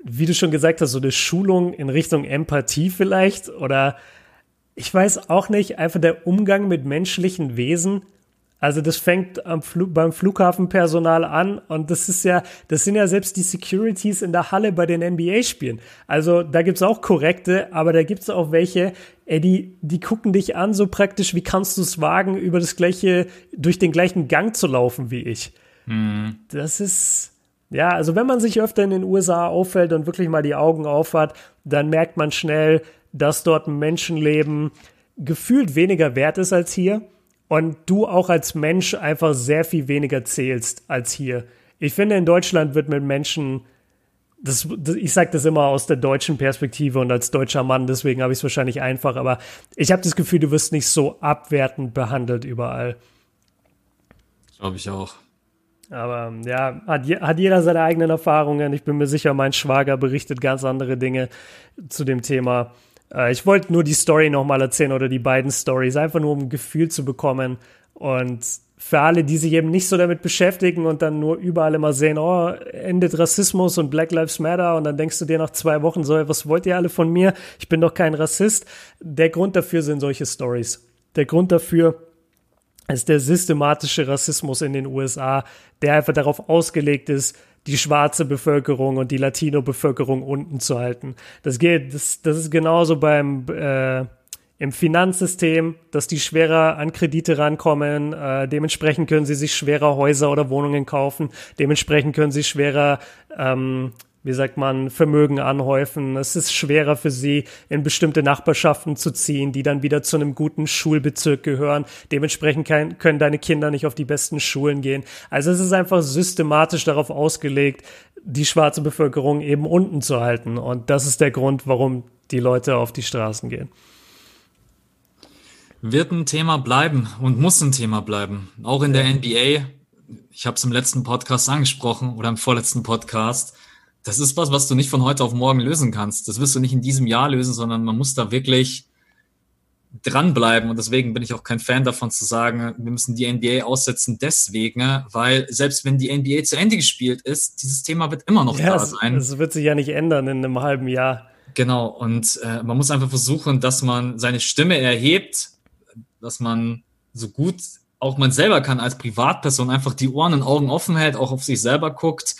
wie du schon gesagt hast, so eine Schulung in Richtung Empathie vielleicht oder ich weiß auch nicht, einfach der Umgang mit menschlichen Wesen also das fängt am Fl beim Flughafenpersonal an und das ist ja, das sind ja selbst die Securities in der Halle bei den NBA-Spielen. Also da gibt's auch korrekte, aber da gibt's auch welche, ey, die, die gucken dich an so praktisch, wie kannst du es wagen, über das gleiche, durch den gleichen Gang zu laufen wie ich. Mhm. Das ist, Ja, also wenn man sich öfter in den USA auffällt und wirklich mal die Augen aufhat, dann merkt man schnell, dass dort ein Menschenleben gefühlt weniger wert ist als hier und du auch als Mensch einfach sehr viel weniger zählst als hier. Ich finde, in Deutschland wird mit Menschen, das, das ich sage das immer aus der deutschen Perspektive und als deutscher Mann, deswegen habe ich es wahrscheinlich einfach, aber ich habe das Gefühl, du wirst nicht so abwertend behandelt überall. Glaube ich auch. Aber ja, hat, hat jeder seine eigenen Erfahrungen. Ich bin mir sicher, mein Schwager berichtet ganz andere Dinge zu dem Thema. Äh, ich wollte nur die Story nochmal erzählen oder die beiden Stories, einfach nur um ein Gefühl zu bekommen. Und für alle, die sich eben nicht so damit beschäftigen und dann nur überall immer sehen, oh, endet Rassismus und Black Lives Matter und dann denkst du dir nach zwei Wochen so, was wollt ihr alle von mir? Ich bin doch kein Rassist. Der Grund dafür sind solche Stories. Der Grund dafür ist der systematische Rassismus in den USA, der einfach darauf ausgelegt ist, die schwarze Bevölkerung und die Latino-Bevölkerung unten zu halten. Das geht, das, das ist genauso beim äh, im Finanzsystem, dass die schwerer an Kredite rankommen. Äh, dementsprechend können sie sich schwerer Häuser oder Wohnungen kaufen. Dementsprechend können sie schwerer ähm, wie sagt man, Vermögen anhäufen. Es ist schwerer für sie, in bestimmte Nachbarschaften zu ziehen, die dann wieder zu einem guten Schulbezirk gehören. Dementsprechend kann, können deine Kinder nicht auf die besten Schulen gehen. Also es ist einfach systematisch darauf ausgelegt, die schwarze Bevölkerung eben unten zu halten. Und das ist der Grund, warum die Leute auf die Straßen gehen. Wird ein Thema bleiben und muss ein Thema bleiben. Auch in der NBA. Ich habe es im letzten Podcast angesprochen oder im vorletzten Podcast das ist was, was du nicht von heute auf morgen lösen kannst. Das wirst du nicht in diesem Jahr lösen, sondern man muss da wirklich dranbleiben. Und deswegen bin ich auch kein Fan davon zu sagen, wir müssen die NBA aussetzen deswegen, weil selbst wenn die NBA zu Ende gespielt ist, dieses Thema wird immer noch ja, da sein. Es wird sich ja nicht ändern in einem halben Jahr. Genau. Und äh, man muss einfach versuchen, dass man seine Stimme erhebt, dass man so gut auch man selber kann als Privatperson einfach die Ohren und Augen offen hält, auch auf sich selber guckt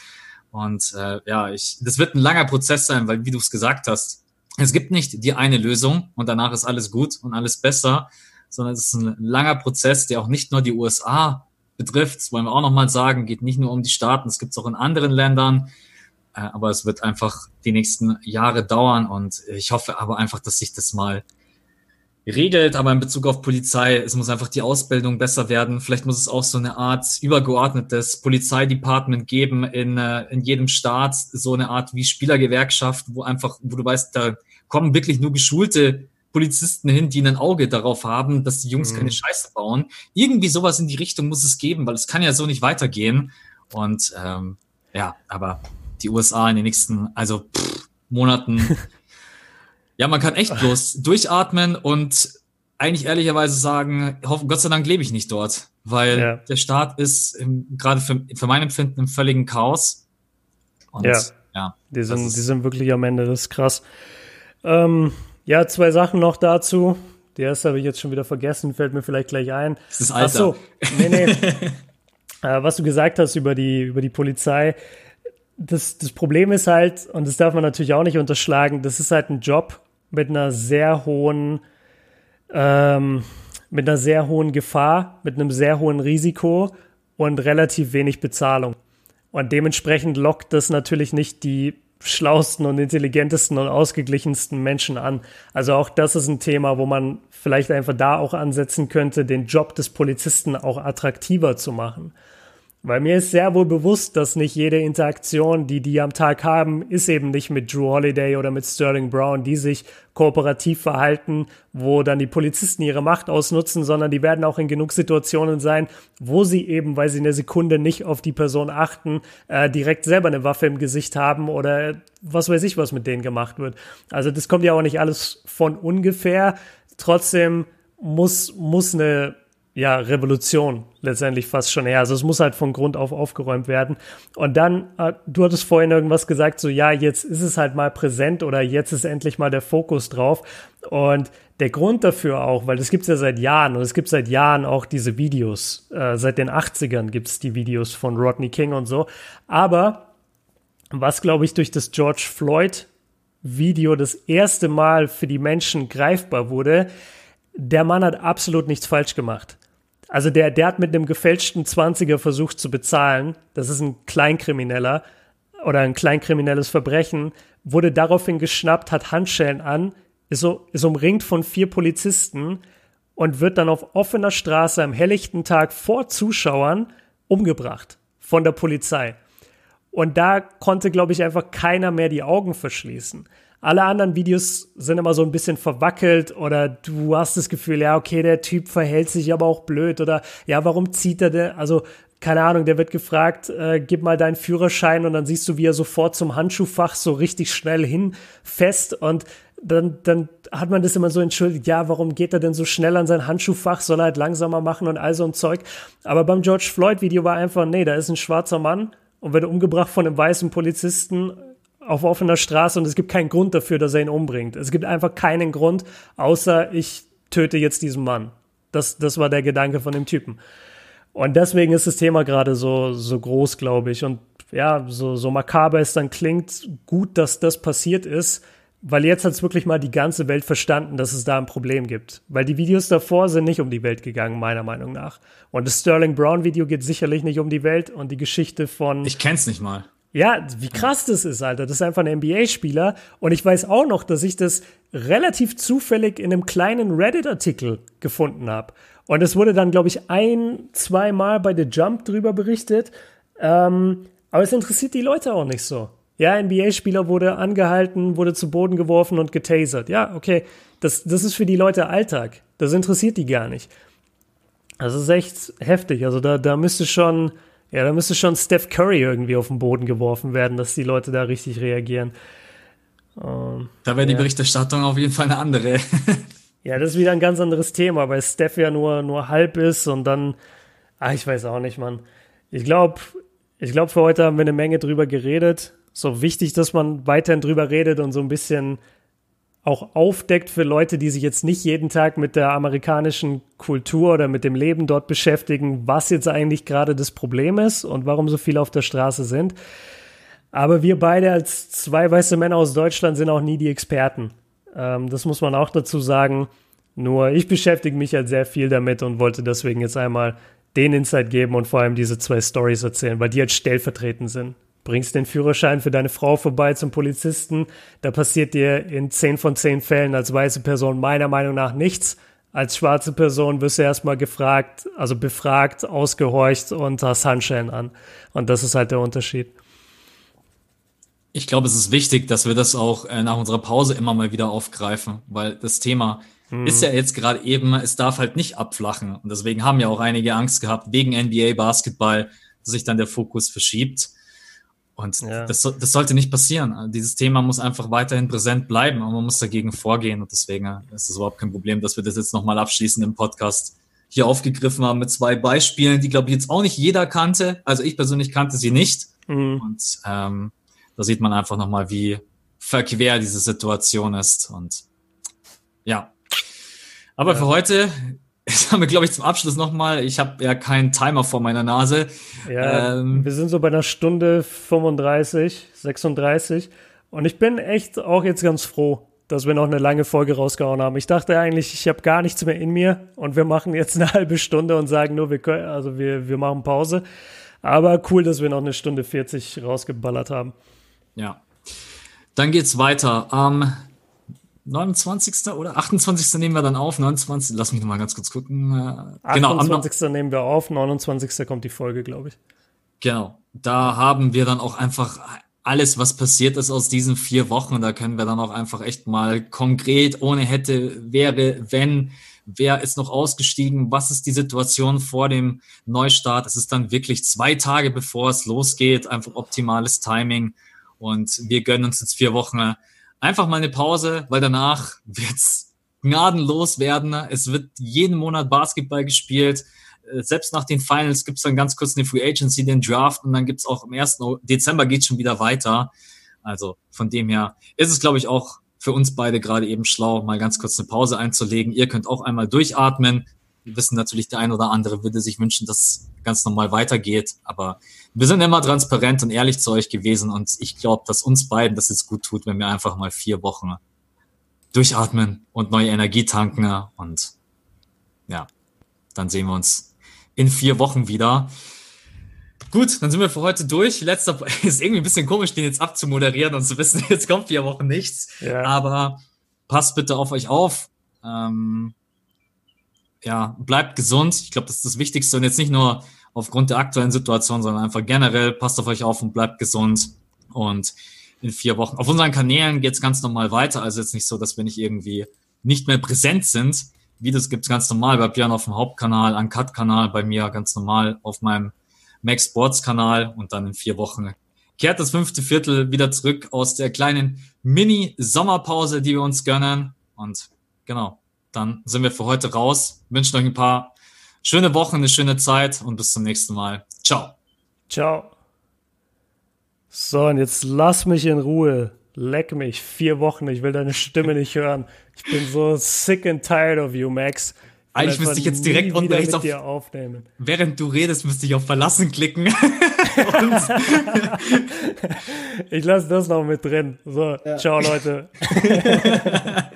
und äh, ja, ich, das wird ein langer Prozess sein, weil wie du es gesagt hast, es gibt nicht die eine Lösung und danach ist alles gut und alles besser, sondern es ist ein langer Prozess, der auch nicht nur die USA betrifft. Das wollen wir auch nochmal sagen, geht nicht nur um die Staaten, es gibt es auch in anderen Ländern. Äh, aber es wird einfach die nächsten Jahre dauern und ich hoffe aber einfach, dass sich das mal regelt, aber in Bezug auf Polizei, es muss einfach die Ausbildung besser werden. Vielleicht muss es auch so eine Art übergeordnetes Polizeidepartment geben in, äh, in jedem Staat, so eine Art wie Spielergewerkschaft, wo einfach, wo du weißt, da kommen wirklich nur geschulte Polizisten hin, die ein Auge darauf haben, dass die Jungs mhm. keine Scheiße bauen. Irgendwie sowas in die Richtung muss es geben, weil es kann ja so nicht weitergehen. Und ähm, ja, aber die USA in den nächsten, also pff, Monaten *laughs* Ja, man kann echt *laughs* bloß durchatmen und eigentlich ehrlicherweise sagen, hoffen, Gott sei Dank lebe ich nicht dort, weil ja. der Staat ist gerade für, für mein Empfinden im völligen Chaos. Und, ja, ja die, sind, die sind wirklich am Ende, das ist krass. Ähm, ja, zwei Sachen noch dazu. Die erste habe ich jetzt schon wieder vergessen, fällt mir vielleicht gleich ein. Das ist Alter. Ach so, nee, nee. *laughs* äh, was du gesagt hast über die, über die Polizei, das, das Problem ist halt, und das darf man natürlich auch nicht unterschlagen, das ist halt ein Job mit einer sehr hohen, ähm, mit einer sehr hohen Gefahr, mit einem sehr hohen Risiko und relativ wenig Bezahlung. Und dementsprechend lockt das natürlich nicht die schlausten und intelligentesten und ausgeglichensten Menschen an. Also auch das ist ein Thema, wo man vielleicht einfach da auch ansetzen könnte, den Job des Polizisten auch attraktiver zu machen. Weil mir ist sehr wohl bewusst, dass nicht jede Interaktion, die die am Tag haben, ist eben nicht mit Drew Holiday oder mit Sterling Brown, die sich kooperativ verhalten, wo dann die Polizisten ihre Macht ausnutzen, sondern die werden auch in genug Situationen sein, wo sie eben, weil sie eine Sekunde nicht auf die Person achten, äh, direkt selber eine Waffe im Gesicht haben oder was weiß ich, was mit denen gemacht wird. Also das kommt ja auch nicht alles von ungefähr. Trotzdem muss, muss eine ja, Revolution letztendlich fast schon her. Also es muss halt von Grund auf aufgeräumt werden. Und dann, äh, du hattest vorhin irgendwas gesagt, so ja, jetzt ist es halt mal präsent oder jetzt ist endlich mal der Fokus drauf. Und der Grund dafür auch, weil das gibt's ja seit Jahren und es gibt seit Jahren auch diese Videos. Äh, seit den 80ern gibt's die Videos von Rodney King und so. Aber was, glaube ich, durch das George Floyd Video das erste Mal für die Menschen greifbar wurde, der Mann hat absolut nichts falsch gemacht. Also der, der hat mit einem gefälschten 20er versucht zu bezahlen. Das ist ein Kleinkrimineller. oder ein kleinkriminelles Verbrechen, wurde daraufhin geschnappt, hat Handschellen an, ist, so, ist umringt von vier Polizisten und wird dann auf offener Straße am helllichten Tag vor Zuschauern umgebracht von der Polizei. Und da konnte, glaube ich, einfach keiner mehr die Augen verschließen. Alle anderen Videos sind immer so ein bisschen verwackelt oder du hast das Gefühl, ja, okay, der Typ verhält sich aber auch blöd oder ja, warum zieht er denn? Also, keine Ahnung, der wird gefragt, äh, gib mal deinen Führerschein und dann siehst du, wie er sofort zum Handschuhfach so richtig schnell hinfest und dann, dann hat man das immer so entschuldigt, ja, warum geht er denn so schnell an sein Handschuhfach, soll er halt langsamer machen und all so ein Zeug. Aber beim George Floyd Video war einfach, nee, da ist ein schwarzer Mann und wird umgebracht von einem weißen Polizisten auf offener Straße und es gibt keinen Grund dafür, dass er ihn umbringt. Es gibt einfach keinen Grund, außer ich töte jetzt diesen Mann. Das, das war der Gedanke von dem Typen. Und deswegen ist das Thema gerade so, so groß, glaube ich. Und ja, so, so makaber es dann klingt, gut, dass das passiert ist, weil jetzt hat es wirklich mal die ganze Welt verstanden, dass es da ein Problem gibt. Weil die Videos davor sind nicht um die Welt gegangen, meiner Meinung nach. Und das Sterling Brown Video geht sicherlich nicht um die Welt und die Geschichte von. Ich kenn's nicht mal. Ja, wie krass das ist, Alter. Das ist einfach ein NBA-Spieler. Und ich weiß auch noch, dass ich das relativ zufällig in einem kleinen Reddit-Artikel gefunden habe. Und es wurde dann, glaube ich, ein, zweimal bei The Jump drüber berichtet. Ähm, aber es interessiert die Leute auch nicht so. Ja, NBA-Spieler wurde angehalten, wurde zu Boden geworfen und getasert. Ja, okay. Das, das ist für die Leute Alltag. Das interessiert die gar nicht. Das ist echt heftig. Also da, da müsste schon ja, da müsste schon Steph Curry irgendwie auf den Boden geworfen werden, dass die Leute da richtig reagieren. Ähm, da wäre die ja. Berichterstattung auf jeden Fall eine andere. ja, das ist wieder ein ganz anderes Thema, weil Steph ja nur, nur halb ist und dann, ah, ich weiß auch nicht, Mann. Ich glaube, ich glaube, für heute haben wir eine Menge drüber geredet. So wichtig, dass man weiterhin drüber redet und so ein bisschen auch aufdeckt für Leute, die sich jetzt nicht jeden Tag mit der amerikanischen Kultur oder mit dem Leben dort beschäftigen, was jetzt eigentlich gerade das Problem ist und warum so viele auf der Straße sind. Aber wir beide als zwei weiße Männer aus Deutschland sind auch nie die Experten. Ähm, das muss man auch dazu sagen. Nur ich beschäftige mich halt sehr viel damit und wollte deswegen jetzt einmal den Insight geben und vor allem diese zwei Stories erzählen, weil die jetzt stellvertretend sind bringst den Führerschein für deine Frau vorbei zum Polizisten, da passiert dir in zehn von zehn Fällen als weiße Person meiner Meinung nach nichts. Als schwarze Person wirst du erstmal gefragt, also befragt, ausgehorcht und hast Handschellen an. Und das ist halt der Unterschied. Ich glaube, es ist wichtig, dass wir das auch äh, nach unserer Pause immer mal wieder aufgreifen, weil das Thema hm. ist ja jetzt gerade eben, es darf halt nicht abflachen. Und deswegen haben ja auch einige Angst gehabt, wegen NBA Basketball, dass sich dann der Fokus verschiebt. Und ja. das, das sollte nicht passieren. Dieses Thema muss einfach weiterhin präsent bleiben und man muss dagegen vorgehen. Und deswegen ist es überhaupt kein Problem, dass wir das jetzt nochmal abschließend im Podcast hier aufgegriffen haben mit zwei Beispielen, die, glaube ich, jetzt auch nicht jeder kannte. Also ich persönlich kannte sie nicht. Mhm. Und ähm, da sieht man einfach nochmal, wie verquer diese Situation ist. Und ja. Aber ja. für heute Jetzt haben wir, glaube ich, zum Abschluss nochmal, ich habe ja keinen Timer vor meiner Nase. Ja, ähm, wir sind so bei einer Stunde 35, 36 und ich bin echt auch jetzt ganz froh, dass wir noch eine lange Folge rausgehauen haben. Ich dachte eigentlich, ich habe gar nichts mehr in mir und wir machen jetzt eine *laughs* halbe Stunde und sagen nur, wir können, also wir, wir machen Pause. Aber cool, dass wir noch eine Stunde 40 rausgeballert haben. Ja. Dann geht's weiter. Am 29. oder 28. nehmen wir dann auf. 29. Lass mich noch mal ganz kurz gucken. 28. Genau, 28. nehmen wir auf. 29. kommt die Folge, glaube ich. Genau. Da haben wir dann auch einfach alles, was passiert ist aus diesen vier Wochen. Da können wir dann auch einfach echt mal konkret, ohne hätte, wäre, wenn, wer ist noch ausgestiegen, was ist die Situation vor dem Neustart. Es ist dann wirklich zwei Tage bevor es losgeht, einfach optimales Timing. Und wir gönnen uns jetzt vier Wochen einfach mal eine Pause, weil danach wird's gnadenlos werden. Es wird jeden Monat Basketball gespielt. Äh, selbst nach den Finals gibt's dann ganz kurz eine Free Agency, den Draft und dann gibt's auch im 1. Dezember geht's schon wieder weiter. Also von dem her ist es, glaube ich, auch für uns beide gerade eben schlau, mal ganz kurz eine Pause einzulegen. Ihr könnt auch einmal durchatmen. Wir wissen natürlich, der ein oder andere würde sich wünschen, dass es ganz normal weitergeht. Aber wir sind immer transparent und ehrlich zu euch gewesen und ich glaube, dass uns beiden das jetzt gut tut, wenn wir einfach mal vier Wochen durchatmen und neue Energie tanken und ja, dann sehen wir uns in vier Wochen wieder. Gut, dann sind wir für heute durch. Letzter *laughs* ist irgendwie ein bisschen komisch, den jetzt abzumoderieren und zu wissen, *laughs* jetzt kommt vier Wochen nichts. Ja. Aber passt bitte auf euch auf. Ähm, ja, bleibt gesund. Ich glaube, das ist das Wichtigste und jetzt nicht nur aufgrund der aktuellen Situation, sondern einfach generell passt auf euch auf und bleibt gesund. Und in vier Wochen. Auf unseren Kanälen geht's ganz normal weiter. Also jetzt nicht so, dass wir nicht irgendwie nicht mehr präsent sind. Videos gibt's ganz normal bei Björn auf dem Hauptkanal, Uncut-Kanal, bei mir ganz normal auf meinem Max Sports Kanal und dann in vier Wochen kehrt das fünfte Viertel wieder zurück aus der kleinen Mini-Sommerpause, die wir uns gönnen. Und genau, dann sind wir für heute raus. Wünschen euch ein paar schöne Wochen, eine schöne Zeit und bis zum nächsten Mal. Ciao. Ciao. So, und jetzt lass mich in Ruhe. Leck mich. Vier Wochen. Ich will deine Stimme nicht hören. Ich bin so sick and tired of you, Max. Eigentlich müsste ich jetzt direkt unten rechts auf, aufnehmen. Während du redest, müsste ich auf Verlassen klicken. *laughs* *laughs* ich lasse das noch mit drin. So, ja. ciao Leute. *laughs*